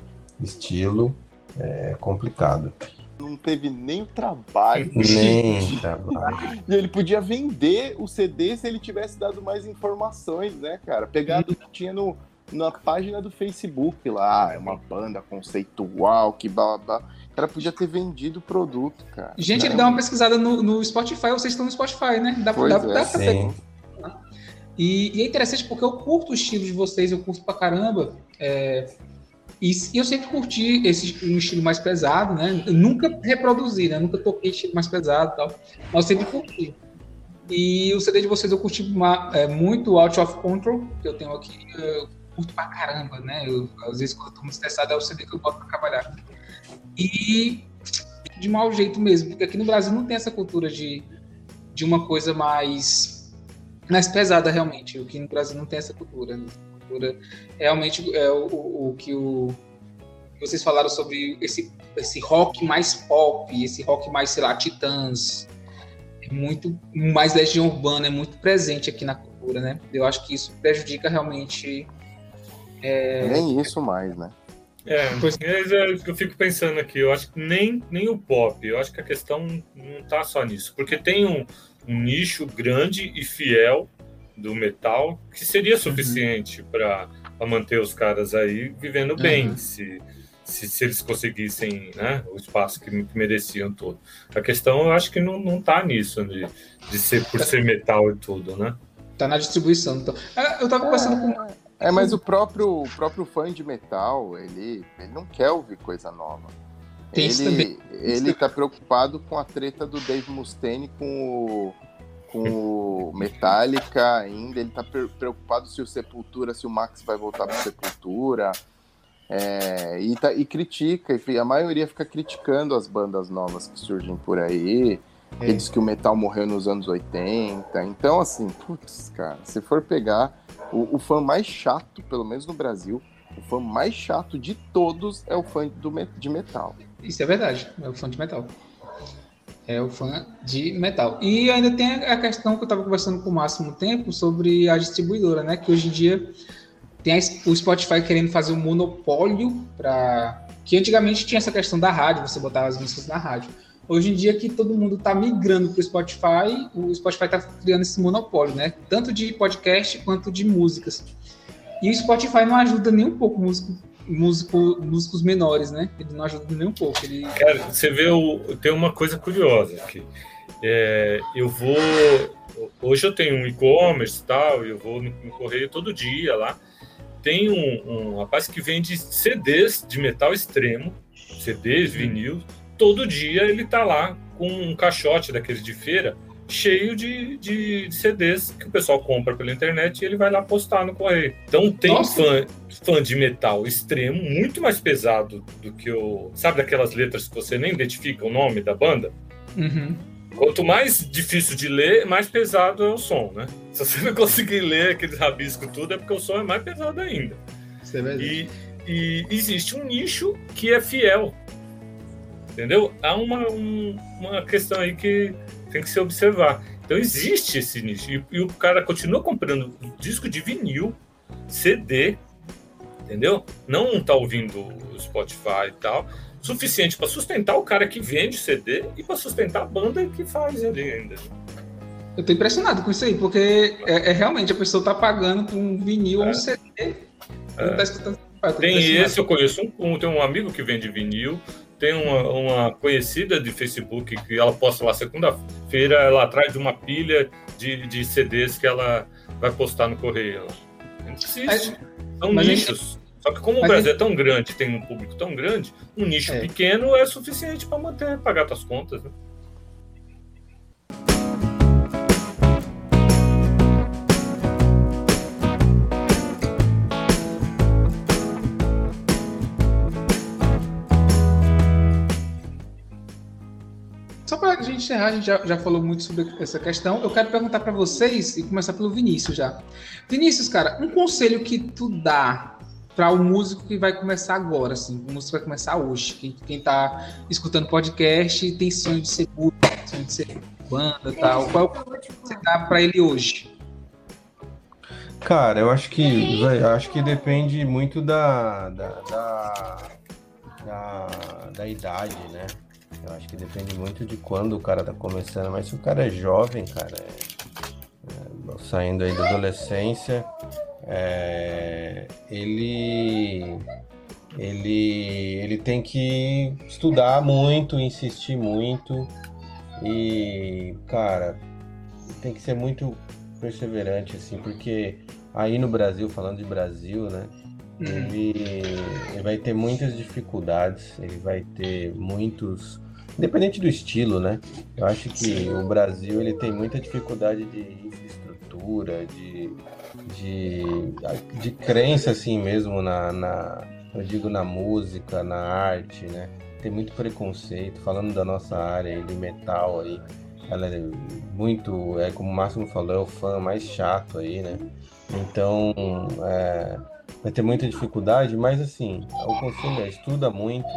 estilo, é complicado. Não teve nem o trabalho. Nem trabalho. [laughs] E ele podia vender o CD se ele tivesse dado mais informações, né, cara? Pegado que tinha no, na página do Facebook lá, é uma banda conceitual, que blá blá blá. O cara podia ter vendido o produto, cara. Gente, Não. ele dá uma pesquisada no, no Spotify, vocês estão no Spotify, né? Dá, pois dá, é. dá pra ter. E, e, é interessante porque eu curto o estilo de vocês, eu curto pra caramba. É, e, eu sempre curti esse um estilo mais pesado, né? Eu nunca reproduzi, né? Nunca toquei estilo mais pesado e tal. Mas eu sempre curti. E o CD de vocês eu curti uma, é, muito Out of Control, que eu tenho aqui. Eu curto pra caramba, né? Eu, às vezes quando eu tô muito estressado é o CD que eu boto pra trabalhar. E de mau jeito mesmo, porque aqui no Brasil não tem essa cultura de, de uma coisa mais, mais pesada realmente. Aqui no Brasil não tem essa cultura. Né? Cultura. Realmente é o, o, o que o, vocês falaram sobre esse, esse rock mais pop, esse rock mais, sei lá, titãs, é muito mais legião urbana, é muito presente aqui na cultura, né? Eu acho que isso prejudica realmente. É... Nem isso mais, né? É, pois eu fico pensando aqui, eu acho que nem, nem o pop, eu acho que a questão não tá só nisso, porque tem um, um nicho grande e fiel do metal, que seria suficiente uhum. para manter os caras aí vivendo bem, uhum. se, se, se, eles conseguissem né, o espaço que, que, mereciam todo. A questão, eu acho que não, não tá nisso, de, de ser por ser metal e tudo, né? Tá na distribuição. Então. Ah, eu tava conversando com. É, mas o próprio, o próprio fã de metal, ele, ele não quer ouvir coisa nova. Tem ele, ele tá preocupado com a treta do Dave Mustaine com o com o Metallica ainda, ele tá preocupado se o Sepultura, se o Max vai voltar pro Sepultura. É, e, tá, e critica, enfim, a maioria fica criticando as bandas novas que surgem por aí. É. Ele diz que o metal morreu nos anos 80. Então, assim, putz, cara, se for pegar o, o, fã mais chato, pelo menos no Brasil, o fã mais chato de todos é o fã do, de metal. Isso é verdade, é o fã de metal é o fã de metal. E ainda tem a questão que eu estava conversando com o Máximo tempo sobre a distribuidora, né? Que hoje em dia tem o Spotify querendo fazer um monopólio para que antigamente tinha essa questão da rádio, você botava as músicas na rádio. Hoje em dia que todo mundo está migrando para o Spotify, o Spotify está criando esse monopólio, né? Tanto de podcast quanto de músicas. E o Spotify não ajuda nem um pouco o músico músico, músicos menores, né? Ele não ajuda nem um pouco. Ele... Cara, você vê, o, tem uma coisa curiosa aqui. É, eu vou. Hoje eu tenho um e-commerce e tal, eu vou no, no, correio todo dia lá. Tem um, um, rapaz que vende CDs de metal extremo, CDs, vinil. Todo dia ele tá lá com um caixote daqueles de feira cheio de, de, CDs que o pessoal compra pela internet e ele vai lá postar no correio. Então tem fã, fã de metal extremo, muito mais pesado do que o. Sabe daquelas letras que você nem identifica o nome da banda? Uhum. Quanto mais difícil de ler, mais pesado é o som, né? Se você não conseguir ler aqueles rabiscos tudo, é porque o som é mais pesado ainda. Isso é verdade. E, e existe um nicho que é fiel Entendeu? Há uma, um, uma questão aí que tem que se observar. Então existe esse nicho. E, e o cara continua comprando disco de vinil, CD, entendeu? Não tá ouvindo o Spotify e tal, suficiente para sustentar o cara que vende CD e para sustentar a banda que faz ali ainda. Eu tô impressionado com isso aí, porque é, é realmente a pessoa tá pagando por um vinil ou um CD. É. Tá escutando. Tem esse, eu conheço um, um, tem um amigo que vende vinil, tem uma, uma, conhecida de Facebook que ela posta lá segunda-feira, ela atrás de uma pilha de, de CDs que ela vai postar no correio. Existe. São nichos. Só que como o Brasil é tão grande, tem um público tão grande, um nicho é. pequeno é suficiente para manter, pagar suas contas. Né? Para gente encerrar, a gente já, já falou muito sobre essa questão. Eu quero perguntar para vocês e começar pelo Vinícius já. Vinícius, cara, um conselho que tu dá para o um músico que vai começar agora, assim, o músico vai começar hoje. Quem, quem tá escutando podcast tem sonho de ser músico, sonho de ser banda e tal. Qual é o que você dá para ele hoje? Cara, eu acho que eu acho que depende muito da, da, da, da, da idade, né? Eu acho que depende muito de quando o cara tá começando, mas se o cara é jovem, cara, é, é, saindo aí da adolescência, é, ele, ele, ele tem que estudar muito, insistir muito e, cara, tem que ser muito perseverante, assim, porque aí no Brasil, falando de Brasil, né? Ele, ele, vai ter muitas dificuldades, ele vai ter muitos Independente do estilo, né? Eu acho que o Brasil ele tem muita dificuldade de infraestrutura, de, de, de crença assim mesmo na, na, eu digo na música, na arte, né? Tem muito preconceito. Falando da nossa área de metal aí, ela é muito, é como o Máximo falou, é o fã mais chato aí, né? Então, é, vai ter muita dificuldade, mas assim, o conselho é estuda muito,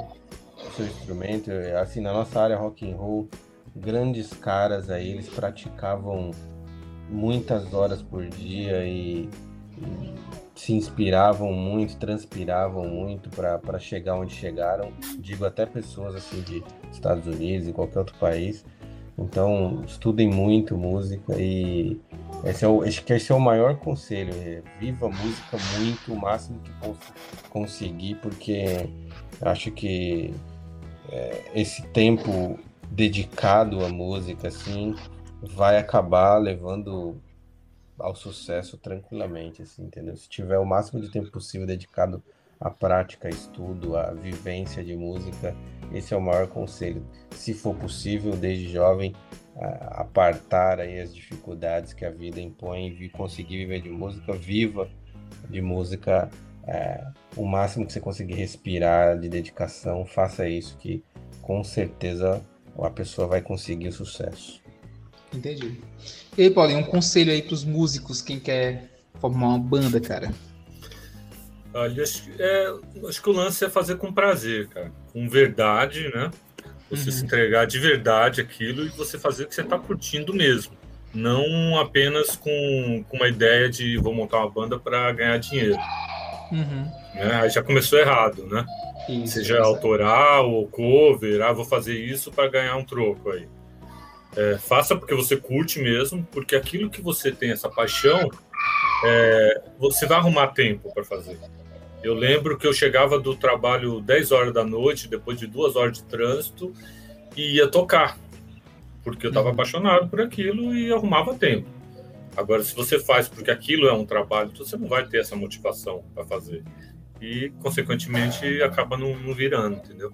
seu instrumento. Assim, na nossa área rock and roll, grandes caras aí, eles praticavam muitas horas por dia e, e se inspiravam muito, transpiravam muito para chegar onde chegaram. Digo até pessoas assim de Estados Unidos e qualquer outro país. Então, estudem muito música e esse é o, esse é o maior conselho. É, viva música muito, o máximo que cons conseguir, porque acho que é, esse tempo dedicado à música, assim, vai acabar levando ao sucesso tranquilamente, assim, entendeu? Se tiver o máximo de tempo possível dedicado à prática, estudo, à vivência de música, esse é o maior conselho. Se for possível, desde jovem, apartar aí as dificuldades que a vida impõe e conseguir viver de música, viva de música é, o máximo que você conseguir respirar de dedicação, faça isso que com certeza a pessoa vai conseguir o sucesso. Entendi. E aí, Paulinho, um conselho aí para os músicos, quem quer formar uma banda, cara? Olha, acho, é, acho que o lance é fazer com prazer, cara. Com verdade, né? Você uhum. se entregar de verdade aquilo e você fazer o que você está curtindo mesmo. Não apenas com, com uma ideia de vou montar uma banda para ganhar dinheiro. Uhum. Né? Aí já começou errado, né? Isso, Seja autoral ou cover, ah, vou fazer isso para ganhar um troco aí. É, faça porque você curte mesmo, porque aquilo que você tem essa paixão, é, você vai arrumar tempo para fazer. Eu lembro que eu chegava do trabalho 10 horas da noite, depois de duas horas de trânsito, e ia tocar, porque eu estava uhum. apaixonado por aquilo e arrumava tempo. Agora, se você faz porque aquilo é um trabalho, você não vai ter essa motivação para fazer. E, consequentemente, acaba não, não, virando, entendeu?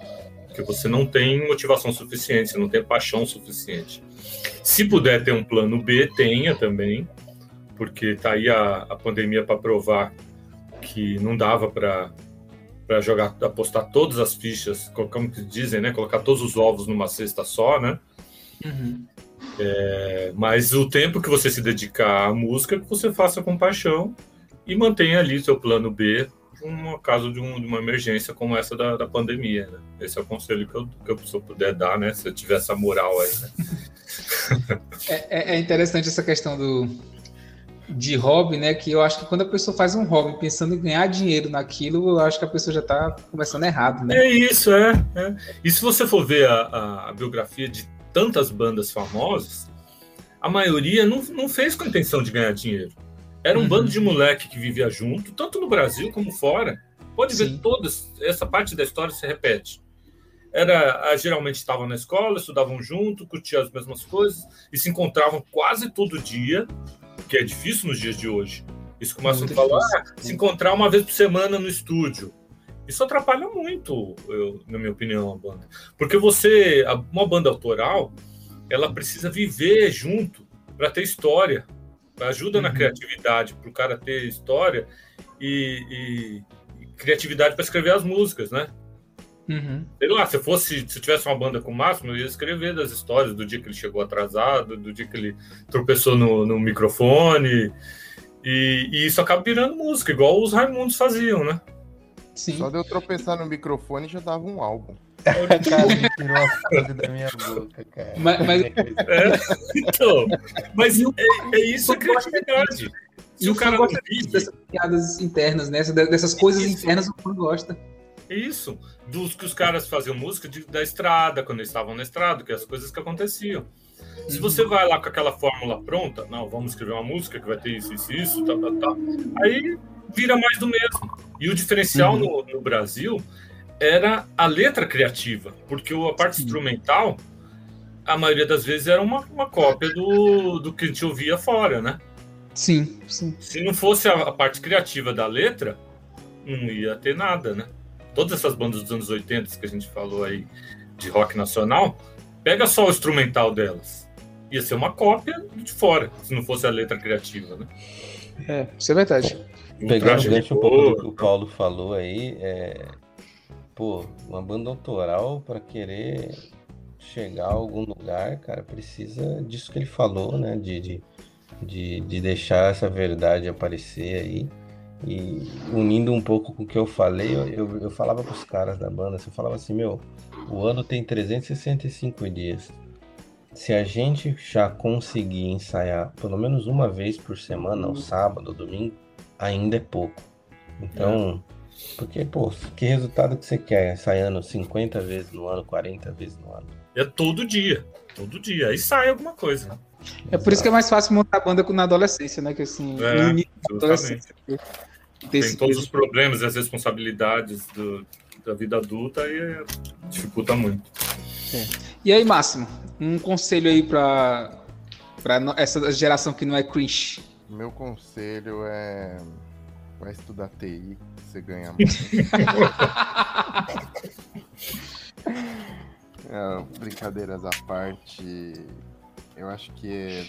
Porque você não tem motivação suficiente, você não tem paixão suficiente. Se puder ter um plano B, tenha também, porque tá aí a, a pandemia para provar que não dava para para jogar, apostar todas as fichas, como que dizem, né? Colocar todos os ovos numa cesta só, né? Uhum. É, mas o tempo que você se dedicar à música, que você faça com paixão e mantenha ali seu plano B um caso de, um, de, uma emergência como essa da, da pandemia. Né? Esse é o conselho que eu, que eu, se eu puder dar, né? Se eu tiver essa moral aí. Né? [laughs] é, é, é interessante essa questão do, de hobby, né? Que eu acho que quando a pessoa faz um hobby pensando em ganhar dinheiro naquilo, eu acho que a pessoa já está começando errado, né? É isso, é. é. E se você for ver a, a, a, biografia de tantas bandas famosas, a maioria não, não fez com a intenção de ganhar dinheiro. Era um uhum. bando de moleque que vivia junto, tanto no Brasil como fora. Pode Sim. ver todas, essa parte da história se repete. Era, geralmente estavam na escola, estudavam junto, curtiam as mesmas coisas e se encontravam quase todo dia que é difícil nos dias de hoje. Isso Márcio falou, ah, se encontrar uma vez por semana no estúdio. Isso atrapalha muito, eu, na minha opinião, a banda. Porque você, uma banda autoral, ela precisa viver junto para ter história. Ajuda uhum. na criatividade, para o cara ter história e, e, e criatividade para escrever as músicas, né? Uhum. Sei lá, se fosse, se tivesse uma banda com o Máximo, eu ia escrever das histórias do dia que ele chegou atrasado, do dia que ele tropeçou no, no microfone. E, e, isso acaba virando música, igual os Raimundos faziam, né? Sim. Só de eu tropeçar no microfone já dava um álbum. Cara, me tirou a frase da minha boca, cara. Mas, mas... É, então, mas é, é isso a criatividade. Se o cara gosta vive... dessas piadas internas, né? Dessas coisas isso. internas, o fã gosta. Isso, dos que os caras faziam música de, da estrada, quando eles estavam na estrada, que é as coisas que aconteciam. Se você uhum. vai lá com aquela fórmula pronta, não, vamos escrever uma música que vai ter isso, isso, isso, tá, tá, tá, aí vira mais do mesmo. E o diferencial uhum. no, no, Brasil era a letra criativa, porque a parte Sim. instrumental, a maioria das vezes era uma, uma cópia do, do que a gente ouvia fora, né? Sim, sim. Se não fosse a, a parte criativa da letra, não ia ter nada, né? todas essas bandas dos anos 80 que a gente falou aí de rock nacional, pega só o instrumental delas. Ia ser uma cópia de fora, se não fosse a letra criativa, né? É, isso é verdade. Pegando um pouco do que o Paulo falou aí, é... pô, uma banda autoral para querer chegar a algum lugar, cara, precisa disso que ele falou, né? De, de, de, de deixar essa verdade aparecer aí. E unindo um pouco com o que eu falei, eu, eu, eu falava para os caras da banda, assim, eu falava assim, meu, o ano tem 365 dias. Se a gente já conseguir ensaiar pelo menos uma vez por semana, ou sábado, ou domingo, ainda é pouco. Então, é. Porque, pô, que resultado que você quer ensaiando 50 vezes no ano, 40 vezes no ano? É todo dia, todo dia. Aí sai alguma coisa. É por isso que é mais fácil montar banda na adolescência, né? Que assim, é, no início da adolescência. Tem todos os problemas e as responsabilidades do, da vida adulta e dificulta muito. É. E aí, Máximo, um conselho aí para essa geração que não é cringe? Meu conselho é vai estudar TI, você ganha [laughs] mais. é, brincadeiras à parte, eu acho que é,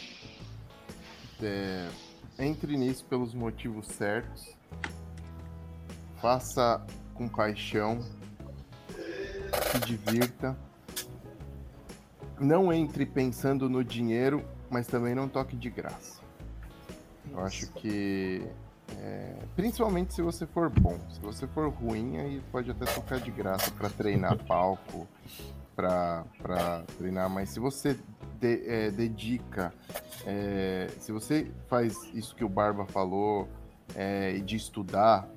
é, entre nisso pelos motivos certos faça com paixão, se divirta. Não entre pensando no dinheiro, mas também não toque de graça. Eu acho que, é, principalmente se você for bom, se você for ruim, aí pode até tocar de graça para treinar palco, para treinar, mas se você de, é, dedica, é, se você faz isso que o Barba falou, é, de estudar,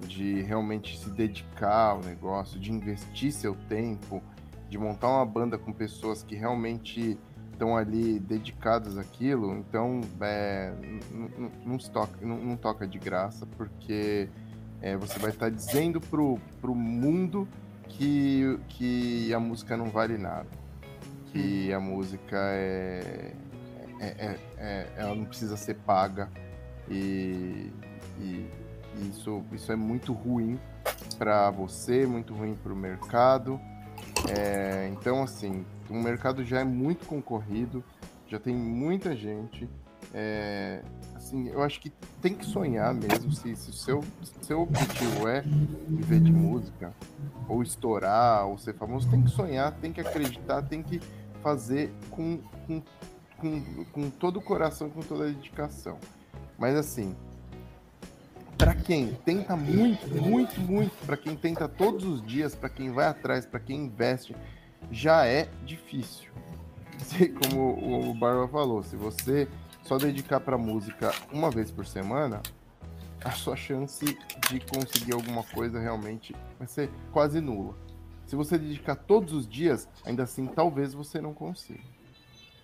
de realmente se dedicar ao negócio, de investir seu tempo, de montar uma banda com pessoas que realmente estão ali dedicadas àquilo, então é, não, toca, não, toca de graça, porque é, você vai estar dizendo pro, pro mundo que, que a música não vale nada, que a música é, é, é, é ela não precisa ser paga e, e isso, isso é muito ruim para você, muito ruim para o mercado. É, então, assim, o mercado já é muito concorrido, já tem muita gente. É, assim, eu acho que tem que sonhar mesmo. Se, se o seu, seu objetivo é viver de música, ou estourar, ou ser famoso, tem que sonhar, tem que acreditar, tem que fazer com, com, com, com todo o coração, com toda a dedicação. Mas assim, para quem tenta muito, muito, muito, para quem tenta todos os dias, para quem vai atrás, para quem investe, já é difícil. [laughs] Como o Barba falou, se você só dedicar para música uma vez por semana, a sua chance de conseguir alguma coisa realmente vai ser quase nula. Se você dedicar todos os dias, ainda assim, talvez você não consiga.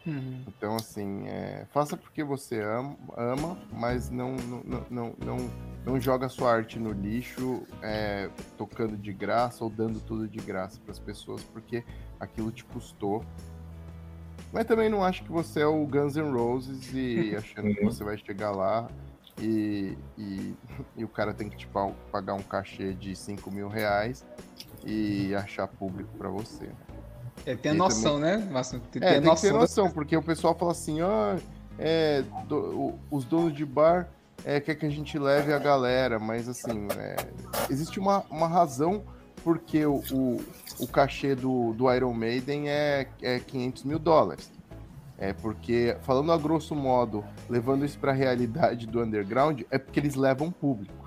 Uhum. Então, assim, é, faça porque você ama, ama mas não, não, não, não, não joga sua arte no lixo, é, tocando de graça ou dando tudo de graça para as pessoas, porque aquilo te custou. Mas também não acho que você é o Guns N' Roses e [laughs] achando que você vai chegar lá e, e, [laughs] e o cara tem que te pagar um cachê de 5 mil reais e achar público para você. É, tem a noção, também... né, Márcio? Tem, é, tem noção que ter noção, porque o pessoal fala assim, ó, é, do, os donos de bar é, quer que a gente leve a galera, mas assim, é, existe uma, uma razão porque o, o, o cachê do, do Iron Maiden é, é 500 mil dólares. É porque, falando a grosso modo, levando isso para a realidade do underground, é porque eles levam público.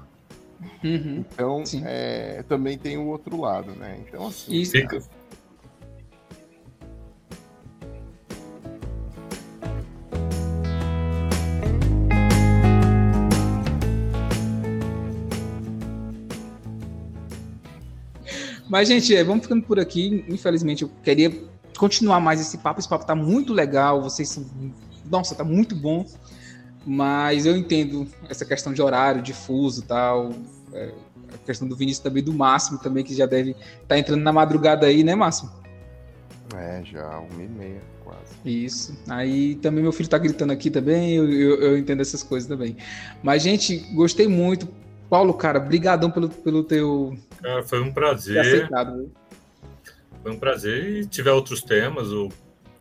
Uhum, então, é, também tem o outro lado, né? Então, assim. Isso. Fica... Mas, gente, é, vamos ficando por aqui. Infelizmente, eu queria continuar mais esse papo. Esse papo tá muito legal. Vocês são. Nossa, tá muito bom. Mas eu entendo essa questão de horário, difuso e tal. É, a questão do Vinícius também, do Máximo também, que já deve estar tá entrando na madrugada aí, né, Máximo? É, já uma e meia, quase. Isso. Aí também meu filho tá gritando aqui também, eu, eu, eu entendo essas coisas também. Mas, gente, gostei muito. Paulo, cara, brigadão pelo, pelo teu... Cara, foi um prazer. Aceitado, foi um prazer. E se tiver outros temas, ou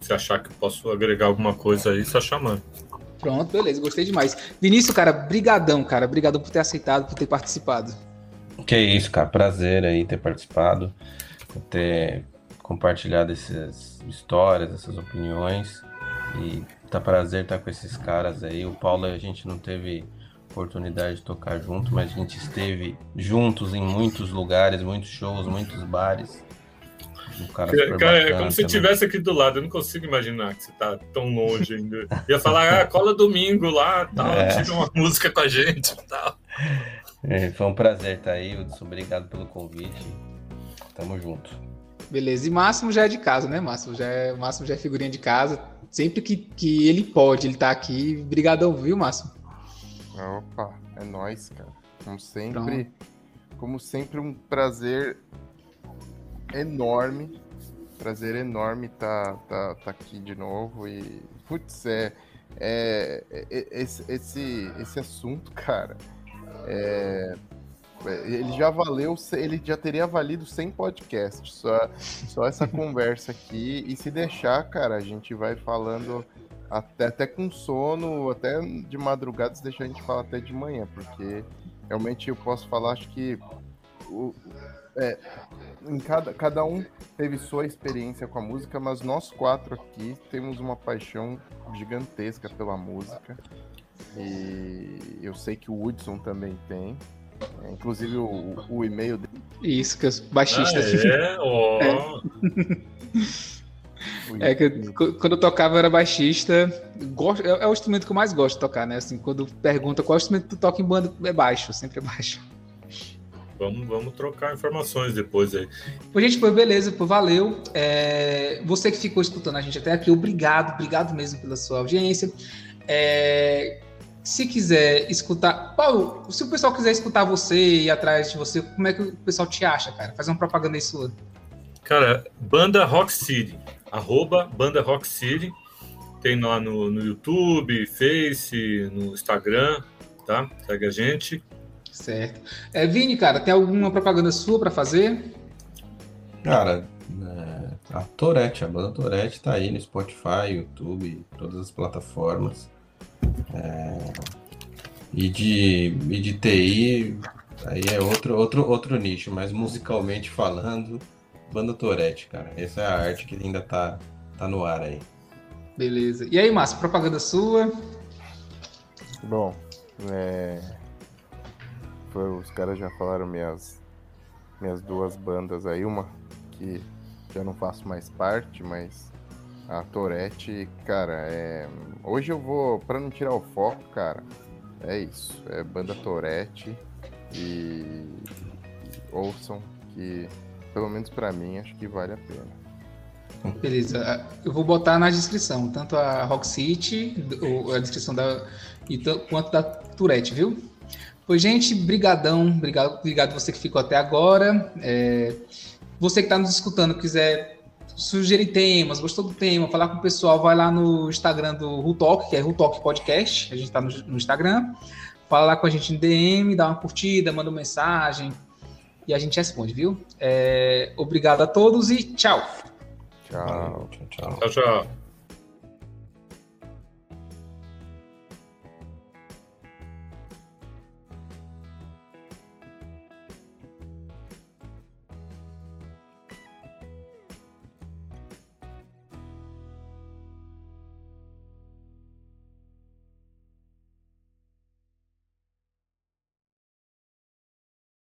se achar que posso agregar alguma coisa aí, só chamando. Pronto, beleza, gostei demais. Vinícius, cara, brigadão, cara, brigadão por ter aceitado, por ter participado. Que isso, cara, prazer aí ter participado, por ter compartilhado essas histórias, essas opiniões e tá prazer estar com esses caras aí. O Paulo a gente não teve oportunidade de tocar junto, mas a gente esteve juntos em muitos lugares, muitos shows, muitos bares. Um cara, cara é como se estivesse aqui do lado. Eu não consigo imaginar que você tá tão longe ainda. Ia falar, ah, cola domingo lá, tal, é. tira uma música com a gente tal. É, foi um prazer estar aí, Hudson. Obrigado pelo convite. Tamo junto. Beleza. E Máximo já é de casa, né, Máximo? Já é, Máximo já é figurinha de casa. Sempre que, que ele pode, ele tá aqui. Obrigadão, viu, Máximo? Opa, é nóis, cara. Como sempre, Pronto. como sempre, um prazer enorme. Prazer enorme tá, tá, tá aqui de novo. E, putz, é, é, é esse, esse, esse assunto, cara, é, ele já valeu, ele já teria valido 100 podcasts, só, só essa [laughs] conversa aqui. E se deixar, cara, a gente vai falando até, até com sono, até de madrugada, se deixar a gente falar até de manhã, porque realmente eu posso falar, acho que o, é, em cada, cada um teve sua experiência com a música, mas nós quatro aqui temos uma paixão gigantesca pela música. E eu sei que o Woodson também tem. É, inclusive o, o e-mail dele. Isso, que os baixistas. Ah, é? Oh. [laughs] é. É que quando eu tocava eu era baixista. Gosto, é, é, o instrumento que eu mais gosto de tocar, né? Assim, quando pergunta qual instrumento tu toca em banda, é baixo, sempre é baixo. Vamos, vamos trocar informações depois aí. Pô, gente, foi beleza, pô, valeu. É, você que ficou escutando a gente até aqui, obrigado, obrigado mesmo pela sua audiência. É, se quiser escutar. Paulo, se o pessoal quiser escutar você e ir atrás de você, como é que o pessoal te acha, cara? Faz uma propaganda aí sua. Cara, Banda Rock City. Arroba Banda Rock City. Tem lá no, no YouTube, Face, no Instagram, tá? Segue a gente. Certo. É, Vini, cara, tem alguma propaganda sua para fazer? Cara, é, a Torete, a banda Torete tá aí no Spotify, YouTube, todas as plataformas. É, e, de, e de TI, aí é outro, outro, outro nicho, mas musicalmente falando, banda Torete, cara. Essa é a arte que ainda tá, tá no ar aí. Beleza. E aí, Márcio, propaganda sua? Bom, é, os caras já falaram minhas, minhas duas bandas aí, uma que já não faço mais parte, mas a Torete, cara, é... hoje eu vou, para não tirar o foco, cara, é isso, é banda Torete e ouçam que, pelo menos para mim, acho que vale a pena. Beleza, eu vou botar na descrição, tanto a Rock City, a descrição da, quanto da Tourette, viu? Pois, gente, brigadão, obrigado, obrigado você que ficou até agora. É, você que está nos escutando, quiser sugerir temas, gostou do tema, falar com o pessoal, vai lá no Instagram do Rutalk, que é Rutalk Podcast, a gente está no, no, Instagram. Fala lá com a gente no DM, dá uma curtida, manda uma mensagem e a gente responde, viu? É, obrigado a todos e tchau. Tchau. Tchau, tchau. tchau.